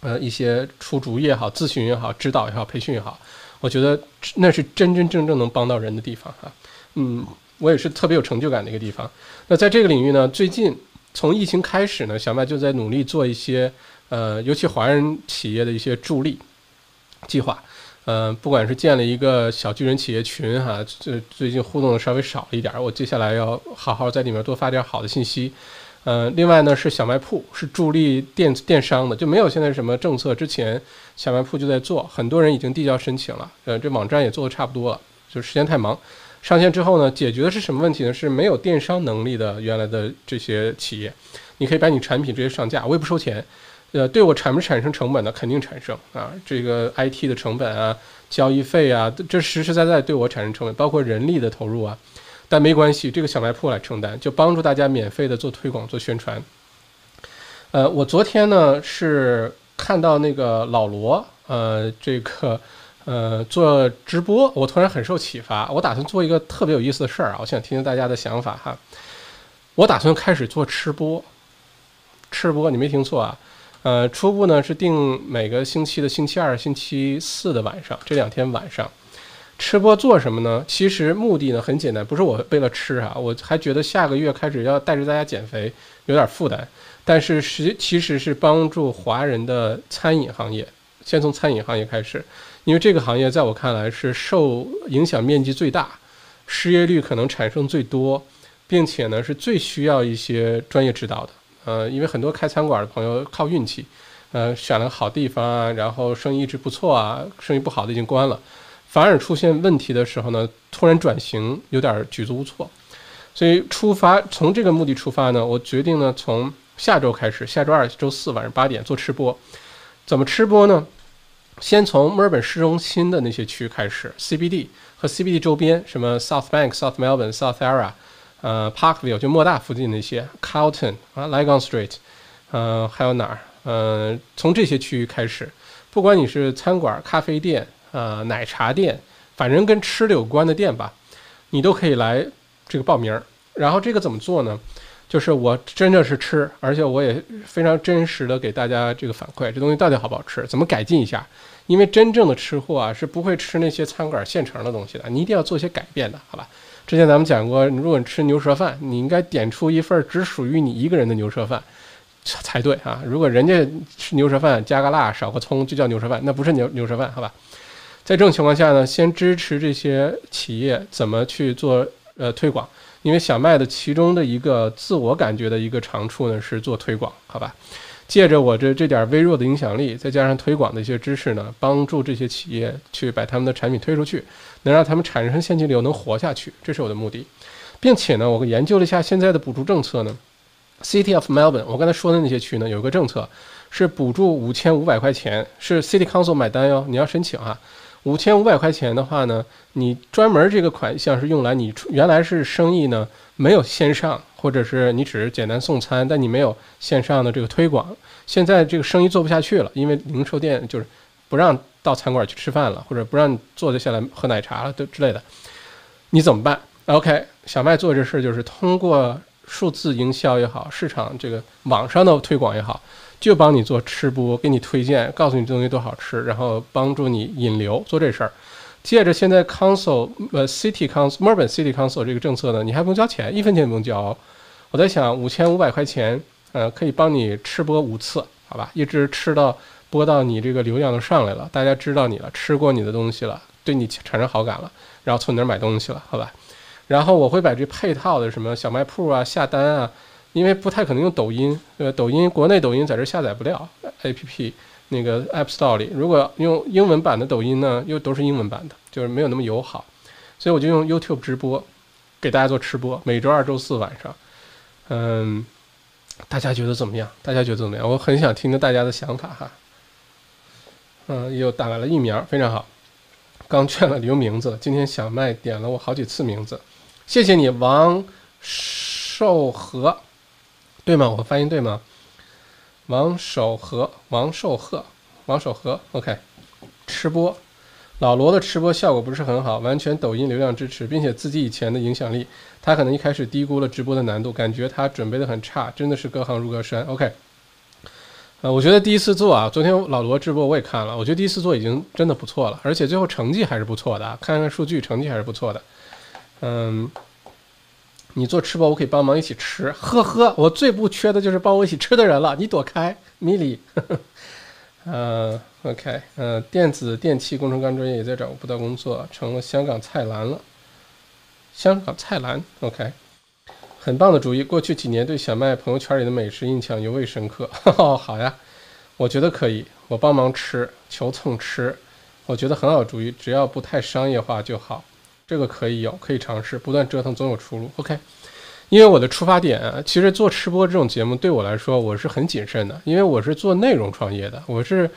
呃，一些出主意也好，咨询也好，指导也好，培训也好。我觉得那是真真正正能帮到人的地方哈。嗯，我也是特别有成就感的一个地方。那在这个领域呢，最近。从疫情开始呢，小麦就在努力做一些，呃，尤其华人企业的一些助力计划，呃，不管是建了一个小巨人企业群哈，这最近互动的稍微少了一点，我接下来要好好在里面多发点好的信息，呃，另外呢是小卖铺，是助力电电商的，就没有现在什么政策之前，小卖铺就在做，很多人已经递交申请了，呃，这网站也做的差不多了，就时间太忙。上线之后呢，解决的是什么问题呢？是没有电商能力的原来的这些企业，你可以把你产品直接上架，我也不收钱。呃，对我产不产生成本呢？肯定产生啊，这个 IT 的成本啊，交易费啊，这实实在在对我产生成本，包括人力的投入啊。但没关系，这个小卖铺来承担，就帮助大家免费的做推广、做宣传。呃，我昨天呢是看到那个老罗，呃，这个。呃，做直播，我突然很受启发。我打算做一个特别有意思的事儿啊，我想听听大家的想法哈。我打算开始做吃播，吃播，你没听错啊。呃，初步呢是定每个星期的星期二、星期四的晚上，这两天晚上吃播做什么呢？其实目的呢很简单，不是我为了吃啊，我还觉得下个月开始要带着大家减肥有点负担，但是实其实是帮助华人的餐饮行业，先从餐饮行业开始。因为这个行业在我看来是受影响面积最大，失业率可能产生最多，并且呢是最需要一些专业指导的。呃，因为很多开餐馆的朋友靠运气，呃，选了个好地方啊，然后生意一直不错啊，生意不好的已经关了，反而出现问题的时候呢，突然转型有点举足无措。所以出发从这个目的出发呢，我决定呢从下周开始，下周二、周四晚上八点做吃播。怎么吃播呢？先从墨尔本市中心的那些区开始，CBD 和 CBD 周边，什么 South Bank、South Melbourne、South Yarra，呃，Parkville 就莫大附近那些，Carlton 啊，Lygon Street，呃，还有哪儿？呃，从这些区域开始，不管你是餐馆、咖啡店、呃，奶茶店，反正跟吃的有关的店吧，你都可以来这个报名。然后这个怎么做呢？就是我真的是吃，而且我也非常真实的给大家这个反馈，这东西到底好不好吃，怎么改进一下？因为真正的吃货啊是不会吃那些餐馆现成的东西的，你一定要做些改变的，好吧？之前咱们讲过，如果你吃牛舌饭，你应该点出一份只属于你一个人的牛舌饭才对啊！如果人家吃牛舌饭加个辣少个葱就叫牛舌饭，那不是牛牛舌饭，好吧？在这种情况下呢，先支持这些企业怎么去做呃推广。因为小麦的其中的一个自我感觉的一个长处呢，是做推广，好吧？借着我这这点微弱的影响力，再加上推广的一些知识呢，帮助这些企业去把他们的产品推出去，能让他们产生现金流，能活下去，这是我的目的。并且呢，我研究了一下现在的补助政策呢，City of Melbourne，我刚才说的那些区呢，有一个政策是补助五千五百块钱，是 City Council 买单哟，你要申请啊。五千五百块钱的话呢，你专门这个款项是用来你原来是生意呢没有线上或者是你只是简单送餐，但你没有线上的这个推广。现在这个生意做不下去了，因为零售店就是不让到餐馆去吃饭了，或者不让坐着下来喝奶茶了，都之类的。你怎么办？OK，小麦做这事就是通过数字营销也好，市场这个网上的推广也好，就帮你做吃播，给你推荐，告诉你这东西多好吃，然后帮助你引流做这事儿。借着现在 Council 呃 City Council Melbourne City Council 这个政策呢，你还不用交钱，一分钱不用交。我在想，五千五百块钱，呃，可以帮你吃播五次，好吧，一直吃到播到你这个流量都上来了，大家知道你了，吃过你的东西了，对你产生好感了，然后从你那儿买东西了，好吧。然后我会把这配套的什么小卖铺啊、下单啊，因为不太可能用抖音，呃，抖音国内抖音在这下载不了 APP。那个 App Store 里，如果用英文版的抖音呢，又都是英文版的，就是没有那么友好，所以我就用 YouTube 直播给大家做吃播，每周二、周四晚上。嗯，大家觉得怎么样？大家觉得怎么样？我很想听听大家的想法哈。嗯，又打完了疫苗，非常好。刚劝了留名字，今天小麦点了我好几次名字，谢谢你，王寿和，对吗？我发音对吗？王守和，王寿贺，王守和，OK，吃播，老罗的吃播效果不是很好，完全抖音流量支持，并且自己以前的影响力，他可能一开始低估了直播的难度，感觉他准备的很差，真的是隔行如隔山，OK，呃，我觉得第一次做啊，昨天老罗直播我也看了，我觉得第一次做已经真的不错了，而且最后成绩还是不错的，看看数据，成绩还是不错的，嗯。你做吃播，我可以帮忙一起吃，呵呵，我最不缺的就是帮我一起吃的人了。你躲开，米莉，呃，OK，呃，电子电气工程刚专业也在找不到工作，成了香港菜篮了。香港菜篮，OK，很棒的主意。过去几年对小麦朋友圈里的美食印象尤为深刻。好呀，我觉得可以，我帮忙吃，求蹭吃，我觉得很好主意，只要不太商业化就好。这个可以有，可以尝试，不断折腾总有出路。OK，因为我的出发点啊，其实做吃播这种节目对我来说，我是很谨慎的，因为我是做内容创业的，我是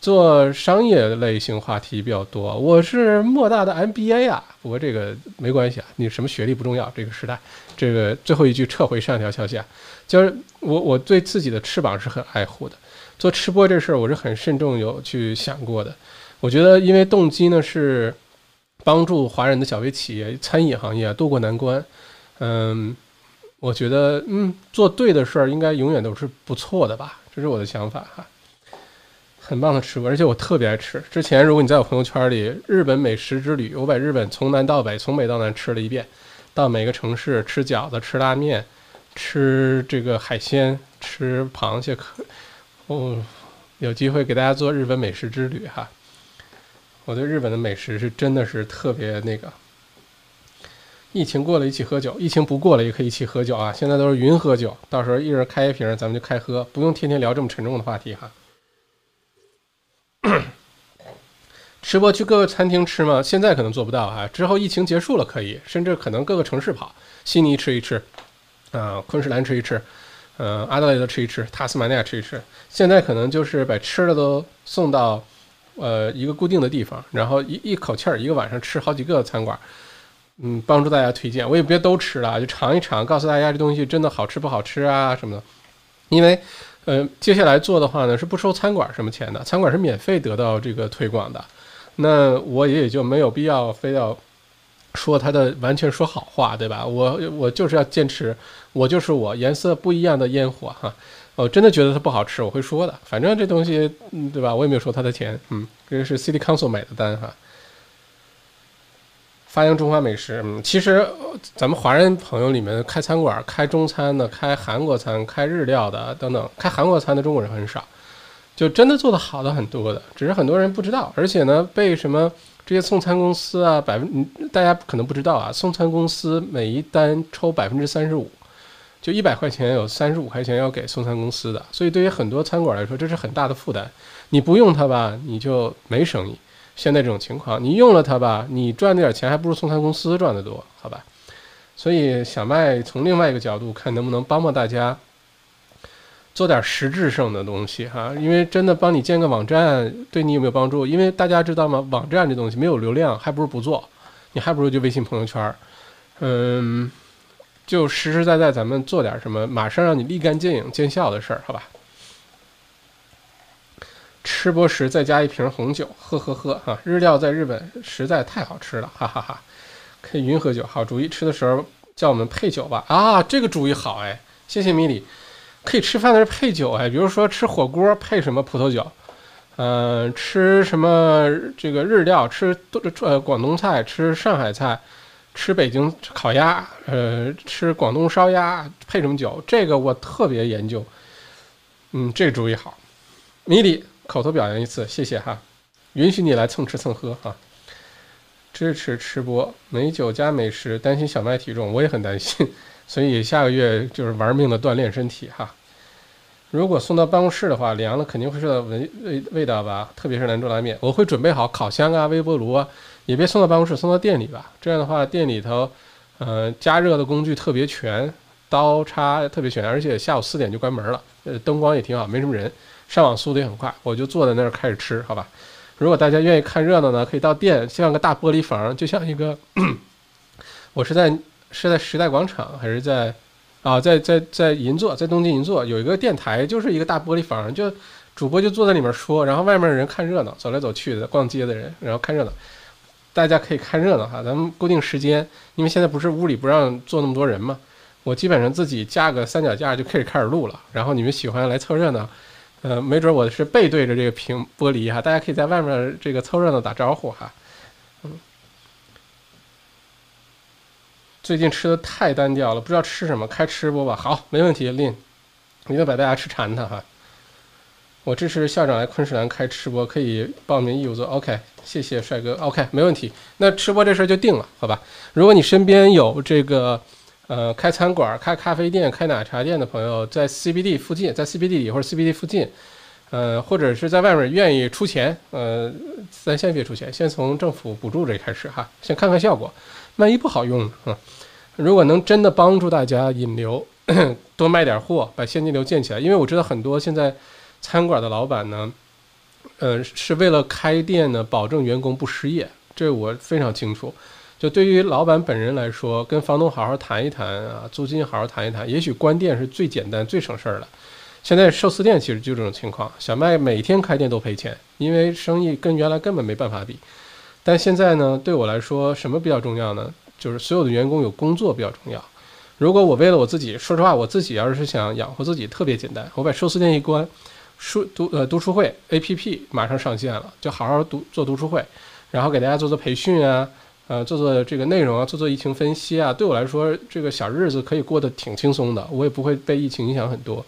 做商业类型话题比较多。我是莫大的 MBA 啊，不过这个没关系啊，你什么学历不重要。这个时代，这个最后一句撤回上一条消息啊，就是我我对自己的翅膀是很爱护的。做吃播这事儿，我是很慎重有去想过的。我觉得，因为动机呢是。帮助华人的小微企业、餐饮行业渡过难关，嗯，我觉得，嗯，做对的事儿应该永远都是不错的吧，这是我的想法哈。很棒的吃播，而且我特别爱吃。之前如果你在我朋友圈里，日本美食之旅，我把日本从南到北、从北到南吃了一遍，到每个城市吃饺子、吃拉面、吃这个海鲜、吃螃蟹，可，哦，有机会给大家做日本美食之旅哈。我对日本的美食是真的是特别那个。疫情过了，一起喝酒；疫情不过了，也可以一起喝酒啊！现在都是云喝酒，到时候一人开一瓶，咱们就开喝，不用天天聊这么沉重的话题哈。吃播去各个餐厅吃吗？现在可能做不到啊，之后疫情结束了可以，甚至可能各个城市跑，悉尼吃一吃，啊，昆士兰吃一吃，嗯，阿德莱德吃一吃，塔斯马尼亚吃一吃。现在可能就是把吃的都送到。呃，一个固定的地方，然后一一口气儿一个晚上吃好几个餐馆，嗯，帮助大家推荐。我也别都吃了，就尝一尝，告诉大家这东西真的好吃不好吃啊什么的。因为，呃，接下来做的话呢是不收餐馆什么钱的，餐馆是免费得到这个推广的。那我也就没有必要非要说他的完全说好话，对吧？我我就是要坚持，我就是我，颜色不一样的烟火哈。我真的觉得它不好吃，我会说的。反正这东西，嗯，对吧？我也没有收他的钱，嗯，这个是 City Council 买的单哈。发扬中华美食，嗯，其实咱们华人朋友里面开餐馆、开中餐的、开韩国餐、开日料的等等，开韩国餐的中国人很少，就真的做的好的很多的，只是很多人不知道。而且呢，被什么这些送餐公司啊，百分大家可能不知道啊，送餐公司每一单抽百分之三十五。就一百块钱有三十五块钱要给送餐公司的，所以对于很多餐馆来说，这是很大的负担。你不用它吧，你就没生意。现在这种情况，你用了它吧，你赚那点钱还不如送餐公司赚得多，好吧？所以小麦从另外一个角度看，能不能帮帮大家，做点实质性的东西哈？因为真的帮你建个网站，对你有没有帮助？因为大家知道吗？网站这东西没有流量，还不如不做，你还不如就微信朋友圈，嗯。就实实在在咱们做点什么，马上让你立竿见影见效的事儿，好吧？吃播时再加一瓶红酒，喝喝喝哈！日料在日本实在太好吃了，哈哈哈！可以云喝酒，好主意。吃的时候叫我们配酒吧啊，这个主意好哎，谢谢米里。可以吃饭的时候配酒哎，比如说吃火锅配什么葡萄酒，嗯，吃什么这个日料，吃呃广东菜，吃上海菜，吃北京烤鸭，呃，吃广东烧鸭配什么酒？这个我特别研究。嗯，这主意好，米里。口头表扬一次，谢谢哈，允许你来蹭吃蹭喝哈，支持吃播美酒加美食，担心小麦体重，我也很担心，所以下个月就是玩命的锻炼身体哈。如果送到办公室的话，凉了肯定会受到味味味道吧，特别是兰州拉面，我会准备好烤箱啊、微波炉啊，也别送到办公室，送到店里吧。这样的话，店里头，呃，加热的工具特别全，刀叉特别全，而且下午四点就关门了，呃，灯光也挺好，没什么人。上网速度也很快，我就坐在那儿开始吃，好吧。如果大家愿意看热闹呢，可以到店，像个大玻璃房，就像一个。我是在是在时代广场还是在啊，在在在银座，在东京银座有一个电台，就是一个大玻璃房，就主播就坐在里面说，然后外面的人看热闹，走来走去的逛街的人，然后看热闹，大家可以看热闹哈。咱们固定时间，因为现在不是屋里不让坐那么多人嘛，我基本上自己架个三脚架就可以开始录了，然后你们喜欢来凑热闹。呃，没准我是背对着这个屏玻璃哈，大家可以在外面这个凑热闹打招呼哈。嗯，最近吃的太单调了，不知道吃什么，开吃播吧。好，没问题，林，一定把大家吃馋他哈。我支持校长来昆士兰开吃播，可以报名义务做。OK，谢谢帅哥。OK，没问题，那吃播这事儿就定了，好吧？如果你身边有这个。呃，开餐馆、开咖啡店、开奶茶店的朋友，在 CBD 附近，在 CBD 里或者 CBD 附近，呃，或者是在外面愿意出钱，呃，咱先别出钱，先从政府补助这开始哈，先看看效果，万一不好用呢？如果能真的帮助大家引流，多卖点货，把现金流建起来，因为我知道很多现在餐馆的老板呢，呃，是为了开店呢，保证员工不失业，这我非常清楚。就对于老板本人来说，跟房东好好谈一谈啊，租金好好谈一谈，也许关店是最简单、最省事儿的。现在寿司店其实就这种情况，小麦每天开店都赔钱，因为生意跟原来根本没办法比。但现在呢，对我来说，什么比较重要呢？就是所有的员工有工作比较重要。如果我为了我自己，说实话，我自己要是想养活自己，特别简单，我把寿司店一关，书读呃读书会 A P P 马上上线了，就好好读做读书会，然后给大家做做培训啊。呃，做做这个内容啊，做做疫情分析啊，对我来说，这个小日子可以过得挺轻松的，我也不会被疫情影响很多。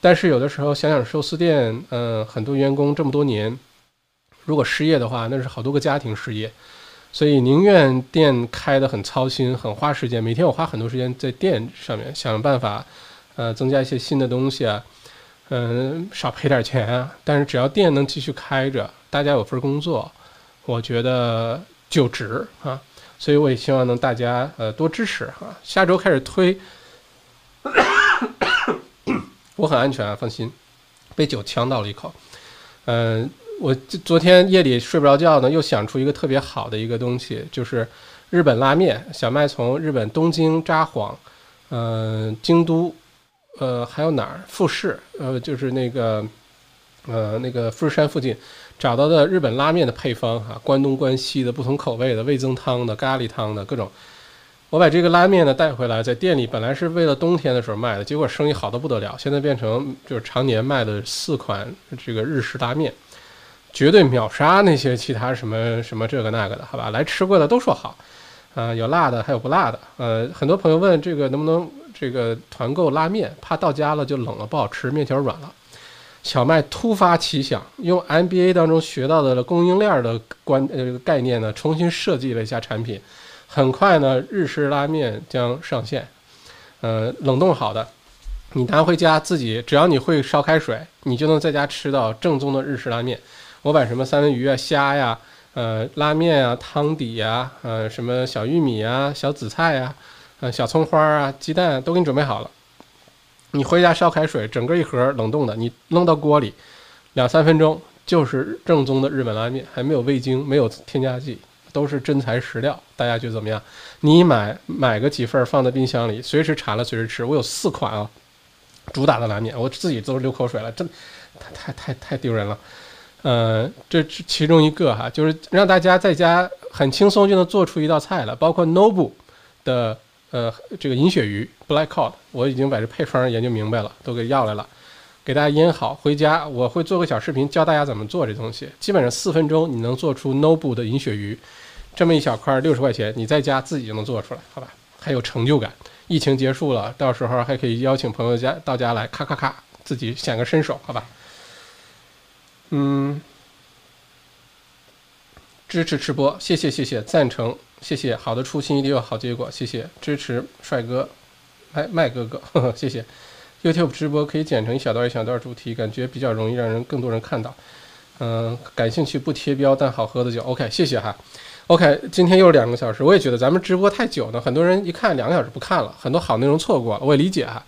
但是有的时候想想寿司店，嗯，很多员工这么多年，如果失业的话，那是好多个家庭失业，所以宁愿店开得很操心，很花时间，每天我花很多时间在店上面想办法，呃，增加一些新的东西啊，嗯，少赔点钱啊。但是只要店能继续开着，大家有份工作，我觉得。就值啊，所以我也希望能大家呃多支持哈。下周开始推，我很安全啊，放心。被酒呛到了一口，嗯，我昨天夜里睡不着觉呢，又想出一个特别好的一个东西，就是日本拉面。小麦从日本东京札幌，嗯，京都，呃，还有哪儿？富士，呃，就是那个，呃，那个富士山附近。找到的日本拉面的配方哈，关东关西的不同口味的味增汤的咖喱汤的各种，我把这个拉面呢带回来，在店里本来是为了冬天的时候卖的，结果生意好的不得了，现在变成就是常年卖的四款这个日式拉面，绝对秒杀那些其他什么什么这个那个的，好吧？来吃过的都说好，啊，有辣的还有不辣的，呃，很多朋友问这个能不能这个团购拉面，怕到家了就冷了不好吃，面条软了。小麦突发奇想，用 MBA 当中学到的供应链的关呃概念呢，重新设计了一下产品。很快呢，日式拉面将上线。呃，冷冻好的，你拿回家自己，只要你会烧开水，你就能在家吃到正宗的日式拉面。我把什么三文鱼啊、虾呀、呃拉面啊、汤底呀、呃什么小玉米啊、小紫菜呀、呃小葱花啊、鸡蛋都给你准备好了。你回家烧开水，整个一盒冷冻的，你扔到锅里，两三分钟就是正宗的日本拉面，还没有味精，没有添加剂，都是真材实料。大家觉得怎么样？你买买个几份放在冰箱里，随时馋了随时吃。我有四款啊，主打的拉面，我自己都流口水了，真太太太太丢人了。呃，这其中一个哈，就是让大家在家很轻松就能做出一道菜了，包括 Noble 的呃这个银鳕鱼 Black Cod，我已经把这配方研究明白了，都给要来了，给大家腌好，回家我会做个小视频教大家怎么做这东西，基本上四分钟你能做出 Noble 的银鳕鱼，这么一小块六十块钱，你在家自己就能做出来，好吧？还有成就感。疫情结束了，到时候还可以邀请朋友家到家来，咔咔咔，自己显个身手，好吧？嗯，支持吃播，谢谢谢谢，赞成，谢谢，好的初心一定有好结果，谢谢支持帅哥，麦麦哥哥，呵呵，谢谢。YouTube 直播可以剪成一小段一小段主题，感觉比较容易让人更多人看到。嗯，感兴趣不贴标但好喝的酒，OK，谢谢哈。OK，今天又是两个小时，我也觉得咱们直播太久了，很多人一看两个小时不看了，很多好内容错过了，我也理解哈。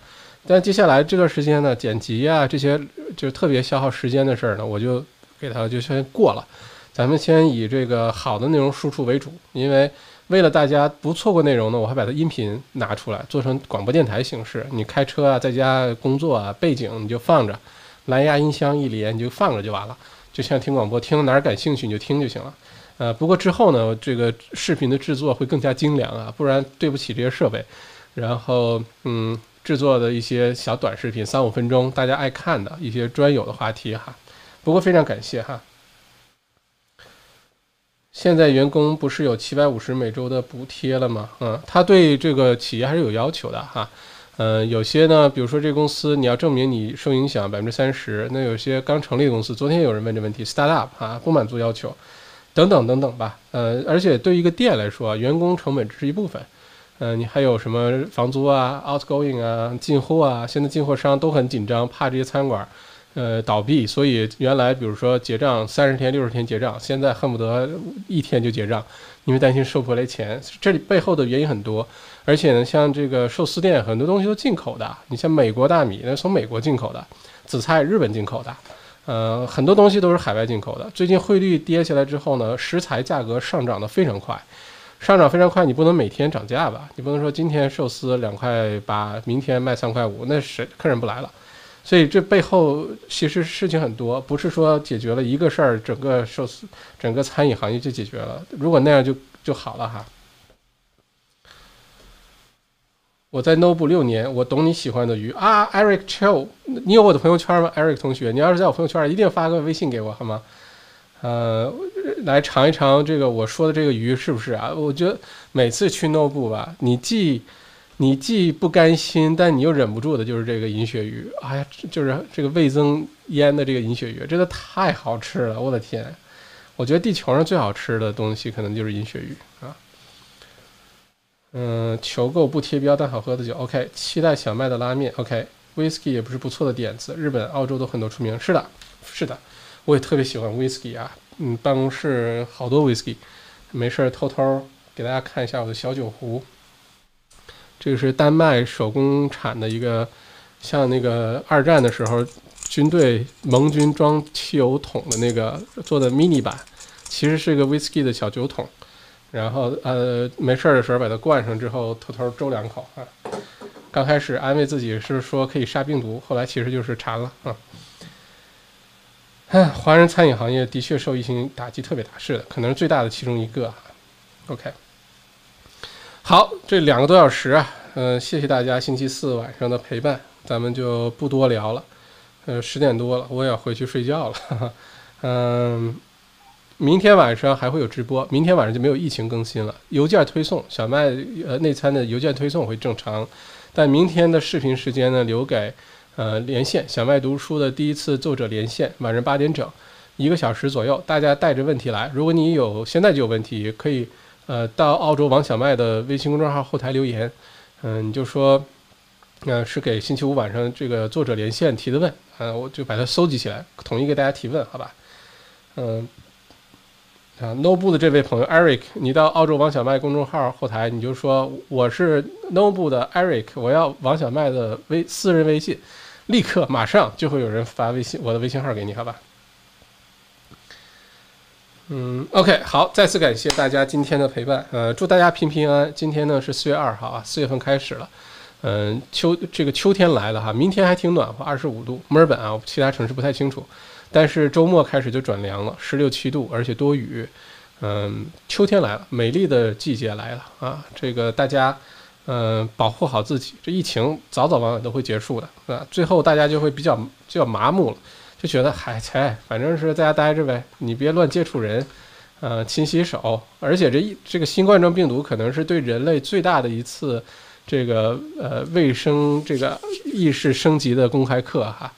但接下来这段时间呢，剪辑啊这些就特别消耗时间的事儿呢，我就给它就先过了。咱们先以这个好的内容输出为主，因为为了大家不错过内容呢，我还把它音频拿出来做成广播电台形式。你开车啊，在家工作啊，背景你就放着，蓝牙音箱一连你就放着就完了，就像听广播，听哪儿感兴趣你就听就行了。呃，不过之后呢，这个视频的制作会更加精良啊，不然对不起这些设备。然后嗯。制作的一些小短视频，三五分钟，大家爱看的一些专有的话题哈。不过非常感谢哈。现在员工不是有七百五十每周的补贴了吗？嗯，他对这个企业还是有要求的哈。嗯，有些呢，比如说这公司你要证明你受影响百分之三十，那有些刚成立的公司，昨天有人问这问题，startup 啊不满足要求，等等等等吧。呃，而且对一个店来说，员工成本只是一部分。嗯，你还有什么房租啊、outgoing 啊、进货啊？现在进货商都很紧张，怕这些餐馆，呃，倒闭。所以原来比如说结账三十天、六十天结账，现在恨不得一天就结账，因为担心收不回来钱。这里背后的原因很多，而且呢，像这个寿司店很多东西都进口的。你像美国大米，那从美国进口的；紫菜日本进口的，呃，很多东西都是海外进口的。最近汇率跌下来之后呢，食材价格上涨的非常快。上涨非常快，你不能每天涨价吧？你不能说今天寿司两块八，明天卖三块五，那谁客人不来了？所以这背后其实事情很多，不是说解决了一个事儿，整个寿司、整个餐饮行业就解决了。如果那样就就好了哈。我在 Noble 六年，我懂你喜欢的鱼啊，Eric Cho，你有我的朋友圈吗？Eric 同学，你要是在我朋友圈，一定发个微信给我好吗？呃，来尝一尝这个我说的这个鱼是不是啊？我觉得每次去 Nobu 吧，你既你既不甘心，但你又忍不住的，就是这个银鳕鱼。哎呀，就是这个味增腌的这个银鳕鱼，真的太好吃了！我的天，我觉得地球上最好吃的东西可能就是银鳕鱼啊。嗯，求购不贴标但好喝的酒。OK，期待小麦的拉面。OK，Whisky 也不是不错的点子，日本、澳洲都很多出名。是的，是的。我也特别喜欢 whisky 啊，嗯，办公室好多 whisky，没事偷偷给大家看一下我的小酒壶。这个是丹麦手工产的一个，像那个二战的时候军队盟军装汽油桶的那个做的 mini 版，其实是一个 whisky 的小酒桶。然后呃，没事的时候把它灌上之后，偷偷周两口啊。刚开始安慰自己是说可以杀病毒，后来其实就是馋了啊。哎，华人餐饮行业的确受疫情打击特别大，是的，可能是最大的其中一个。OK，好，这两个多小时啊，嗯，谢谢大家星期四晚上的陪伴，咱们就不多聊了。呃，十点多了，我也要回去睡觉了。嗯，明天晚上还会有直播，明天晚上就没有疫情更新了，邮件推送小麦呃内参的邮件推送会正常，但明天的视频时间呢，留给。呃，连线小麦读书的第一次作者连线，晚上八点整，一个小时左右，大家带着问题来。如果你有现在就有问题，可以呃到澳洲王小麦的微信公众号后台留言，嗯，你就说，呃是给星期五晚上这个作者连线提的问，呃，我就把它搜集起来，统一给大家提问，好吧？嗯，啊，Nobu 的这位朋友 Eric，你到澳洲王小麦公众号后台，你就说我是 Nobu 的 Eric，我要王小麦的微私人微信。立刻马上就会有人发微信，我的微信号给你，好吧？嗯，OK，好，再次感谢大家今天的陪伴，呃，祝大家平平安安。今天呢是四月二号啊，四月份开始了，嗯，秋这个秋天来了哈，明天还挺暖和，二十五度，墨尔本啊，其他城市不太清楚，但是周末开始就转凉了，十六七度，而且多雨，嗯，秋天来了，美丽的季节来了啊，这个大家，嗯，保护好自己，这疫情早早晚晚都会结束的，啊，最后大家就会比较就要麻木了。就觉得嗨，才反正是在家待着呗，你别乱接触人，呃，勤洗手。而且这一这个新冠状病毒可能是对人类最大的一次这个呃卫生这个意识升级的公开课哈。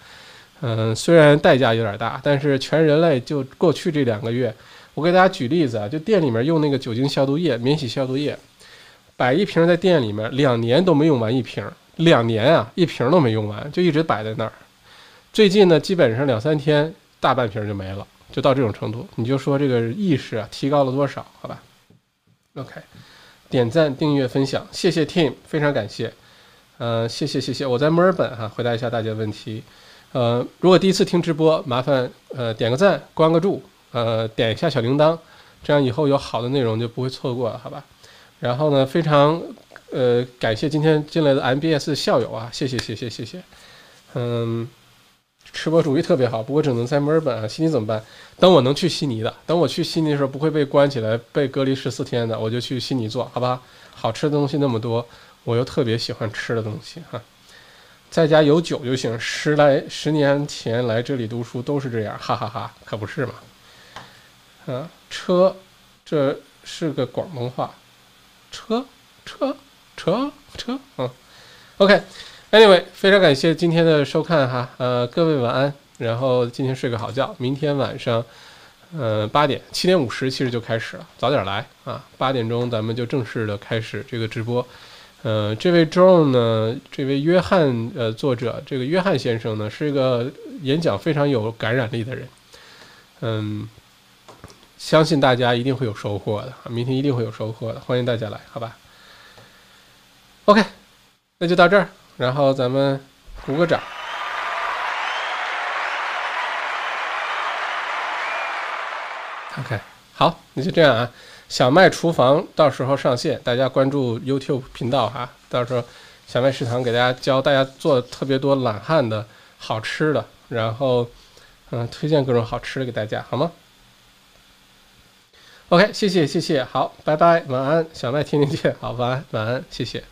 嗯，虽然代价有点大，但是全人类就过去这两个月，我给大家举例子啊，就店里面用那个酒精消毒液、免洗消毒液，摆一瓶在店里面，两年都没用完一瓶，两年啊，一瓶都没用完，就一直摆在那儿。最近呢，基本上两三天，大半瓶就没了，就到这种程度。你就说这个意识啊，提高了多少？好吧，OK，点赞、订阅、分享，谢谢 Team，非常感谢。呃，谢谢谢谢，我在墨尔本哈，回答一下大家的问题。呃，如果第一次听直播，麻烦呃点个赞、关个注，呃点一下小铃铛，这样以后有好的内容就不会错过了，好吧？然后呢，非常呃感谢今天进来的 MBS 校友啊，谢谢谢谢谢谢，嗯。吃播主意特别好，不过只能在墨尔本啊。悉尼怎么办？等我能去悉尼的，等我去悉尼的时候，不会被关起来、被隔离十四天的，我就去悉尼做好吧。好吃的东西那么多，我又特别喜欢吃的东西哈。在家有酒就行。十来十年前来这里读书都是这样，哈哈哈，可不是嘛。嗯，车，这是个广东话，车车车车，嗯，OK。Anyway，非常感谢今天的收看哈，呃，各位晚安，然后今天睡个好觉，明天晚上，呃，八点七点五十其实就开始了，早点来啊，八点钟咱们就正式的开始这个直播，呃，这位 John 呢，这位约翰呃作者，这个约翰先生呢是一个演讲非常有感染力的人，嗯，相信大家一定会有收获的，明天一定会有收获的，欢迎大家来，好吧？OK，那就到这儿。然后咱们鼓个掌。OK，好，那就这样啊。小麦厨房到时候上线，大家关注 YouTube 频道哈。到时候小麦食堂给大家教大家做特别多懒汉的好吃的，然后嗯，推荐各种好吃的给大家，好吗？OK，谢谢谢谢，好，拜拜，晚安，小麦天天见，好，晚安晚安，谢谢。